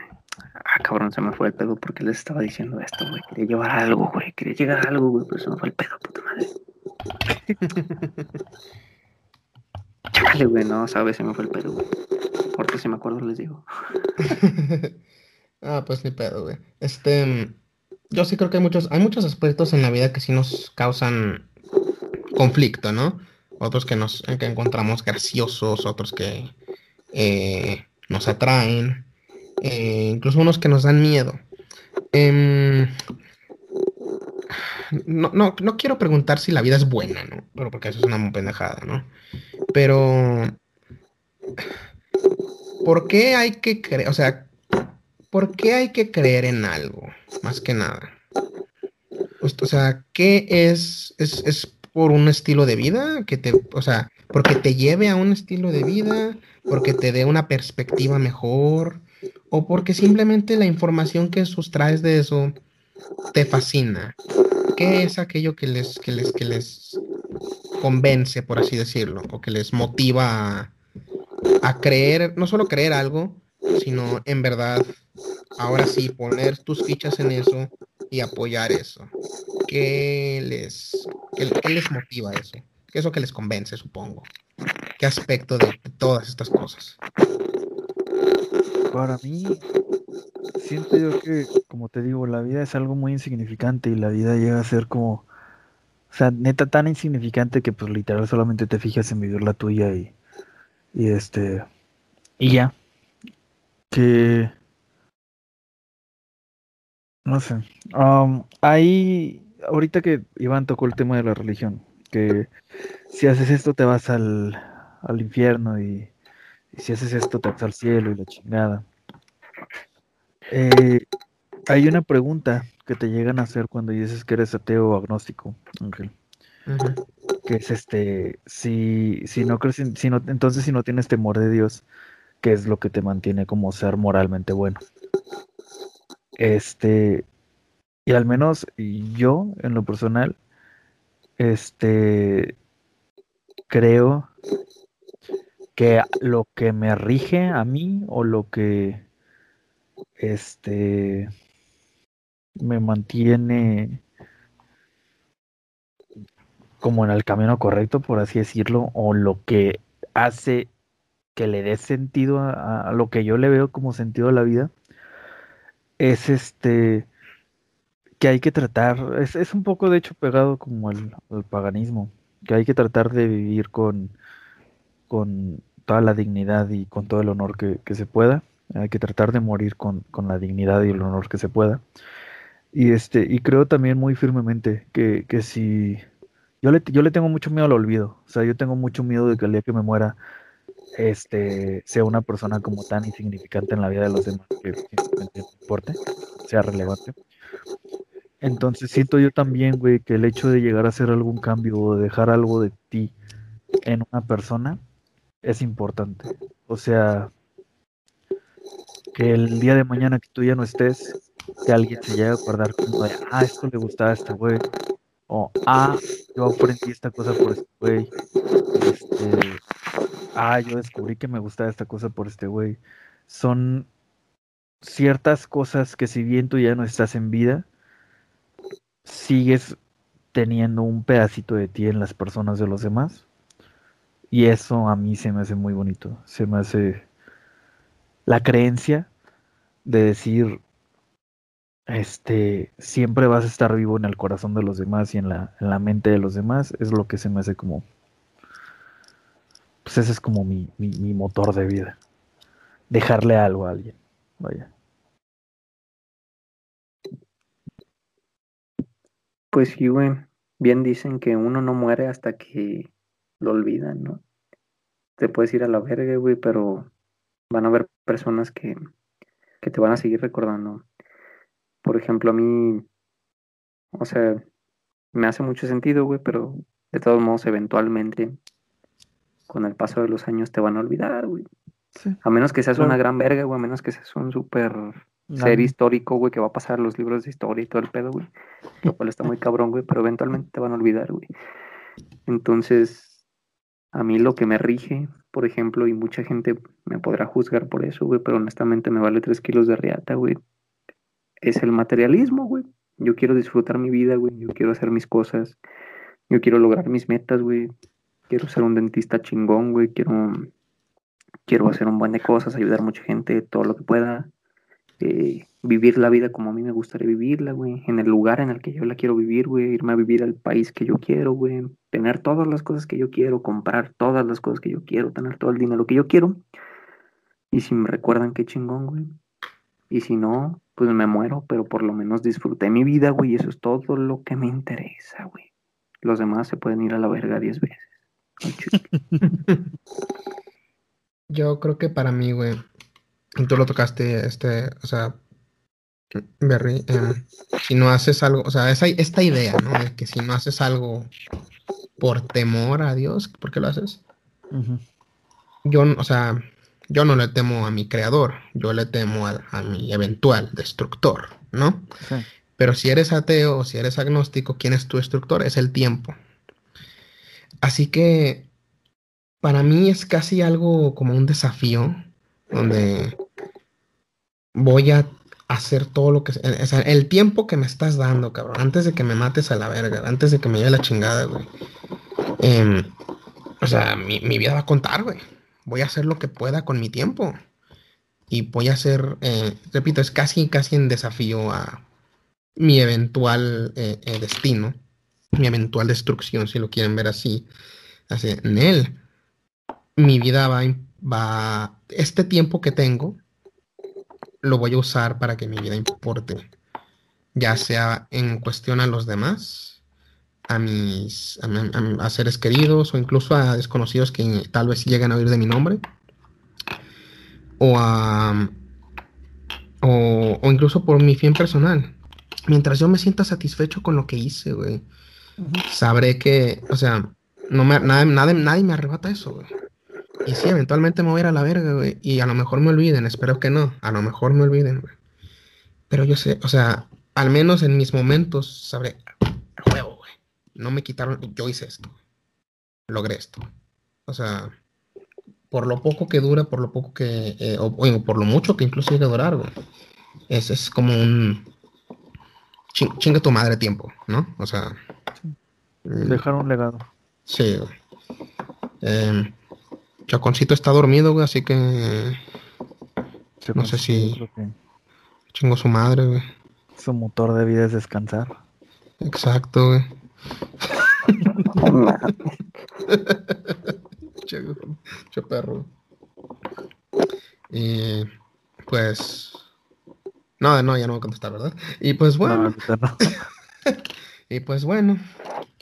ah, cabrón, se me fue el pedo porque les estaba diciendo esto, güey. Quería llevar algo, güey, quería llegar a algo, güey, pero se me fue el pedo, puta madre. (laughs) Chale, güey, no, sabes, se me fue el pedo, güey. Porque si me acuerdo les digo. (laughs) ah, pues ni pedo, güey. Este, yo sí creo que hay muchos, hay muchos aspectos en la vida que sí nos causan conflicto, ¿no? Otros que nos que encontramos graciosos, otros que eh, nos atraen, eh, incluso unos que nos dan miedo. Em, no, no, no, quiero preguntar si la vida es buena, ¿no? Pero porque eso es una pendejada, ¿no? Pero, ¿por qué hay que creer? O sea, ¿por qué hay que creer en algo? Más que nada. O sea, ¿qué es, es, es por un estilo de vida? Que te, o sea, porque te lleve a un estilo de vida, porque te dé una perspectiva mejor, o porque simplemente la información que sustraes de eso te fascina. ¿Qué es aquello que les, que les, que les convence, por así decirlo, o que les motiva a, creer, no solo creer algo, sino en verdad, ahora sí, poner tus fichas en eso y apoyar eso? ¿Qué les, qué, les motiva eso? ¿Qué es lo que les convence, supongo? ¿Qué aspecto de todas estas cosas? Para mí, siento yo que, como te digo, la vida es algo muy insignificante y la vida llega a ser como, o sea, neta tan insignificante que pues literal solamente te fijas en vivir la tuya y, y este, y ya. Que, no sé, um, ahí, ahorita que Iván tocó el tema de la religión, que si haces esto te vas al, al infierno y y si haces esto te vas al cielo y la chingada. Eh, hay una pregunta que te llegan a hacer cuando dices que eres ateo o agnóstico, Ángel. Que es este, si, si no crees, si no, entonces si no tienes temor de Dios, ¿qué es lo que te mantiene como ser moralmente bueno? Este, y al menos yo, en lo personal, este, creo que lo que me rige a mí o lo que este me mantiene como en el camino correcto, por así decirlo, o lo que hace que le dé sentido a, lo que yo le veo como sentido a la vida, es este que hay que tratar, es, un poco de hecho pegado como el, paganismo, que hay que tratar de vivir con, con toda la dignidad y con todo el honor que, se pueda. Hay que tratar de morir con, la dignidad y el honor que se pueda. Y este, y creo también muy firmemente que, si yo le, yo le tengo mucho miedo al olvido. O sea, yo tengo mucho miedo de que el día que me muera, este, sea una persona como tan insignificante en la vida de los demás que simplemente no importe, sea relevante. Entonces siento yo también, güey, que el hecho de llegar a hacer algún cambio o de dejar algo de ti en una persona, es importante. O sea, que el día de mañana que tú ya no estés, que alguien se llegue a acordar como de, ah, esto le gustaba a este güey. O, ah, yo aprendí esta cosa por este güey. Este, ah, yo descubrí que me gustaba esta cosa por este güey. Son ciertas cosas que si bien tú ya no estás en vida, sigues teniendo un pedacito de ti en las personas de los demás y eso a mí se me hace muy bonito. Se me hace la creencia de decir, este, siempre vas a estar vivo en el corazón de los demás y en la, en la mente de los demás, es lo que se me hace como, pues ese es como mi, mi, motor de vida. Dejarle algo a alguien. Vaya. Pues sí, güey. Bien dicen que uno no muere hasta que lo olvidan, ¿no? Te puedes ir a la verga, güey, pero van a haber personas que, que te van a seguir recordando. por ejemplo, a mí, o sea, me hace mucho sentido, güey, pero de todos modos, eventualmente, con el paso de los años te van a olvidar, güey. Sí. A menos que seas Claro. una gran verga, güey, a menos que seas un súper ser histórico, güey, que va a pasar los libros de historia y todo el pedo, güey. Lo cual está muy cabrón, güey, pero eventualmente te van a olvidar, güey. Entonces, a mí lo que me rige, por ejemplo, y mucha gente me podrá juzgar por eso, güey, pero honestamente me vale tres kilos de riata, güey. Es el materialismo, güey. Yo quiero disfrutar mi vida, güey. Yo quiero hacer mis cosas. Yo quiero lograr mis metas, güey. Quiero ser un dentista chingón, güey. Quiero, quiero hacer un buen de cosas, ayudar a mucha gente, todo lo que pueda. Eh, vivir la vida como a mí me gustaría vivirla, güey. En el lugar en el que yo la quiero vivir, güey. Irme a vivir al país que yo quiero, güey. Tener todas las cosas que yo quiero, comprar todas las cosas que yo quiero, tener todo el dinero que yo quiero. Y si me recuerdan, qué chingón, güey. Y si no, pues me muero, pero por lo menos disfruté mi vida, güey. Y eso es todo lo que me interesa, güey. Los demás se pueden ir a la verga diez veces. Yo creo que para mí, güey, tú lo tocaste, este, o sea, Berry, em, si no haces algo, o sea, esa, esta idea, ¿no? De que si no haces algo por temor a Dios, ¿por qué lo haces? Yo, o sea, yo no le temo a mi creador, yo le temo a, a mi eventual destructor, ¿no? Sí. Pero si eres ateo o si eres agnóstico, ¿quién es tu destructor? Es el tiempo. Así que para mí es casi algo como un desafío donde voy a hacer todo lo que... O sea, el tiempo que me estás dando, cabrón, antes de que me mates a la verga, antes de que me lleve la chingada, güey. Em, o sea, mi, mi vida va a contar, güey. Voy a hacer lo que pueda con mi tiempo. Y voy a hacer, eh, repito, es casi, casi en desafío a mi eventual eh, eh, destino, mi eventual destrucción, si lo quieren ver así. Así, en él, mi vida va, va, este tiempo que tengo, lo voy a usar para que mi vida importe, ya sea en cuestión a los demás, a mis, a, mi- a mi- a seres queridos o incluso a desconocidos que tal vez lleguen a oír de mi nombre, o a, o, o incluso por mi fin personal. Mientras yo me sienta satisfecho con lo que hice, güey, sabré que, o sea, no me, nada, nada- nadie me arrebata eso. Y sí, eventualmente me voy a ir a la verga, güey. Y a lo mejor me olviden, espero que no. A lo mejor me olviden. Pero yo sé, o sea, al menos en mis momentos sabré, a huevo, güey. No me quitaron, yo hice esto. Logré esto. O sea, por lo poco que dura, por lo poco que, eh, o, por lo mucho que incluso llegue a durar, güey. Es, como un chin- chinga tu madre tiempo, ¿no? O sea, Dejar un legado. Sí, güey. Em, Chaconcito está dormido, güey, así que No sé si- que chingo su madre, güey. Su motor de vida es descansar. Exacto, güey. (laughs) No. Che, perro. Y pues. No, no, ya no voy a contestar, ¿verdad? Y pues No, bueno, ahorita no. (laughs) y pues bueno,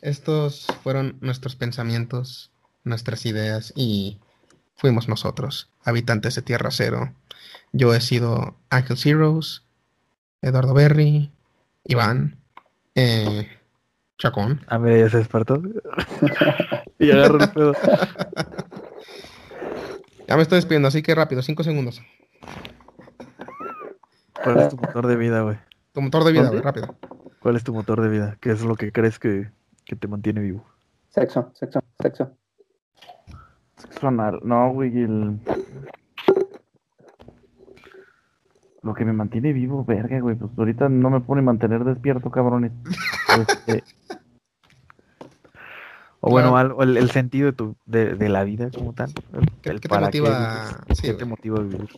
estos fueron nuestros pensamientos, nuestras ideas y fuimos nosotros, habitantes de Tierra Cero. Yo he sido Ángel Zeros, Eduardo Berry, Iván, eh, Chacón. Ah, mira, ya se despertó. (laughs) y agarró el pedo. Ya me estoy despidiendo, así que rápido, cinco segundos. ¿Cuál es tu motor de vida, güey? Tu motor de vida, güey, rápido. ¿Cuál es tu motor de vida? ¿Qué es lo que crees que, que te mantiene vivo? Sexo, sexo, sexo. Sexo anal. No, güey, el... Lo que me mantiene vivo, verga, güey. Pues ahorita no me pone mantener despierto, cabrones. (laughs) Este, O bueno, Claro. algo- el, el sentido de, tu, de, de la vida como tal. El, ¿Qué- el qué te para motiva? Sí, ¿Qué güey. te motiva a vivir?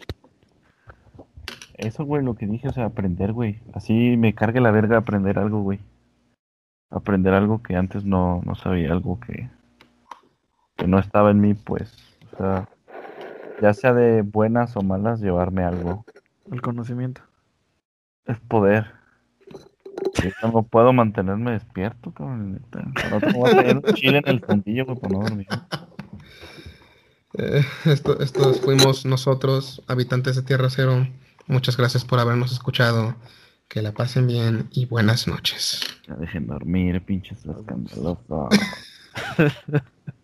Eso, güey, lo que dije, o sea, aprender, güey. Así me cargue la verga aprender algo, güey. Aprender algo que antes no, no sabía, algo que, que no estaba en mí, pues. O sea, ya sea de buenas o malas, llevarme algo. El conocimiento. Es poder. Ahorita no puedo mantenerme despierto, cabrón. me voy a traer un chile en el fundillo, güey, por no dormir. Eh, esto, estos fuimos nosotros, habitantes de Tierra Cero. Muchas gracias por habernos escuchado. Que la pasen bien y buenas noches. Ya dejen dormir, pinches escandalosos. (laughs)